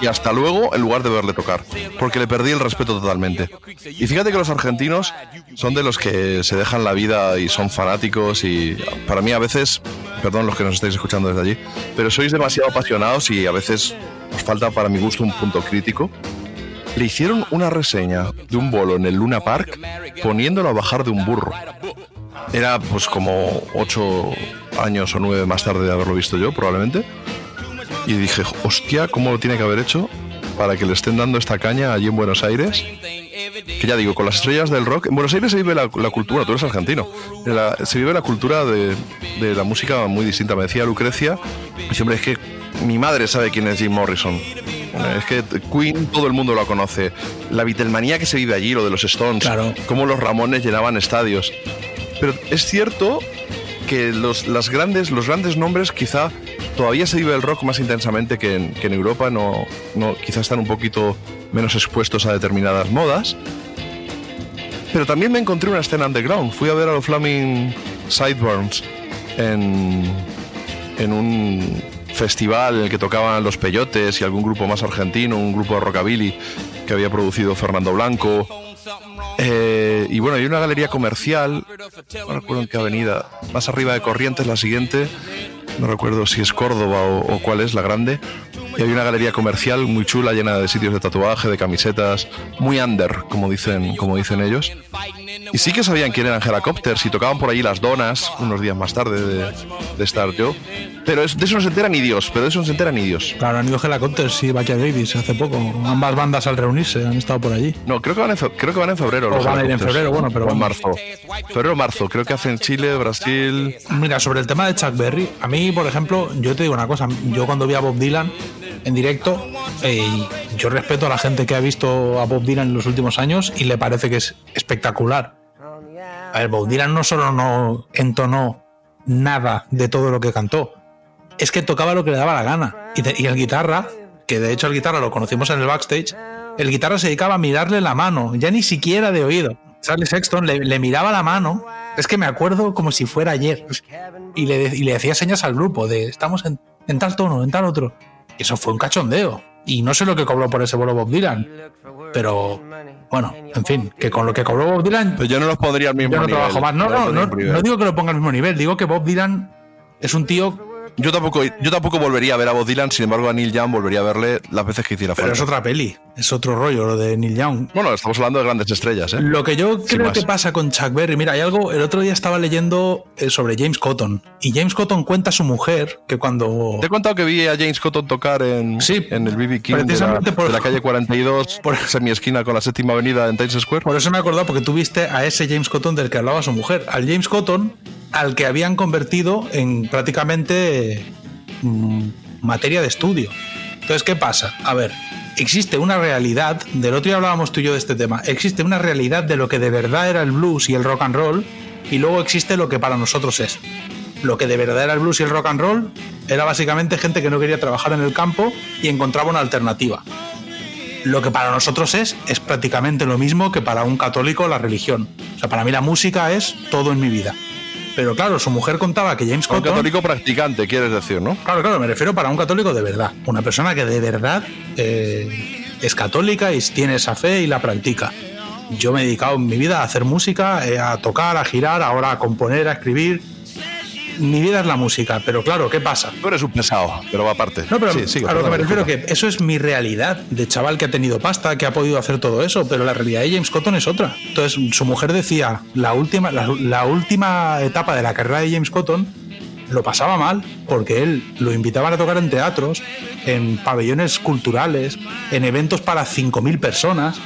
y hasta luego en lugar de verle tocar, porque le perdí el respeto totalmente. Y fíjate que los argentinos son de los que se dejan la vida y son fanáticos y para mí a veces, perdón los que nos estáis escuchando desde allí, pero sois demasiado apasionados y a veces os falta para mi gusto un punto crítico. Le hicieron una reseña de un bolo en el Luna Park poniéndolo a bajar de un burro. Era pues como ocho años o nueve más tarde de haberlo visto yo, probablemente. Y dije, hostia, ¿cómo lo tiene que haber hecho para que le estén dando esta caña allí en Buenos Aires? Que ya digo, con las estrellas del rock. En Buenos Aires se vive la, la cultura, tú eres argentino. La- se vive la cultura de, de la música muy distinta. Me decía Lucrecia, siempre es que mi madre sabe quién es Jim Morrison. Es que Queen todo el mundo lo conoce. La Beatlemanía que se vive allí, lo de los Stones. Claro. Cómo los Ramones llenaban estadios. Pero es cierto que los, las grandes, los grandes nombres quizá todavía se vive el rock más intensamente que en, que en Europa, no, no, quizá están un poquito menos expuestos a determinadas modas. Pero también me encontré una escena underground. Fui a ver a los Flaming Sideburns en, en un festival en el que tocaban los Peyotes y algún grupo más argentino, un grupo de rockabilly. que había producido Fernando Blanco. Eh, y bueno, hay una galería comercial, no recuerdo en qué avenida, más arriba de Corrientes, la siguiente, no recuerdo si es Córdoba o, o cuál es, la grande. Y hay una galería comercial muy chula, llena de sitios de tatuaje, de camisetas, muy under, como dicen, como dicen ellos. Y sí que sabían quién eran Helicopters y tocaban por allí las donas unos días más tarde de, de estar yo. Pero es- de eso no se entera ni Dios, pero de eso no se entera ni Dios. Claro, han ido Helicopters y Backyard Babies hace poco. Ambas bandas al reunirse han estado por allí. No, creo que van en, creo que van en febrero. O van a ir en febrero, bueno, pero O en marzo. Febrero marzo, creo que hacen Chile, Brasil. Mira, sobre el tema de Chuck Berry, a mí, por ejemplo, yo te digo una cosa, yo cuando vi a Bob Dylan en directo, eh, yo respeto a la gente que ha visto a Bob Dylan en los últimos años y le parece que es espectacular. A ver, Bob Dylan no solo no entonó nada de todo lo que cantó, es que tocaba lo que le daba la gana. Y, el guitarra, que de hecho el guitarra lo conocimos en el backstage, el guitarra se dedicaba a mirarle la mano, ya ni siquiera de oído. Charlie Sexton le, miraba la mano, es que me acuerdo como si fuera ayer, y le, y le hacía señas al grupo de estamos en, en tal tono, en tal otro. Eso fue un cachondeo. Y no sé lo que cobró por ese bolo Bob Dylan, pero bueno, en fin, que con lo que cobró Bob Dylan Pero yo no los pondría al mismo yo no nivel. trabajo más. No, no, no, no digo que lo ponga al mismo nivel, digo que Bob Dylan es un tío Yo tampoco, yo tampoco volvería a ver a Bob Dylan, sin embargo a Neil Young volvería a verle las veces que hiciera Pero falta. es otra peli, es otro rollo lo de Neil Young. Bueno, estamos hablando de grandes estrellas, ¿eh? Lo que yo creo que pasa con Chuck Berry, mira, hay algo, el otro día estaba leyendo eh, sobre James Cotton y James Cotton cuenta a su mujer que cuando... Te he contado que vi a James Cotton tocar en, en el BB King de la, por- de la calle 42, por semi-esquina con la séptima avenida en Times Square. Por eso me he acordado porque tú viste a ese James Cotton del que hablaba su mujer, al James Cotton al que habían convertido en prácticamente mm, materia de estudio. Entonces, ¿qué pasa? A ver, existe una realidad, del otro día hablábamos tú y yo de este tema, existe una realidad de lo que de verdad era el blues y el rock and roll, y luego existe lo que para nosotros es. Lo que de verdad era el blues y el rock and roll era básicamente gente que no quería trabajar en el campo y encontraba una alternativa. Lo que para nosotros es, es prácticamente lo mismo que para un católico la religión. O sea, para mí la música es todo en mi vida. Pero claro, su mujer contaba que James Un Cotton... católico practicante, quieres decir, ¿no? Claro, claro, me refiero para un católico de verdad. Una persona que de verdad eh, es católica y tiene esa fe y la practica. Yo me he dedicado en mi vida a hacer música, eh, a tocar, a girar, ahora a componer, a escribir. Mi vida es la música, pero claro, ¿qué pasa? Tú eres un pesado, pero va aparte. No, pero Sí, sigue, a lo que me refiero que eso es mi realidad de chaval que ha tenido pasta, que ha podido hacer todo eso, pero la realidad de James Cotton es otra. Entonces, su mujer decía, la última, la, la última etapa de la carrera de James Cotton lo pasaba mal, porque él lo invitaban a tocar en teatros, en pabellones culturales, en eventos para 5.000 personas,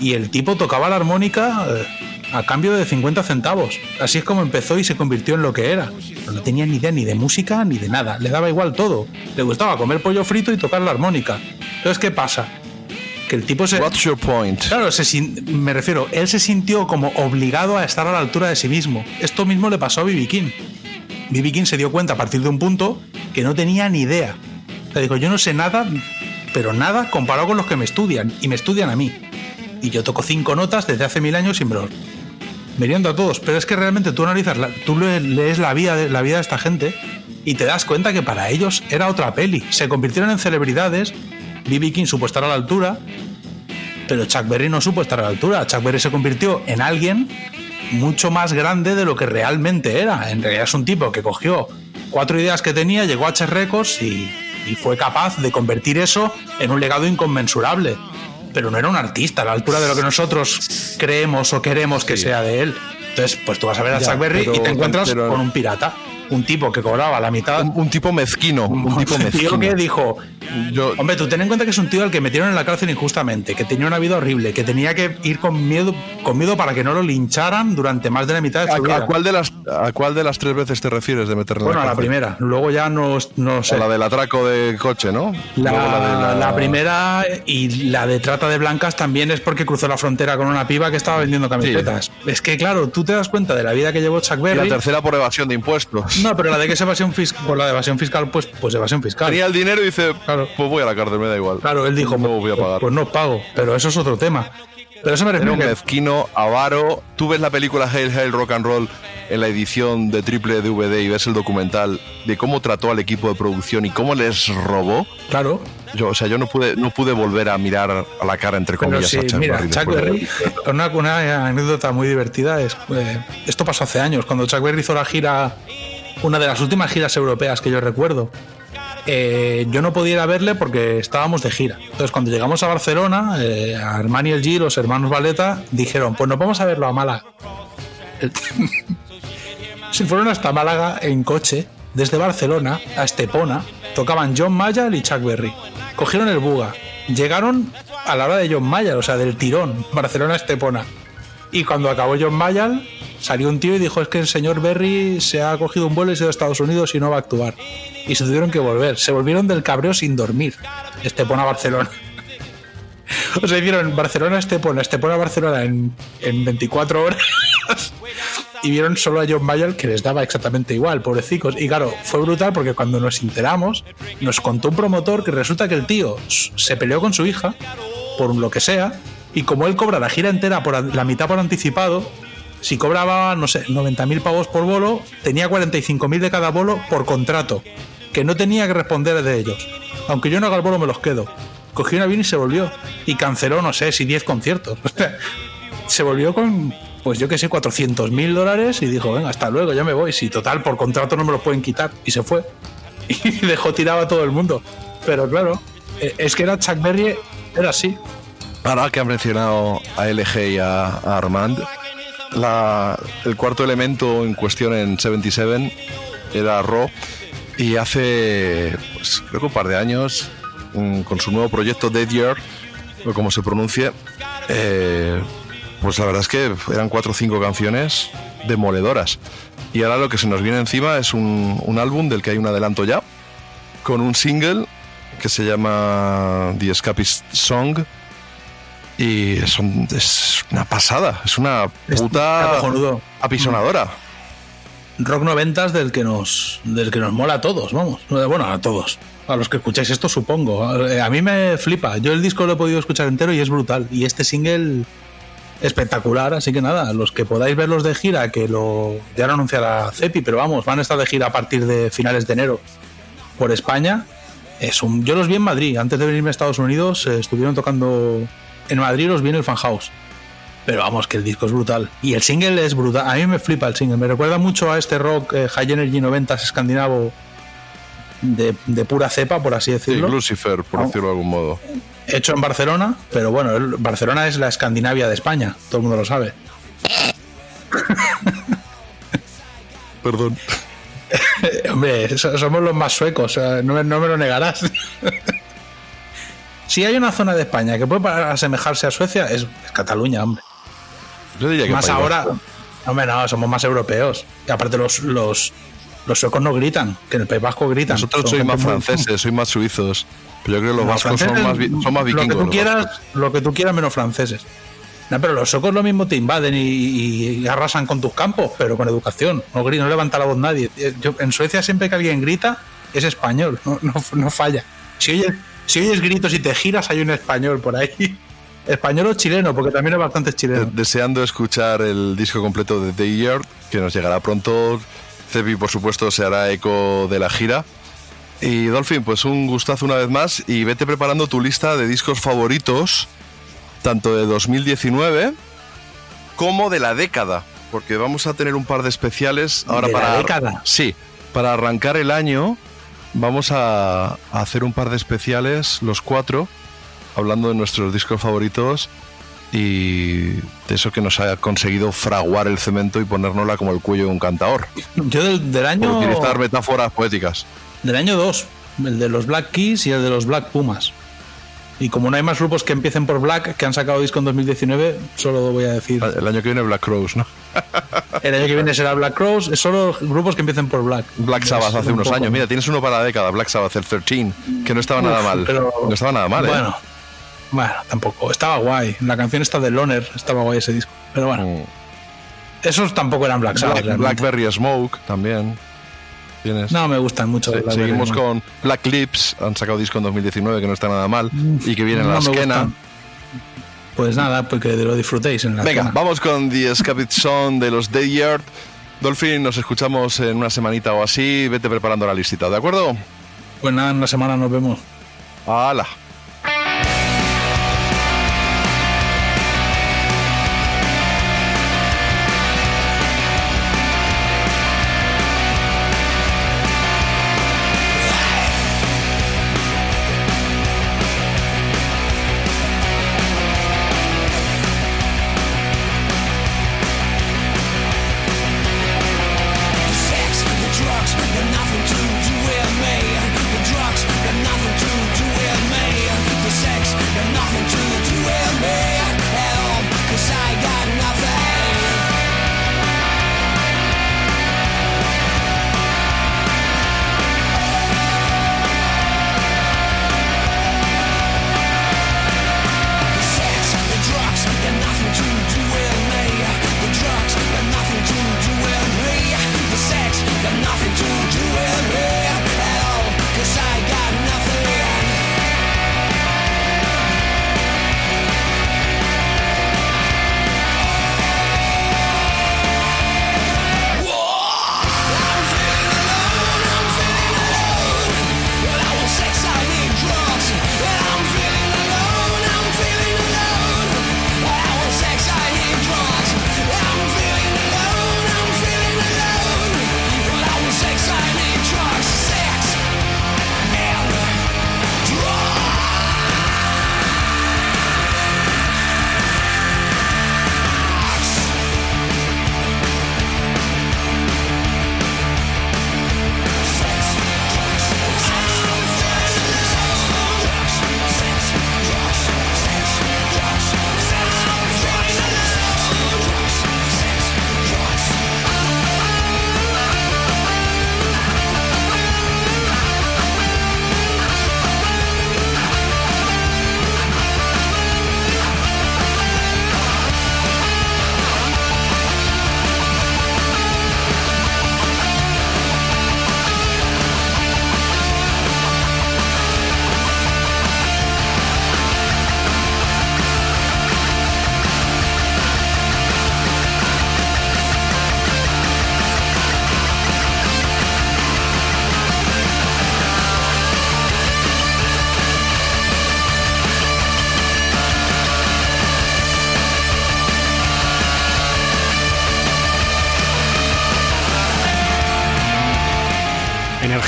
y el tipo tocaba la armónica eh, a cambio de 50 centavos. Así es como empezó y se convirtió en lo que era. No tenía ni idea ni de música ni de nada, le daba igual todo. Le gustaba comer pollo frito y tocar la armónica. Entonces, ¿qué pasa? Que el tipo se... What's your point? Claro, se sin- me refiero, él se sintió como obligado a estar a la altura de sí mismo. Esto mismo le pasó a B.B. King. B.B. King se dio cuenta a partir de un punto que no tenía ni idea. Le dijo, yo no sé nada, pero nada comparado con los que me estudian, y me estudian a mí. Y yo toco cinco notas desde hace mil años y me los miriendo a todos. Pero es que realmente tú analizas, la- tú le- lees la vida, de, la vida de esta gente y te das cuenta que para ellos era otra peli. Se convirtieron en celebridades. B.B. King supo estar a la altura, pero Chuck Berry no supo estar a la altura. Chuck Berry se convirtió en alguien mucho más grande de lo que realmente era. En realidad es un tipo que cogió cuatro ideas que tenía, llegó a H Records y fue capaz de convertir eso en un legado inconmensurable. Pero no era un artista a la altura de lo que nosotros creemos o queremos que sea de él. Entonces, pues tú vas a ver a Chuck Berry y te encuentras pero- con un pirata. Un tipo que cobraba la mitad. Un, un tipo mezquino, un tipo Un tío mezquino. que dijo, Yo, Hombre, tú ten en cuenta que es un tío al que metieron en la cárcel injustamente, que tenía una vida horrible, que tenía que ir con miedo, con miedo para que no lo lincharan durante más de la mitad de ¿a, su a vida. cuál de las, ¿A cuál de las tres veces te refieres de meterle en Bueno, a la cárcel? primera. Luego ya no, no sé. O la del atraco de coche, ¿no? La, de la primera y la de trata de blancas también es porque cruzó la frontera con una piba que estaba vendiendo camisetas. Es que, claro, tú te das cuenta de la vida que llevó Chuck Y Berry. la tercera por evasión de impuestos. No, pero la de que es evasión fiscal, por la de evasión fiscal, pues, pues evasión fiscal. Tenía el dinero y dice, Claro. pues voy a la cárcel, me da igual. Claro, él dijo, no voy a pagar. pues no pago, pero eso es otro tema. Pero eso me Era un refiero mezquino, avaro. Tú ves la película Hail Hail Rock and Roll en la edición de triple DVD y ves el documental de cómo trató al equipo de producción y cómo les robó. Claro. Yo, o sea, yo no pude, no pude volver a mirar a la cara, entre comillas, sí, a Chuck mira, Berry Chuck de- Berry, una, una anécdota muy divertida es, eh, esto pasó hace años, cuando Chuck Berry hizo la gira, una de las últimas giras europeas que yo recuerdo. eh, yo no podía verle porque estábamos de gira. Entonces, cuando llegamos a Barcelona, eh, Armani el G, los hermanos Valeta, dijeron, pues nos vamos a verlo a Málaga. Se fueron hasta Málaga en coche, desde Barcelona a Estepona, tocaban John Mayall y Chuck Berry. Cogieron el Buga, llegaron a la hora de John Mayall, o sea, del tirón, Barcelona a Estepona. Y cuando acabó John Mayall, salió un tío y dijo, es que el señor Berry se ha cogido un vuelo y se ha ido a Estados Unidos y no va a actuar. Y se tuvieron que volver, se volvieron del cabreo sin dormir. Estepona a Barcelona. O sea, hicieron Barcelona Estepona, Estepona Barcelona en, en 24 horas. y vieron solo a John Mayer que les daba exactamente igual, pobrecicos. Y claro, fue brutal porque cuando nos enteramos, nos contó un promotor que resulta que el tío se peleó con su hija, por lo que sea, y como él cobra la gira entera por la mitad por anticipado, si cobraba, no sé, 90.000 pavos por bolo, tenía 45.000 de cada bolo por contrato, que no tenía que responder de ellos. Aunque yo no haga el bolo, me los quedo. Cogió un avión y se volvió. Y canceló, no sé, si 10 conciertos. Se volvió con, pues yo que sé, 400 mil dólares y dijo, venga, hasta luego, ya me voy. Si total, por contrato no me los pueden quitar. Y se fue. Y dejó tirado a todo el mundo. Pero claro, eh, es que era Chuck Berry, era así. Ahora que han mencionado a LG y a, a Armand, la- el cuarto elemento en cuestión en 77 era Raw y hace, pues, creo que un par de años, mm, con su nuevo proyecto Dead Year, o como se pronuncie, eh, pues la verdad es que eran cuatro o cinco canciones demoledoras. Y ahora lo que se nos viene encima es un, un álbum del que hay un adelanto ya, con un single que se llama The Escapist Song. Y es una pasada, es una puta apisonadora. Rock noventas del que nos del que nos mola a todos, vamos. Bueno, a todos. A los que escucháis esto, supongo. Eh, A mí me flipa. Yo el disco lo he podido escuchar entero y es brutal. Y este single espectacular, así que nada, los que podáis verlos de gira, que lo ya lo anunciará Cepi, pero vamos, van a estar de gira a partir de finales de enero por España. Es un, yo los vi en Madrid, antes de venirme a Estados Unidos, eh, estuvieron tocando en Madrid, los vi en el Fan House. Pero vamos, que el disco es brutal. Y el single es brutal. A mí me flipa el single. Me recuerda mucho a este rock eh, High Energy 90 escandinavo de, de pura cepa, por así Sí, decirlo. Lucifer, por Ah. decirlo de algún modo. Hecho en Barcelona, pero bueno, el- Barcelona es la Escandinavia de España. Todo el mundo lo sabe. Perdón. Hombre, so- somos los más suecos, no me, no me lo negarás. si hay una zona de España que puede asemejarse a Suecia, es, es Cataluña, hombre. Yo diría que más ahora, Vasco. hombre, no, somos más europeos. Y aparte los, los, los suecos no gritan, que en el País Vasco gritan. Nosotros sois más muy- franceses, sois más suizos. Pero yo creo que los Los vascos son más, son más vikingos. Lo que tú quieras, vascos. lo que tú quieras menos franceses. No, pero los suecos lo mismo te invaden y, y arrasan con tus campos, pero con educación. No, no levanta la voz nadie. Yo, en Suecia siempre que alguien grita es español, no, no, no falla. Si oyes, si oyes gritos y te giras hay un español por ahí. Español o chileno, porque también hay bastantes chilenos. deseando escuchar el disco completo de The Year, que nos llegará pronto. Cepi, por supuesto, se hará eco de la gira. Y Dolphin, pues un gustazo una vez más. Y vete preparando tu lista de discos favoritos, tanto de 2019 como de la década. Porque vamos a tener un par de especiales ahora ¿De la para. década? Sí, para arrancar el año. Vamos a, a hacer un par de especiales, los cuatro, hablando de nuestros discos favoritos y de eso que nos ha conseguido fraguar el cemento y ponérnosla como el cuello de un cantador. Yo del, del Por año utilizar metáforas poéticas. del año 2, el de los Black Keys y el de los Black Pumas. Y como no hay más grupos que empiecen por Black que han sacado disco en 2019, solo voy a decir. El año que viene Black Crows, ¿no? El año que viene será Black Crows, es solo grupos que empiecen por Black. Black Sabbath hace un unos poco- años. Mira, tienes uno para la década, Black Sabbath, el 13, que no estaba nada mal. pero- No estaba nada mal, ¿eh? Bueno, bueno, tampoco. Estaba guay. La canción está de Loner, estaba guay ese disco. Pero bueno, esos tampoco eran Black Sabbath. Mm. Black-. Blackberry Smoke también. Tienes. No me gustan mucho. Se- seguimos con Black Lips, han sacado disco en 2019 que no está nada mal y que viene en No la me esquena. Pues nada, pues que lo disfrutéis en la Venga, cena. vamos con The Escaped Song de los Dead Yard. Dolphin, nos escuchamos en una semanita o así. Vete preparando la listita, ¿de acuerdo? Pues nada, en una semana nos vemos. ¡Hala!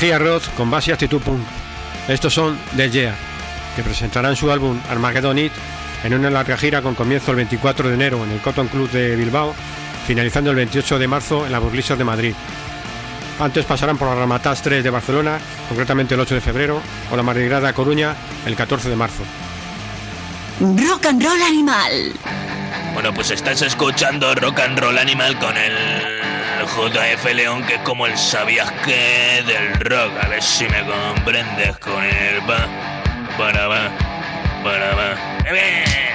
Energía Rock con base y actitud punk. Estos son The Yeah, que presentarán su álbum Armageddon It en una larga gira con comienzo el 24 de enero en el Cotton Club de Bilbao, finalizando el 28 de marzo en la Burguesas de Madrid. Antes pasarán por la Ramatas 3 de Barcelona, concretamente el 8 de febrero, o la Madrigrada Coruña el 14 de marzo. Rock and Roll Animal. Bueno, pues estás escuchando Rock and Roll Animal con el JF León, que es como el sabías que del rock. A ver si me comprendes con el pa, para va, para va.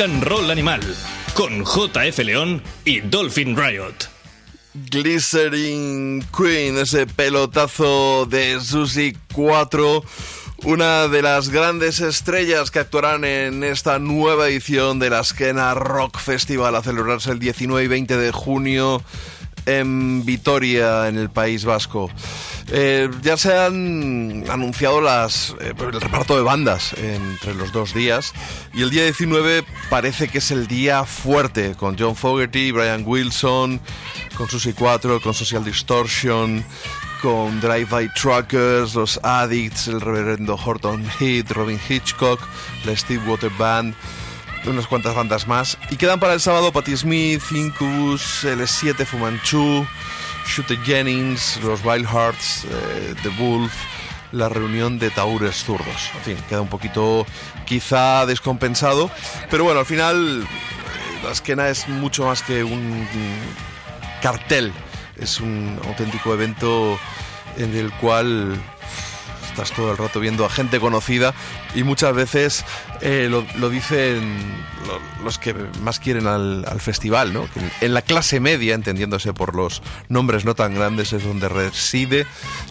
Rock Roll Animal con JF León y Dolphin Riot. Glycerin Queen, ese pelotazo de Susi 4, una de las grandes estrellas que actuarán en esta nueva edición de la Skena Rock Festival a celebrarse el 19 y 20 de junio en Vitoria, en el País Vasco. Eh, ya se han anunciado las, eh, el reparto de bandas entre los dos días y el día 19 parece que es el día fuerte con John Fogerty, Brian Wilson, con Susie 4, con Social Distortion, con Drive-By Truckers, los Addicts, el reverendo Horton Heat, Robin Hitchcock, la Steve Water Band, unas cuantas bandas más. Y quedan para el sábado Patti Smith, Incubus, L7, Fumanchu, Shooter Jennings, los Wild Hearts, eh, The Wolf, la reunión de Taures Zurdos. En fin, queda un poquito quizá descompensado, pero bueno, al final eh, la esquena es mucho más que un cartel, es un auténtico evento en el cual estás todo el rato viendo a gente conocida y muchas veces eh, lo, dicen lo- los que más quieren al, al festival, ¿no? En- la clase media, entendiéndose por los nombres no tan grandes, es donde reside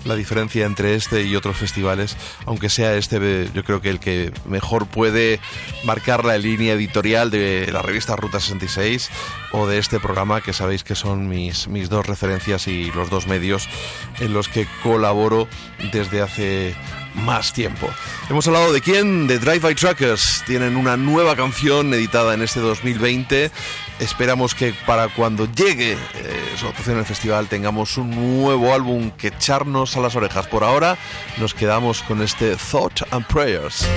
la diferencia entre este y otros festivales, aunque sea este, yo creo que el que mejor puede marcar la línea editorial de la revista Ruta 66 o de este programa, que sabéis que son mis, mis dos referencias y los dos medios en los que colaboro desde hace más tiempo. Hemos hablado de quién, de Drive By Truckers. Tienen una nueva canción editada en este 2020. Esperamos que para cuando llegue eh, su actuación en el festival tengamos un nuevo álbum que echarnos a las orejas. Por ahora nos quedamos con este Thought and Prayers.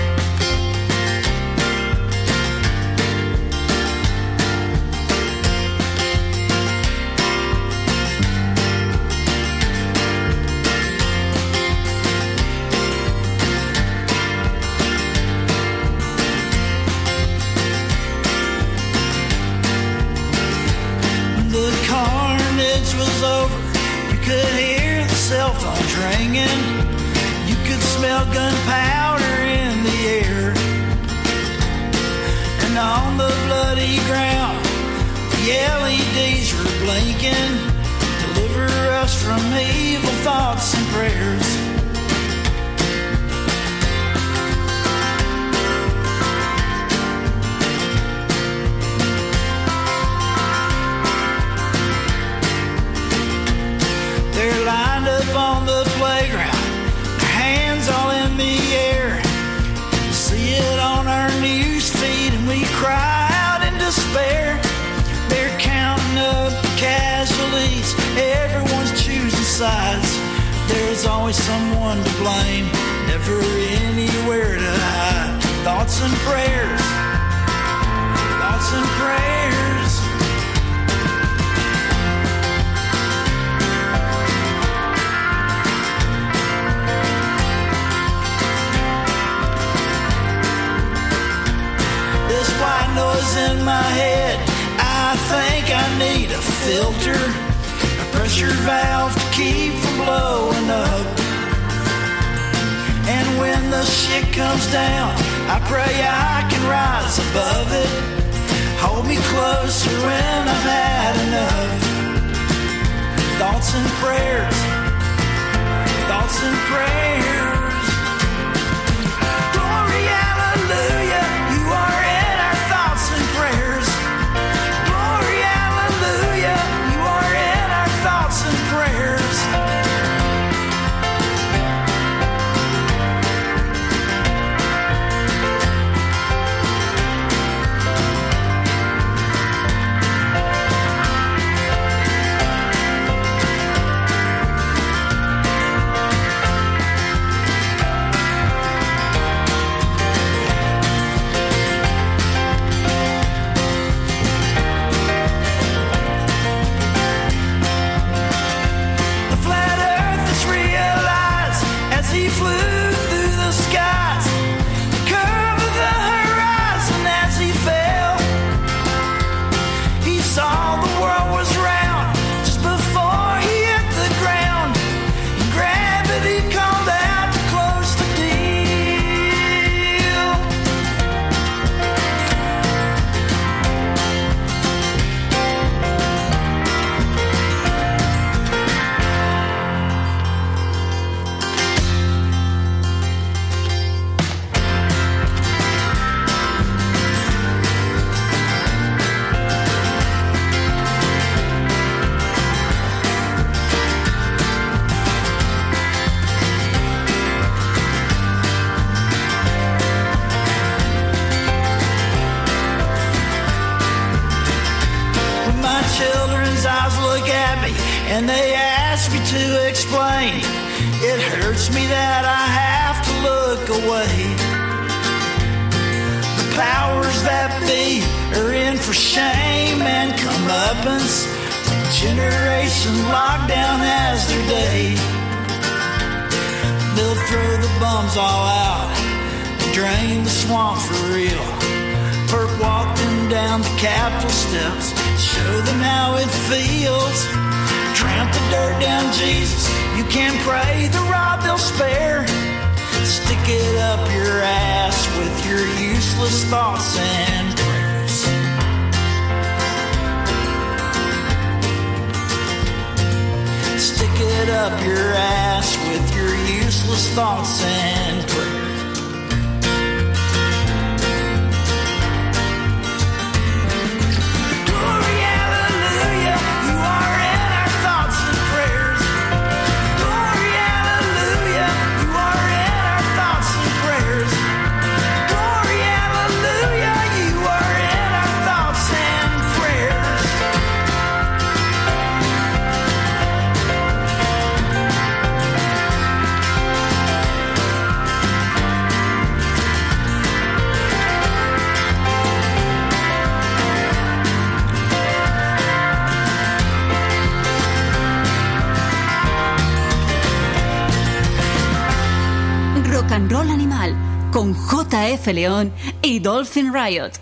Riot.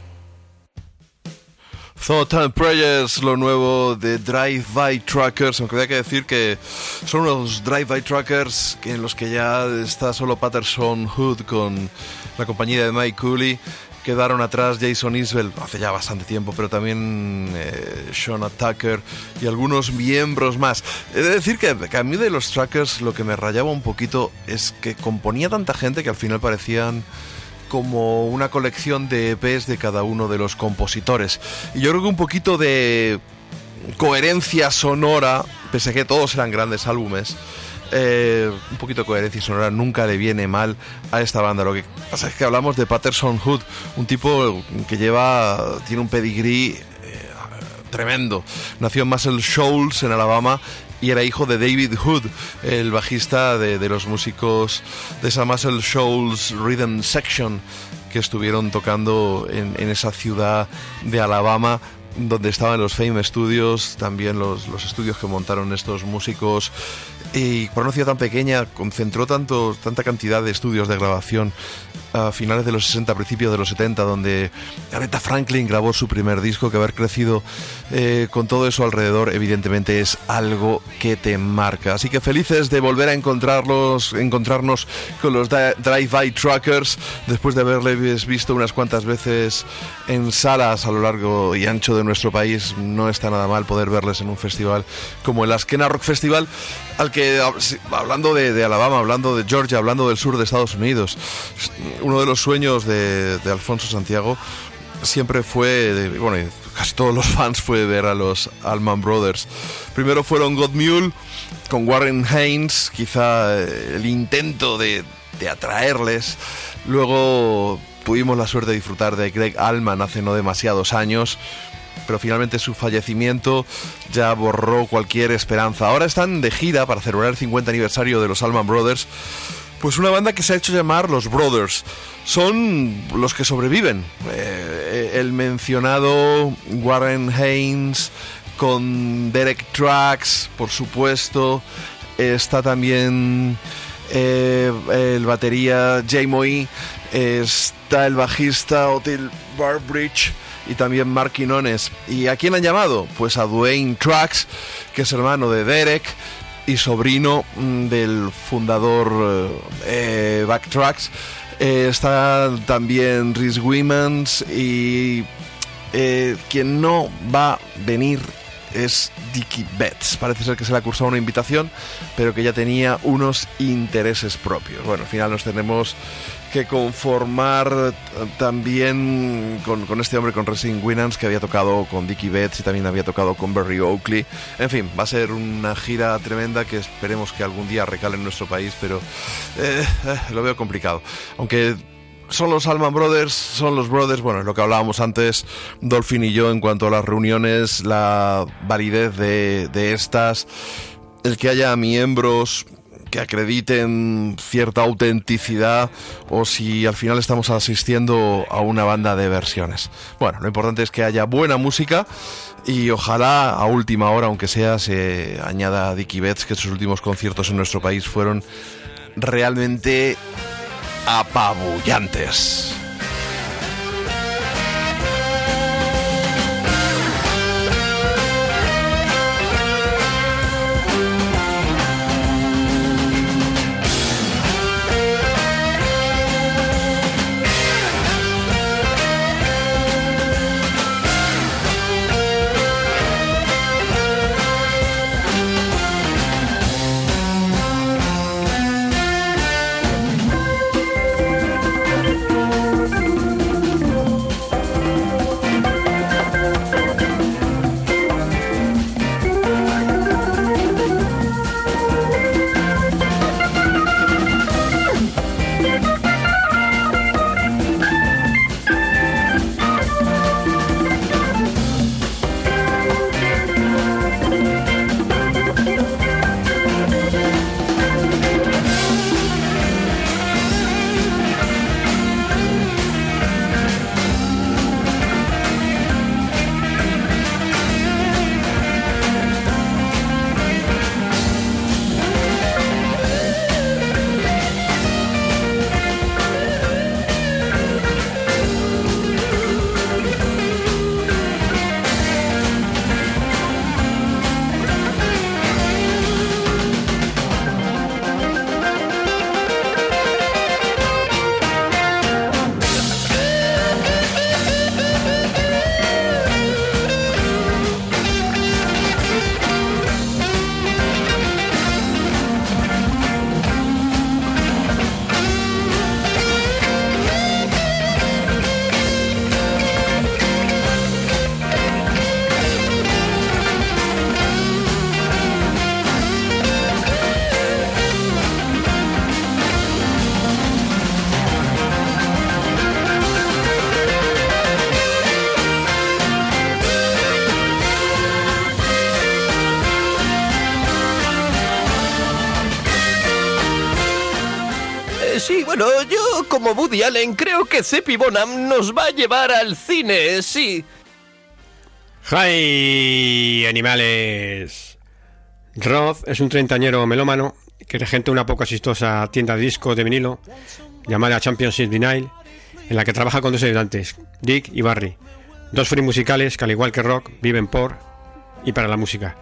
Thought and Prayers, lo nuevo de Drive-By Truckers, aunque había que decir que son unos Drive-By Truckers en los que ya está solo Patterson Hood con la compañía de Mike Cooley. Quedaron atrás Jason Isbell hace ya bastante tiempo, pero también eh, Shona Tucker y algunos miembros más. He de decir que, que a mí de los Truckers lo que me rayaba un poquito es que componía tanta gente que al final parecían como una colección de EPs de cada uno de los compositores. Y yo creo que un poquito de coherencia sonora, pese a que todos eran grandes álbumes, eh, un poquito de coherencia sonora nunca le viene mal a esta banda. Lo que pasa es que hablamos de Patterson Hood, un tipo que lleva, tiene un pedigrí eh, tremendo. Nació en Muscle Shoals, en Alabama, y era hijo de David Hood, el bajista de, de los músicos de esa Muscle Shoals Rhythm Section que estuvieron tocando en, en esa ciudad de Alabama donde estaban los Fame Studios, también los, los estudios que montaron estos músicos. Y por una ciudad tan pequeña, concentró tanto, tanta cantidad de estudios de grabación a finales de los 60, principios de los 70, donde Aretha Franklin grabó su primer disco, que haber crecido eh, con todo eso alrededor, evidentemente es algo que te marca. Así que felices de volver a encontrarlos, encontrarnos con los Drive-By Truckers, después de haberles visto unas cuantas veces en salas a lo largo y ancho de nuestro país. No está nada mal poder verles en un festival como el Askena Rock Festival, al que, hablando de, de Alabama, hablando de Georgia, hablando del sur de Estados Unidos, uno de los sueños de, de Alfonso Santiago siempre fue, de- bueno, casi todos los fans fue ver a los Allman Brothers. Primero fueron God Mule con Warren Haynes, quizá eh, el intento de, de atraerles. Luego tuvimos la suerte de disfrutar de Greg Allman hace no demasiados años. Pero finalmente su fallecimiento ya borró cualquier esperanza. Ahora están de gira para celebrar el 50 aniversario de los Allman Brothers. Pues una banda que se ha hecho llamar los Brothers. Son los que sobreviven. Eh, el mencionado Warren Haynes con Derek Trax, por supuesto. Está también eh, el batería Jay Moy. Está el bajista Otil Barbridge y también Mark Quinones. ¿Y a quién han llamado? Pues a Dwayne Trax, que es hermano de Derek y sobrino mm, del fundador eh, Backtracks. Eh, está también Rhys Wimans y eh, quien no va a venir es Dickie Betts. Parece ser que se le ha cursado una invitación, pero que ya tenía unos intereses propios. Bueno, al final nos tenemos que conformar eh, también con, con este hombre, con Racing Winans, que había tocado con Dickie Betts y también había tocado con Barry Oakley. En fin, va a ser una gira tremenda que esperemos que algún día recale en nuestro país, pero eh, eh, lo veo complicado. Aunque son los Alman Brothers, son los Brothers, bueno, es lo que hablábamos antes, Dolphin y yo, en cuanto a las reuniones, la validez de, de estas, el que haya miembros que acrediten cierta autenticidad o si al final estamos asistiendo a una banda de versiones. Bueno, lo importante es que haya buena música y ojalá a última hora, aunque sea, se añada a Dickie Betts, que sus últimos conciertos en nuestro país fueron realmente apabullantes. Creo que Seppi Bonham nos va a llevar al cine, sí. ¡Hi, animales! Roth es un treintañero melómano que regenta una poco asistosa tienda de discos de vinilo llamada Championship Vinyl, en la que trabaja con dos ayudantes, Dick y Barry, dos free musicales que al igual que Rock viven por y para la música.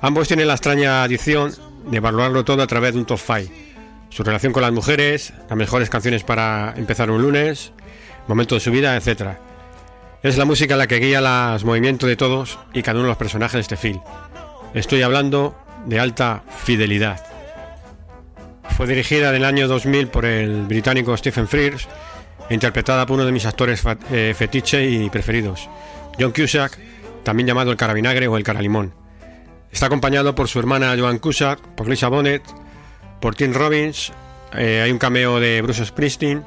Ambos tienen la extraña adicción de evaluarlo todo a través de un top 5. Su relación con las mujeres, las mejores canciones para empezar un lunes, momentos de su vida, etc. Es la música la que guía los movimientos de todos y cada uno de los personajes de este film. Estoy hablando de alta fidelidad. Fue dirigida en el año 2000 por el británico Stephen Frears e interpretada por uno de mis actores eh, fetiche y preferidos, John Cusack, también llamado el Caravinagre o el Caralimón. Está acompañado por su hermana Joan Cusack, por Lisa Bonet, por Tim Robbins, eh, hay un cameo de Bruce Springsteen,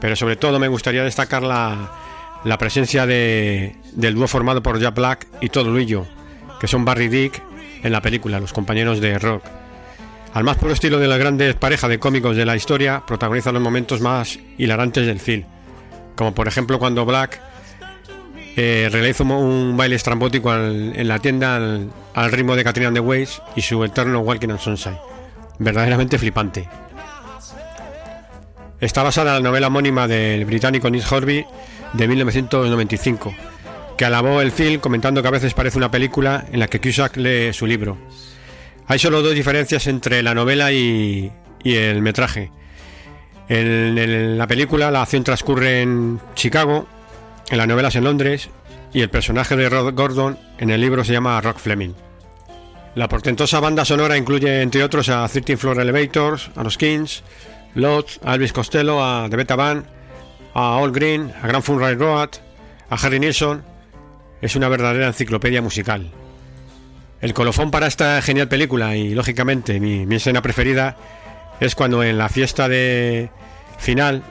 pero sobre todo me gustaría destacar la, la presencia de, del dúo formado por Jack Black y Todd Luillo, que son Barry Dick en la película, los compañeros de Rock. Al más puro estilo de la grandes pareja de cómicos de la historia, protagonizan los momentos más hilarantes del film, como por ejemplo cuando Black eh, realiza un, baile estrambótico en la tienda al, al ritmo de Katrina and the Waves y su eterno Walking on Sunshine. Verdaderamente flipante. Está basada en la novela homónima del británico Nick Horby de 1995, que alabó el film comentando que a veces parece una película en la que Cusack lee su libro. Hay solo dos diferencias entre la novela y, el metraje. En, en la película la acción transcurre en Chicago, en la novela es en Londres y el personaje de Rod Gordon en el libro se llama Rock Fleming. La portentosa banda sonora incluye entre otros a 13 Floor Elevators, a los Kings, Lodge, a Elvis Costello, a The Beta Band, a All Green, a Grand Funk Road, a Harry Nilsson. Es una verdadera enciclopedia musical. El colofón para esta genial película y lógicamente mi, mi escena preferida es cuando en la fiesta de final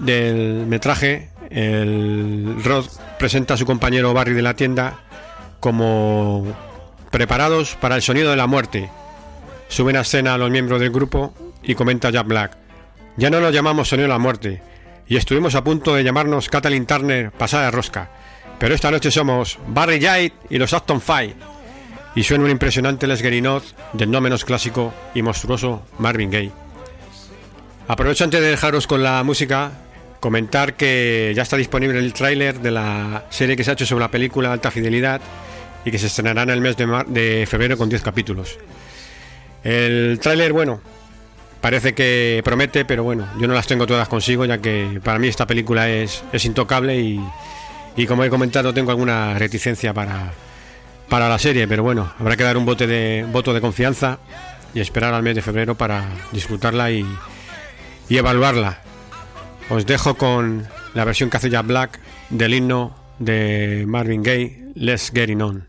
del metraje, el Rod presenta a su compañero Barry de la tienda como preparados para el sonido de la muerte. Suben a escena a los miembros del grupo y comenta Jack Black. Ya no nos llamamos sonido de la muerte y estuvimos a punto de llamarnos Kathleen Turner pasada de rosca. Pero esta noche somos Barry White y los Acton Five. Y suena un impresionante Les Not del no menos clásico y monstruoso Marvin Gaye. Aprovecho antes de dejaros con la música comentar que ya está disponible el tráiler de la serie que se ha hecho sobre la película Alta Fidelidad y que se estrenará en el mes de, febrero con 10 capítulos. El tráiler, bueno, parece que promete, pero bueno, yo no las tengo todas consigo ya que para mí esta película es, intocable y, como he comentado tengo alguna reticencia para, para la serie, pero bueno, habrá que dar un bote de, voto de confianza y esperar al mes de febrero para disfrutarla y, evaluarla. Os dejo con la versión que hace Jack Black del himno de Marvin Gaye, Let's Get It On.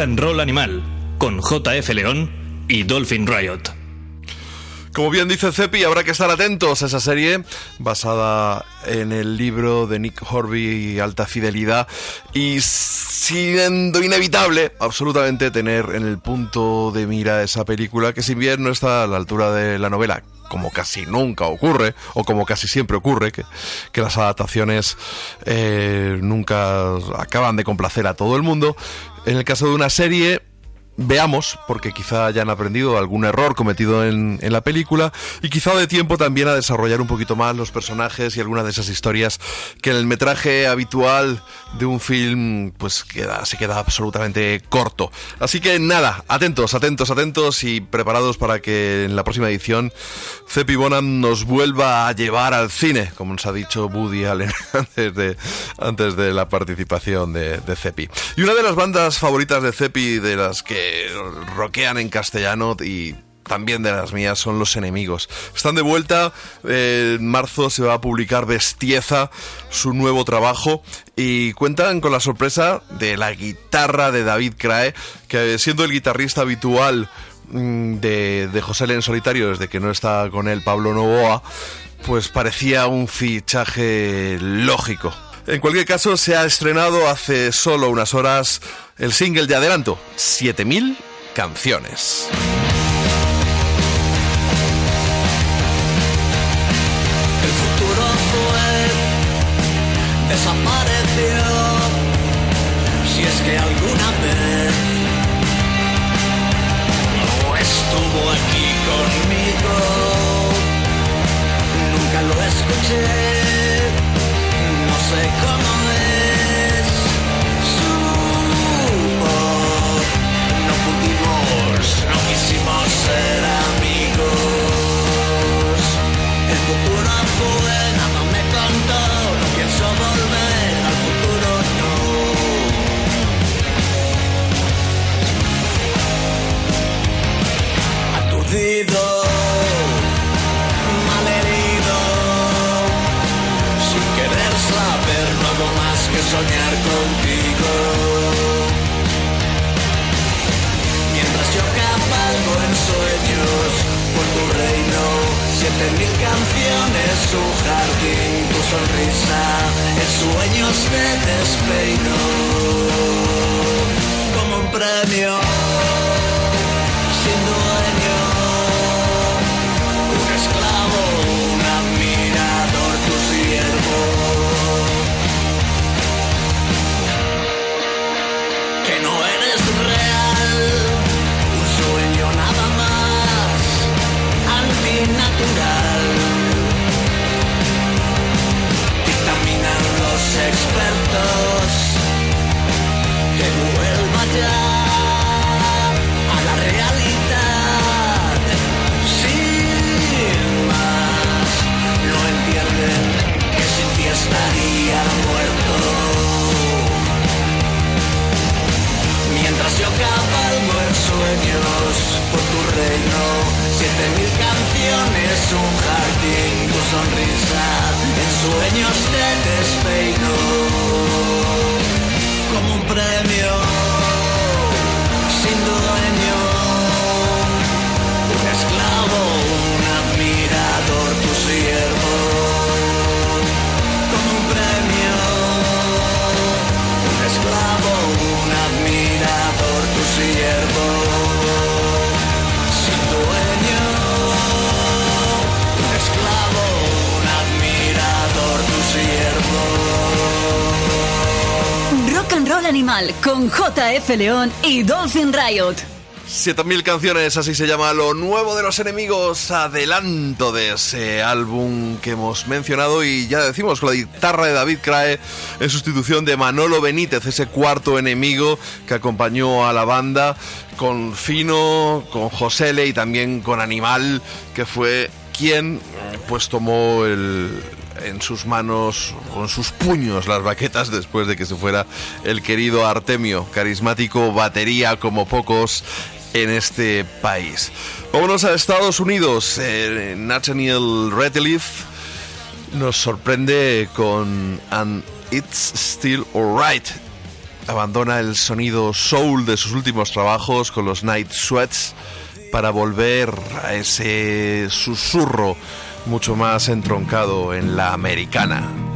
Rock and Roll Animal, con JF León y Dolphin Riot. Como bien dice Cepi, habrá que estar atentos a esa serie basada en el libro de Nick Horby, Alta Fidelidad, y siendo inevitable absolutamente tener en el punto de mira esa película que si bien no está a la altura de la novela, como casi nunca ocurre, o como casi siempre ocurre, que, las adaptaciones eh, nunca acaban de complacer a todo el mundo, en el caso de una serie veamos, porque quizá hayan aprendido algún error cometido en, en, la película y quizá de tiempo también a desarrollar un poquito más los personajes y algunas de esas historias que en el metraje habitual de un film pues queda, se queda absolutamente corto. Así que nada, atentos, atentos, atentos y preparados para que en la próxima edición Cepi Bonham nos vuelva a llevar al cine, como nos ha dicho Woody Allen antes de, antes de la participación de, de Cepi. Y una de las bandas favoritas de Cepi, de las que rockean en castellano y también de las mías son Los Enemigos. Están de vuelta, eh, en marzo se va a publicar Bestieza, su nuevo trabajo, y cuentan con la sorpresa de la guitarra de David Crae, que siendo el guitarrista habitual mm, de, de José L. en solitario desde que no está con él Pablo Novoa, pues parecía un fichaje lógico. En cualquier caso, se ha estrenado hace solo unas horas el single de adelanto, 7000 canciones. Siete mil canciones, un jardín, tu sonrisa, en sueños de despeino, como un premio Dictaminan los expertos que vuelva ya a la realidad. Sin más, no entienden que sin ti estaría muerto. Mientras yo cabalgo en sueños por tu reino, siete mil canciones, un jardín, tu sonrisa, en sueños de despeino, como un premio sin dueño, Animal con JF León y Dolphin Riot. 7000 canciones, así se llama lo nuevo de los enemigos, adelanto de ese álbum que hemos mencionado y ya decimos con la guitarra de David Crae en sustitución de Manolo Benítez, ese cuarto enemigo que acompañó a la banda con Fino, con Josele y también con Animal, que fue quien pues tomó el, en sus manos, con sus puños, las baquetas después de que se fuera el querido Artemio, carismático batería como pocos en este país. Vámonos a Estados Unidos. Eh, Nathaniel Rateliff nos sorprende con And It's Still Alright. abandona el sonido soul de sus últimos trabajos con los Night Sweats para volver a ese susurro mucho más entroncado en la americana.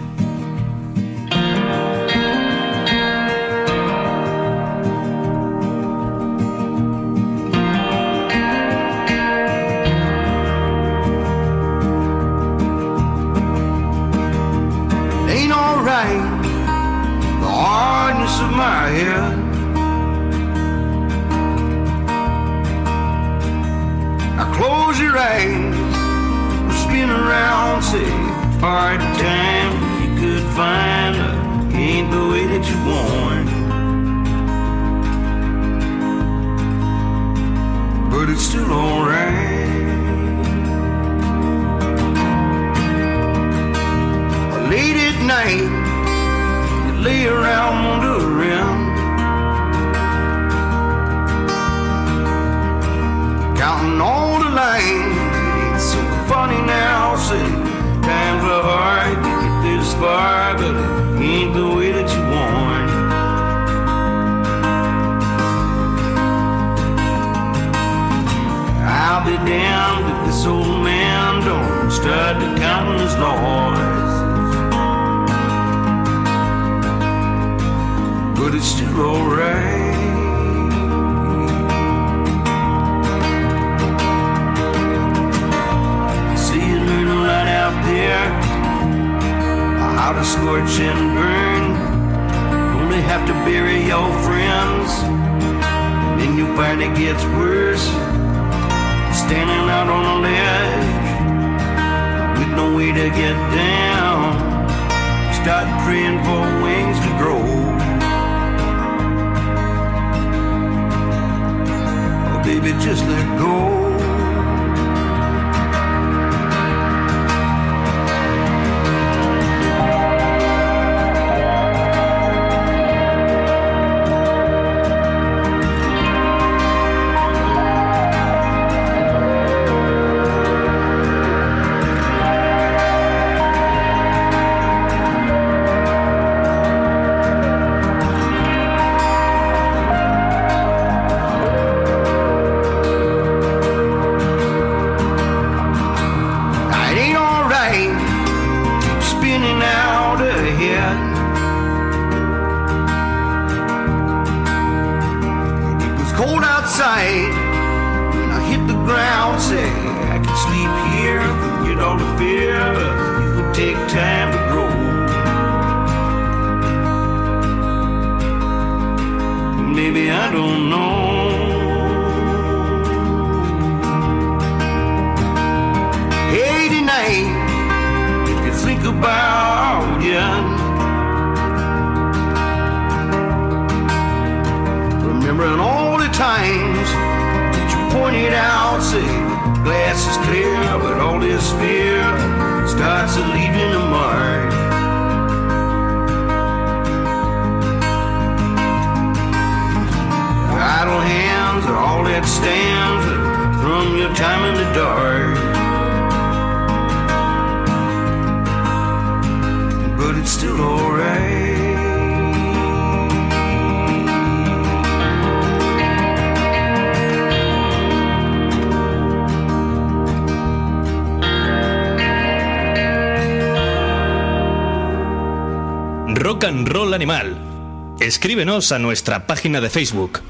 Rock and Roll Animal. Escríbenos a nuestra página de Facebook.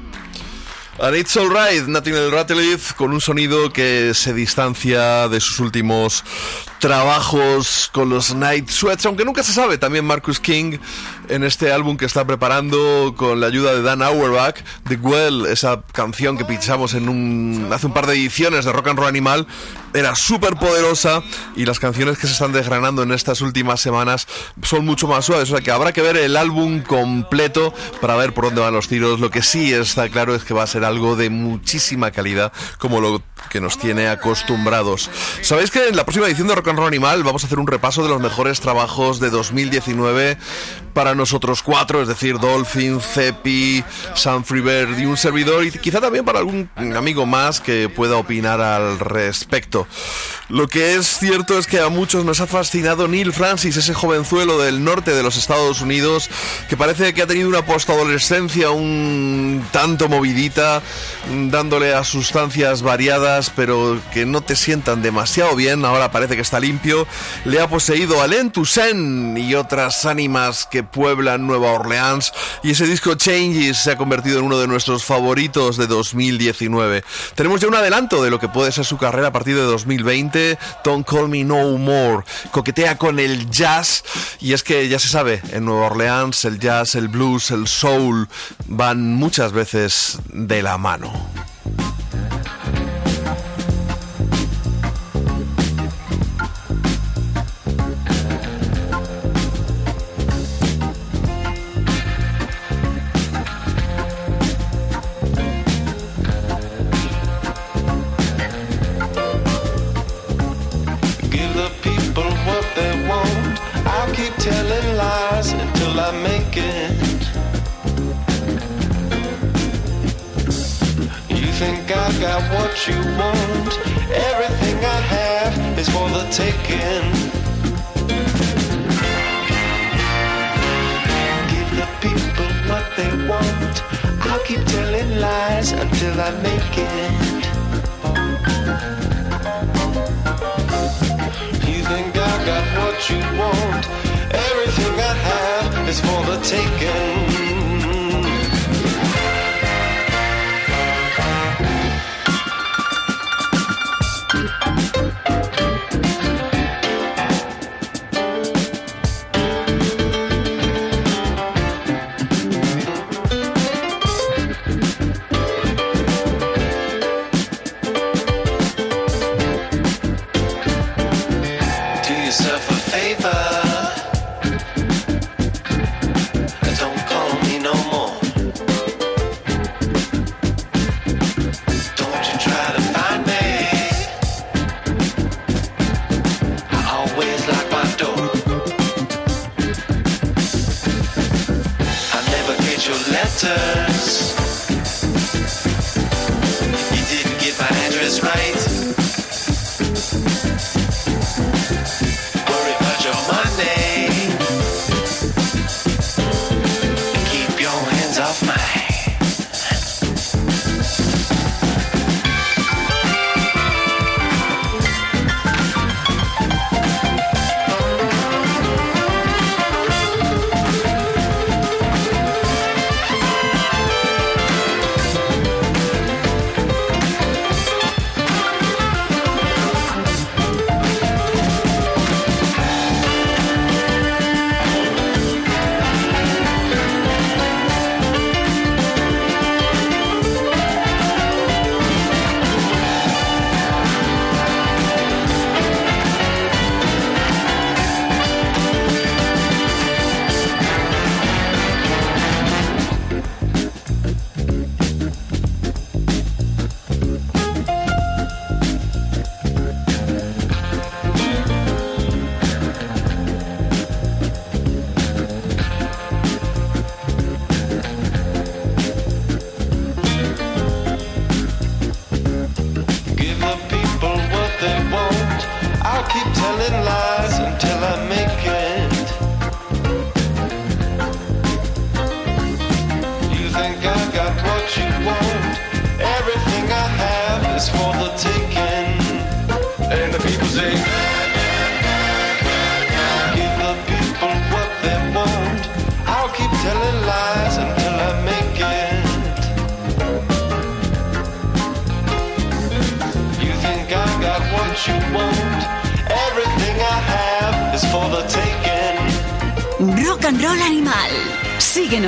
And It's Alright, Nathaniel Rateliff, con un sonido que se distancia de sus últimos trabajos con los Night Sweats, aunque nunca se sabe. También Marcus King en este álbum que está preparando con la ayuda de Dan Auerbach, The Well, esa canción que pinchamos en un, hace un par de ediciones de Rock and Roll Animal, era súper poderosa y las canciones que se están desgranando en estas últimas semanas son mucho más suaves. O sea que habrá que ver el álbum completo para ver por dónde van los tiros. Lo que sí está claro es que va a ser algo de muchísima calidad, como lo que nos tiene acostumbrados. Sabéis que en la próxima edición de Rock and Roll Animal vamos a hacer un repaso de los mejores trabajos de 2019 para nosotros cuatro, es decir, Dolphin, Cepi, Sam Freebird y un servidor, y quizá también para algún amigo más que pueda opinar al respecto. Lo que es cierto es que a muchos nos ha fascinado Neil Francis, ese jovenzuelo del norte de los Estados Unidos, que parece que ha tenido una postadolescencia un tanto movidita, dándole a sustancias variadas, pero que no te sientan demasiado bien. Ahora parece que está limpio. Le ha poseído Alain Toussaint y otras ánimas que pueblan Nueva Orleans. Y ese disco Changes se ha convertido en uno de nuestros favoritos de 2019. Tenemos ya un adelanto de lo que puede ser su carrera a partir de 2020. Don't Call Me No More. Coquetea con el jazz. Y es que ya se sabe, en Nueva Orleans el jazz, el blues, el soul van muchas veces de la mano. Got what you want? Everything I have is for the taking. Give the people what they want. I'll keep telling lies until I make it. You think I got what you want? Everything I have is for the taking.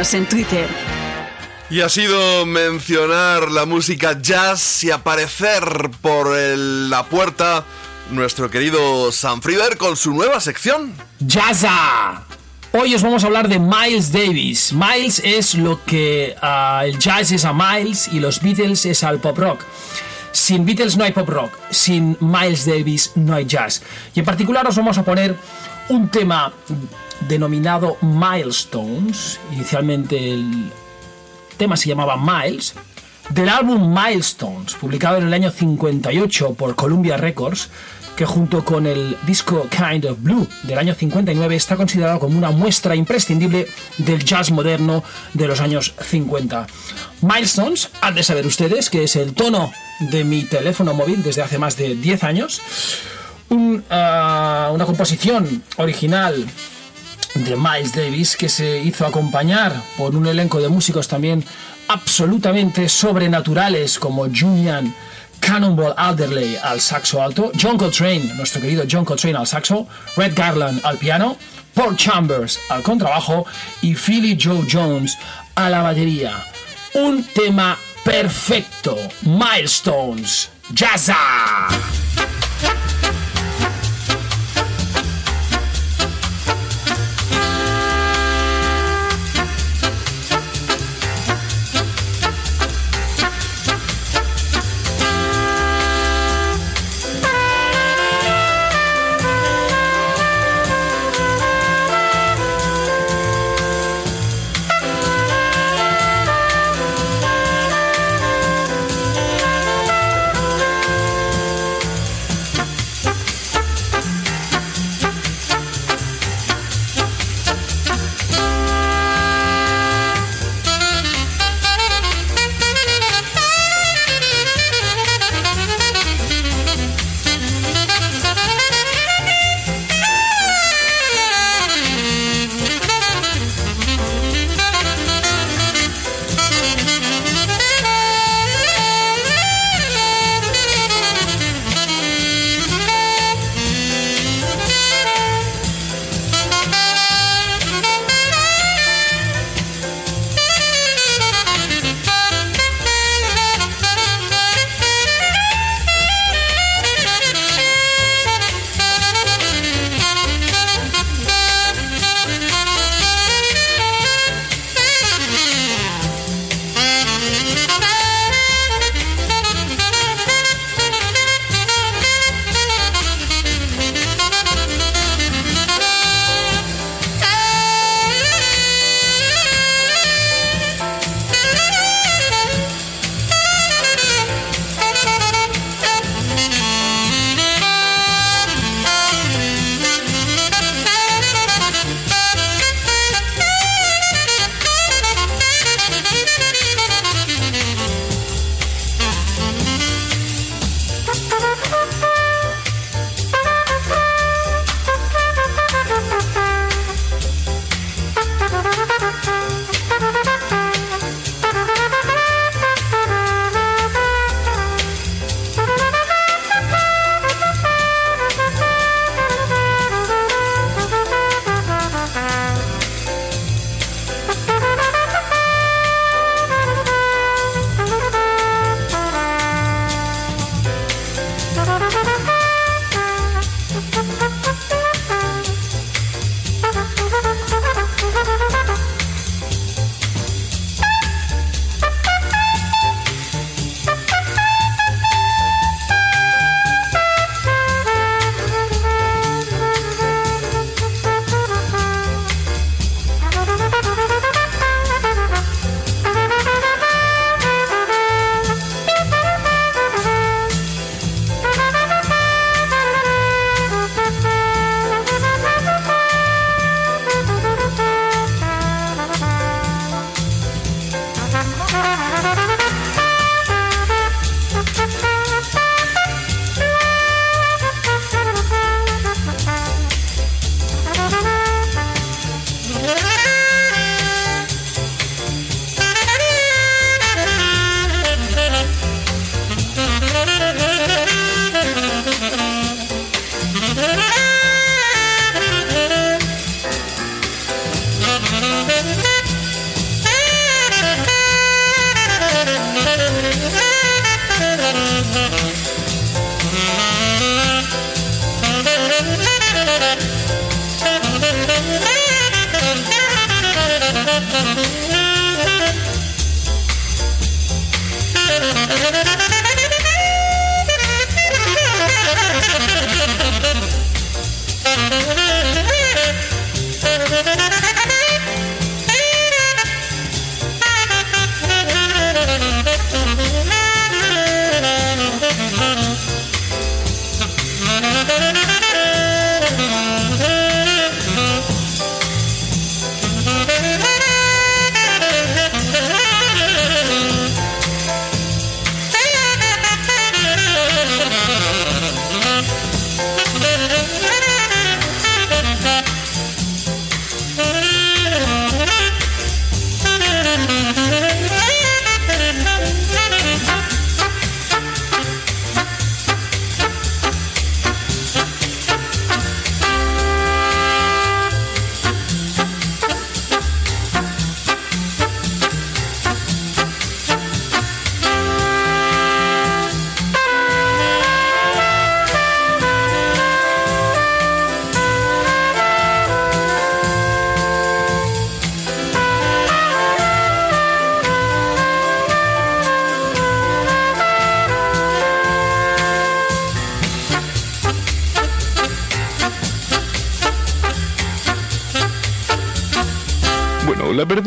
Síguenos en Twitter. Y ha sido mencionar la música jazz y aparecer por el- la puerta nuestro querido Sam Frieder con su nueva sección. ¡Jazza! Hoy os vamos a hablar de Miles Davis. Miles es lo que ah, el jazz es a Miles y los Beatles es al pop rock. Sin Beatles no hay pop rock, sin Miles Davis no hay jazz. Y en particular os vamos a poner un tema denominado Milestones. Inicialmente el tema se llamaba Miles, del álbum Milestones, publicado en el año 58 por Columbia Records, que junto con el disco Kind of Blue del año 59 está considerado como una muestra imprescindible del jazz moderno de los años 50. Milestones, han de saber ustedes que es el tono de mi teléfono móvil desde hace más de 10 años. Ah, una composición original de Miles Davis que se hizo acompañar por un elenco de músicos también absolutamente sobrenaturales como Julian Cannonball Alderley al saxo alto, John Coltrane, nuestro querido John Coltrane al saxo, Red Garland al piano, Paul Chambers al contrabajo y Philly Joe Jones a la batería. Un tema perfecto, Milestones, Jazza.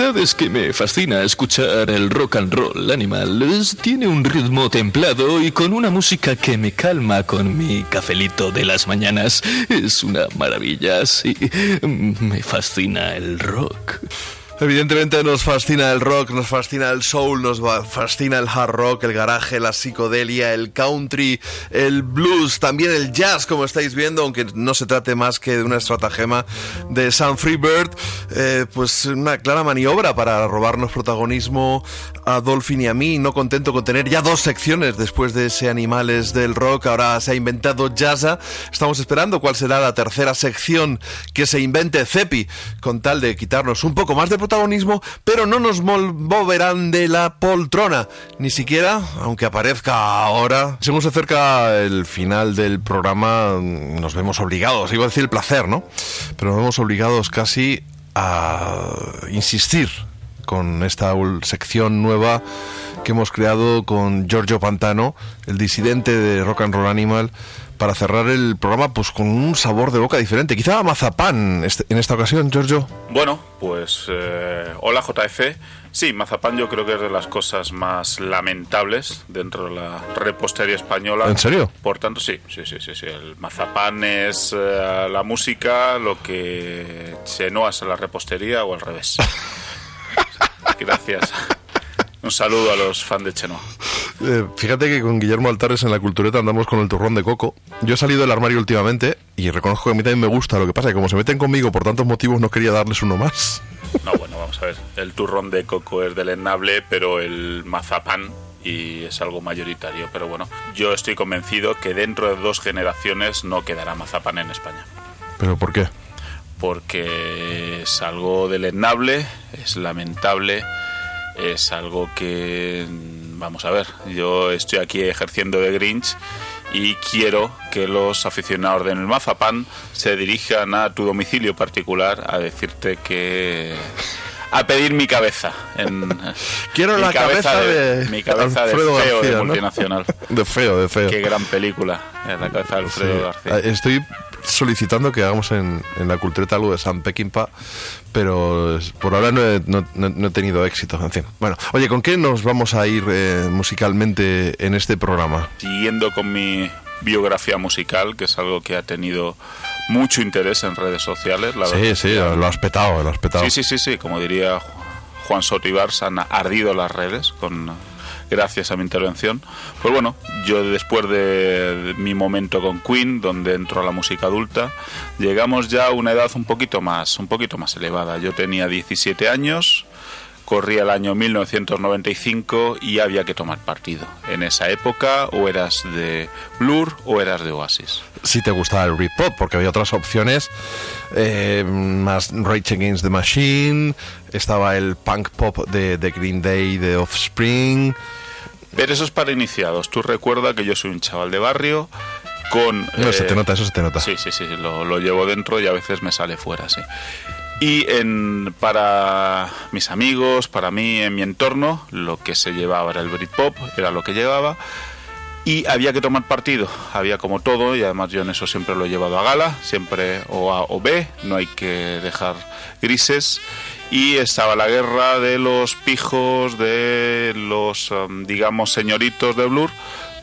Verdad es que me fascina escuchar el rock and roll animal. Es- tiene un ritmo templado y con una música que me calma con mi cafelito de las mañanas. Es una maravilla, sí. Me fascina el rock. Evidentemente nos fascina el rock, nos fascina el soul, nos fascina el hard rock, el garaje, la psicodelia, el country, el blues, también el jazz, como estáis viendo, aunque no se trate más que de una estratagema de Sam Freebird, eh, pues una clara maniobra para robarnos protagonismo a Dolphin y a mí, no contento con tener ya dos secciones después de ese Animales del Rock, ahora se ha inventado Jazza, estamos esperando cuál será la tercera sección que se invente Cepi, con tal de quitarnos un poco más de protagonismo, pero no nos moverán de la poltrona, ni siquiera, aunque aparezca ahora. Según se acerca el final del programa, nos vemos obligados, iba a decir el placer, ¿no? Pero nos vemos obligados casi a insistir con esta sección nueva que hemos creado con Giorgio Pantano, el disidente de Rock and Roll Animal, para cerrar el programa pues con un sabor de boca diferente. Quizá a mazapán este- en esta ocasión, Giorgio. Bueno, pues eh, hola JF. Sí, mazapán yo creo que es de las cosas más lamentables dentro de la repostería española. ¿En serio? Por tanto, sí, sí, sí, sí. sí. El mazapán es eh, la música, lo que Chenoa es la repostería o al revés. Gracias. Un saludo a los fans de Chenoa. Eh, fíjate que con Guillermo Altares en la cultureta andamos con el turrón de coco. Yo he salido del armario últimamente y reconozco que a mí también me gusta. Lo que pasa es que como se meten conmigo por tantos motivos no quería darles uno más. No, bueno, vamos a ver. El turrón de coco es delenable, pero el mazapán y es algo mayoritario. Pero bueno, yo estoy convencido que dentro de dos generaciones no quedará mazapán en España. ¿Pero por qué? Porque es algo delenable, es lamentable, es algo que, vamos a ver, yo estoy aquí ejerciendo de Grinch y quiero que los aficionados del mazapán se dirijan a tu domicilio particular a decirte que a pedir mi cabeza en Quiero mi la cabeza de mi cabeza Alfredo de feo García, de ¿no? multinacional De feo, de feo. qué gran película es la cabeza de Alfredo Sí. García Eh, Estoy solicitando que hagamos en, en la cultureta algo de San Peckinpah, pero por ahora no he, no- no- he tenido éxito. En fin. Bueno, oye, ¿con qué nos vamos a ir eh, musicalmente en este programa? siguiendo con mi biografía musical, que es algo que ha tenido mucho interés en redes sociales. La Sí, verdad. sí, lo has petado, lo has petado. sí, sí, sí, sí, como diría Ju- Juan Soto Ibars, han ardido las redes con gracias a mi intervención. Pues bueno, yo después de, mi momento con Queen, donde entro a la música adulta, llegamos ya a una edad un poquito más, un poquito más elevada. Yo tenía 17 años, corría el año 1995 y había que tomar partido. En esa época o eras de Blur o eras de Oasis. Si te gustaba el Britpop, porque había otras opciones, eh, más Rage Against the Machine, estaba el punk pop de, de Green Day, de Offspring. Pero eso es para iniciados. Tú recuerda que yo soy un chaval de barrio con... No, se eh, te nota, eso se te nota. Sí, sí, sí, lo, lo llevo dentro y a veces me sale fuera, sí. Y en, para mis amigos, para mí, en mi entorno, lo que se llevaba era el Britpop, era lo que llevaba. Y había que tomar partido, había como todo, y además yo en eso siempre lo he llevado a gala, siempre o A o B, no hay que dejar grises. Y estaba la guerra de los pijos, de los, um, digamos, señoritos de Blur,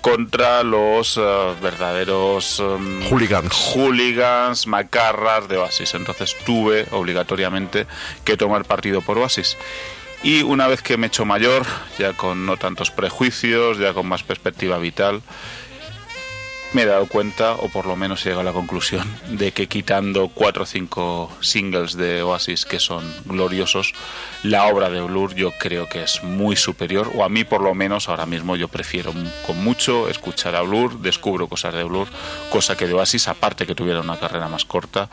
contra los uh, verdaderos um, Hooligans. hooligans, macarras de Oasis. Entonces tuve obligatoriamente que tomar partido por Oasis. Y una vez que me he hecho mayor, ya con no tantos prejuicios, ya con más perspectiva vital, me he dado cuenta, o por lo menos he llegado a la conclusión, de que quitando cuatro o cinco singles de Oasis que son gloriosos, la obra de Blur yo creo que es muy superior, o a mí por lo menos ahora mismo yo prefiero con mucho escuchar a Blur, descubro cosas de Blur, cosa que de Oasis, aparte que tuviera una carrera más corta,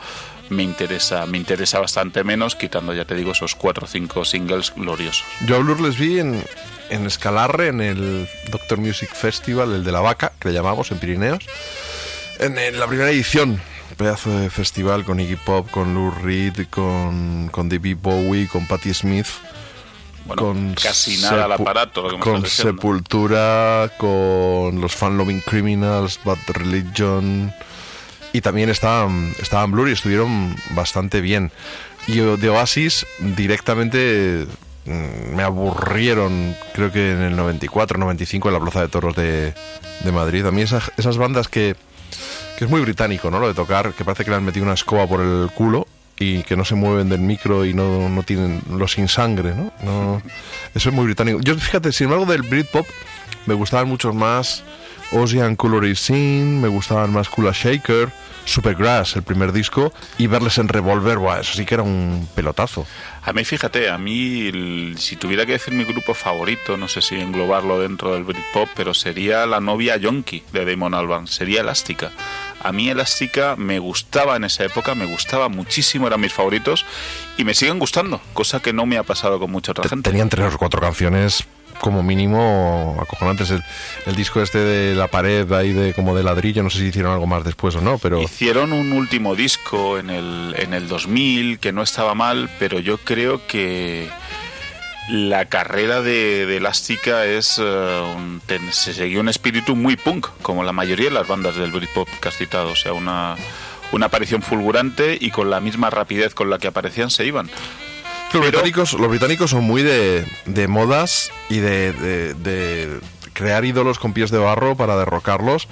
me interesa, me interesa bastante menos, quitando ya te digo esos cuatro o cinco singles gloriosos. Yo a Blur les vi en, en Escalarre, en el Doctor Music Festival, el de la vaca, que le llamamos en Pirineos, en, en la primera edición. Pedazo de festival con Iggy Pop, con Lou Reed, con, con David Bowie, con Patti Smith. Bueno, con casi nada al aparato, lo que con. Sepultura, con los Fan Loving Criminals, Bad Religion y también estaban, estaban Blur y estuvieron bastante bien. Y de Oasis directamente me aburrieron, creo que en el 94, 95 en la Plaza de Toros de, de Madrid. A mí esas, esas bandas que, que es muy británico, ¿no? Lo de tocar, que parece que le han metido una escoba por el culo y que no se mueven del micro y no, no tienen los sin sangre, ¿no? no Eso es muy británico. Yo, fíjate, sin embargo, del Britpop me gustaban muchos más Ocean Colory Scene, me gustaban más Kula Shaker, Supergrass, el primer disco, y verles en Revolver, buah, eso sí que era un pelotazo. A mí, fíjate, a mí, el- si tuviera que decir mi grupo favorito, no sé si englobarlo dentro del Britpop, pero sería la novia Yonky de Damon Albarn, sería Elástica. A mí Elástica me gustaba en esa época, me gustaba muchísimo, eran mis favoritos, y me siguen gustando, cosa que no me ha pasado con mucha otra gente. Tenían tres o cuatro canciones como mínimo acojonantes. El, el disco este de la pared ahí de como de ladrillo, no sé si hicieron algo más después o no, pero... Hicieron un último disco en el, en el 2000 que no estaba mal, pero yo creo que la carrera de, de Elástica es ten- se seguía un espíritu muy punk, como la mayoría de las bandas del Britpop que has o sea, una, una aparición fulgurante y con la misma rapidez con la que aparecían se iban. Los, británicos, los británicos son muy de, de modas y de, de- de crear ídolos con pies de barro para derrocarlos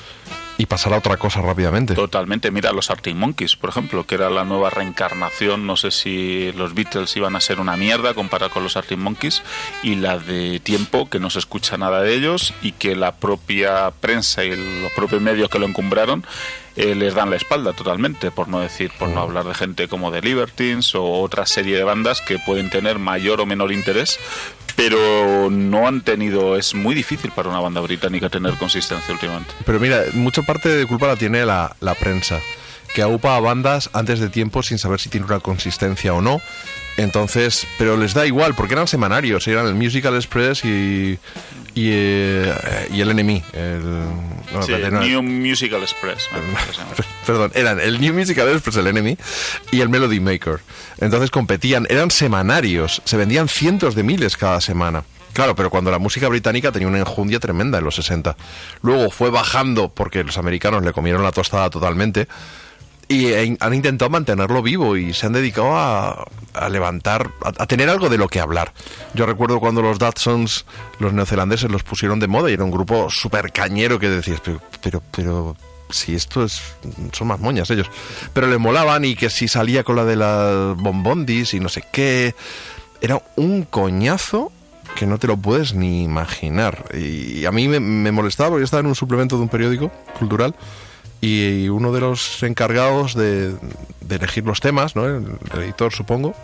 y pasar a otra cosa rápidamente. Totalmente, mira los Arctic Monkeys, por ejemplo, que era la nueva reencarnación, no sé si los Beatles iban a ser una mierda comparado con los Arctic Monkeys, y la de tiempo, que no se escucha nada de ellos, y que la propia prensa y los propios medios que lo encumbraron eh, les dan la espalda totalmente, por no decir, por no hablar de gente como The Libertines o otra serie de bandas que pueden tener mayor o menor interés, pero no han tenido, es muy difícil para una banda británica tener consistencia últimamente. Pero mira, mucha parte de culpa la tiene la, la prensa, que aupa a bandas antes de tiempo sin saber si tiene una consistencia o no. Entonces, pero les da igual, porque eran semanarios, eran el Musical Express y, y, eh, y el NME. El, no, Sí, New Musical Express. Perdón, eran el New Musical Express, el Enemy, y el Melody Maker. Entonces competían, eran semanarios, se vendían cientos de miles cada semana. Claro, pero cuando la música británica tenía una enjundia tremenda en los 60. Luego fue bajando porque los americanos le comieron la tostada totalmente y e- han intentado mantenerlo vivo y se han dedicado a, levantar, a, tener algo de lo que hablar. Yo recuerdo cuando los Datsuns, los neozelandeses, los pusieron de moda y era un grupo súper cañero que decías, pero, pero, pero, si esto es, son más moñas ellos. Pero le molaban y que si salía con la de las bombondis y no sé qué, era un coñazo que no te lo puedes ni imaginar. Y a mí me, molestaba porque estaba en un suplemento de un periódico cultural y uno de los encargados de, de elegir los temas, ¿no? el, el editor supongo,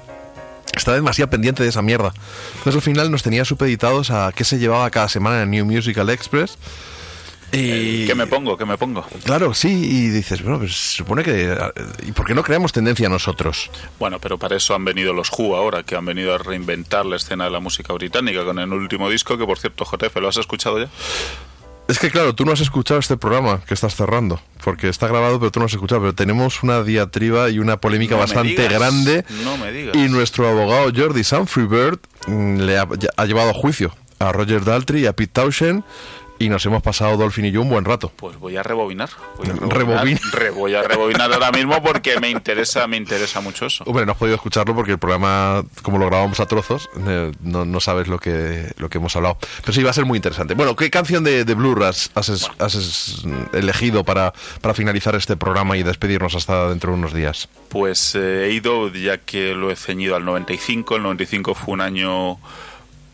estaba demasiado pendiente de esa mierda. Entonces al final nos tenía supeditados a qué se llevaba cada semana en el New Musical Express. Y... ¿Qué me pongo? ¿Qué me pongo? Claro, sí, y dices, bueno, pues se supone que... ¿Y por qué no creamos tendencia nosotros? Bueno, pero para eso han venido los Who ahora, que han venido a reinventar la escena de la música británica con el último disco, que por cierto, JF, ¿lo has escuchado ya? Es que claro, tú no has escuchado este programa que estás cerrando, porque está grabado, pero tú no has escuchado. Pero tenemos una diatriba y una polémica No bastante digas, grande. no me digas. Y nuestro abogado Jordi Sanfreebird mm, le ha, ha llevado a juicio a Roger Daltrey y a Pete Townshend y nos hemos pasado Dolphin y yo un buen rato. Pues voy a rebobinar. Voy a Rebobina. Re- voy a rebobinar ahora mismo porque me interesa, me interesa mucho eso. Hombre, no has podido escucharlo porque el programa, como lo grabamos a trozos, eh, no, no sabes lo que, lo que hemos hablado. Pero sí, va a ser muy interesante. Bueno, ¿qué canción de, de Blur has, elegido para, para finalizar este programa y despedirnos hasta dentro de unos días? Pues eh, he ido, ya que lo he ceñido al 95. El 95 fue un año,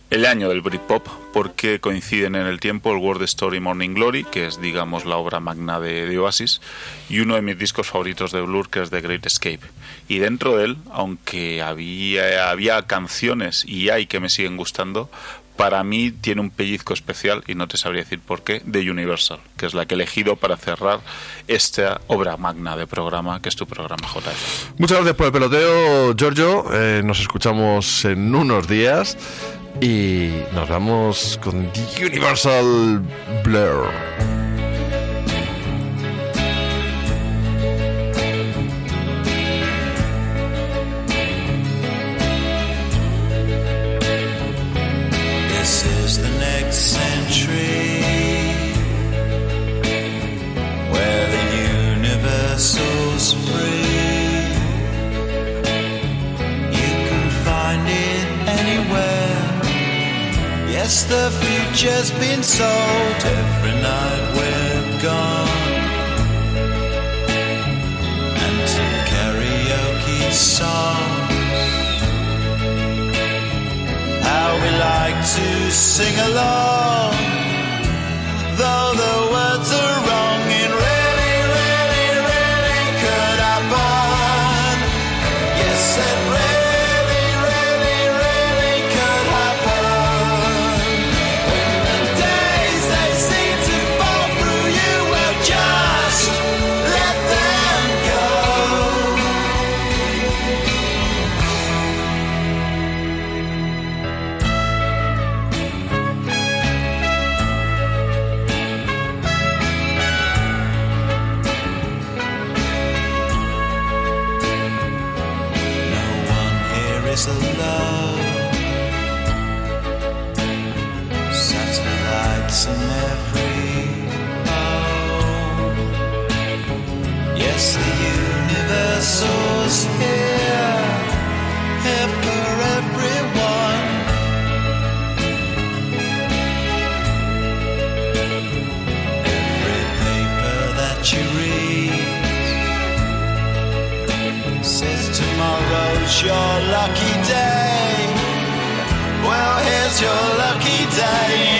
el año del Britpop, porque coinciden en el tiempo el World Story Morning Glory, que es, digamos, la obra magna de, de Oasis, y uno de mis discos favoritos de Blur, que es The Great Escape. Y dentro de él, aunque había, había canciones y hay que me siguen gustando, para mí tiene un pellizco especial, y no te sabría decir por qué, de Universal, que es la que he elegido para cerrar esta obra magna de programa, que es tu programa JF. Muchas gracias por el peloteo, Giorgio. Eh, nos escuchamos en unos días y nos vamos con The Universal Blur. This is the next century where the universal is free. Yes, the future's been sold every night we're gone. And some karaoke songs. How we like to sing along, though the Yes, the universe was here, here for everyone. Every paper that you read says tomorrow's your lucky day. Well, here's your lucky day.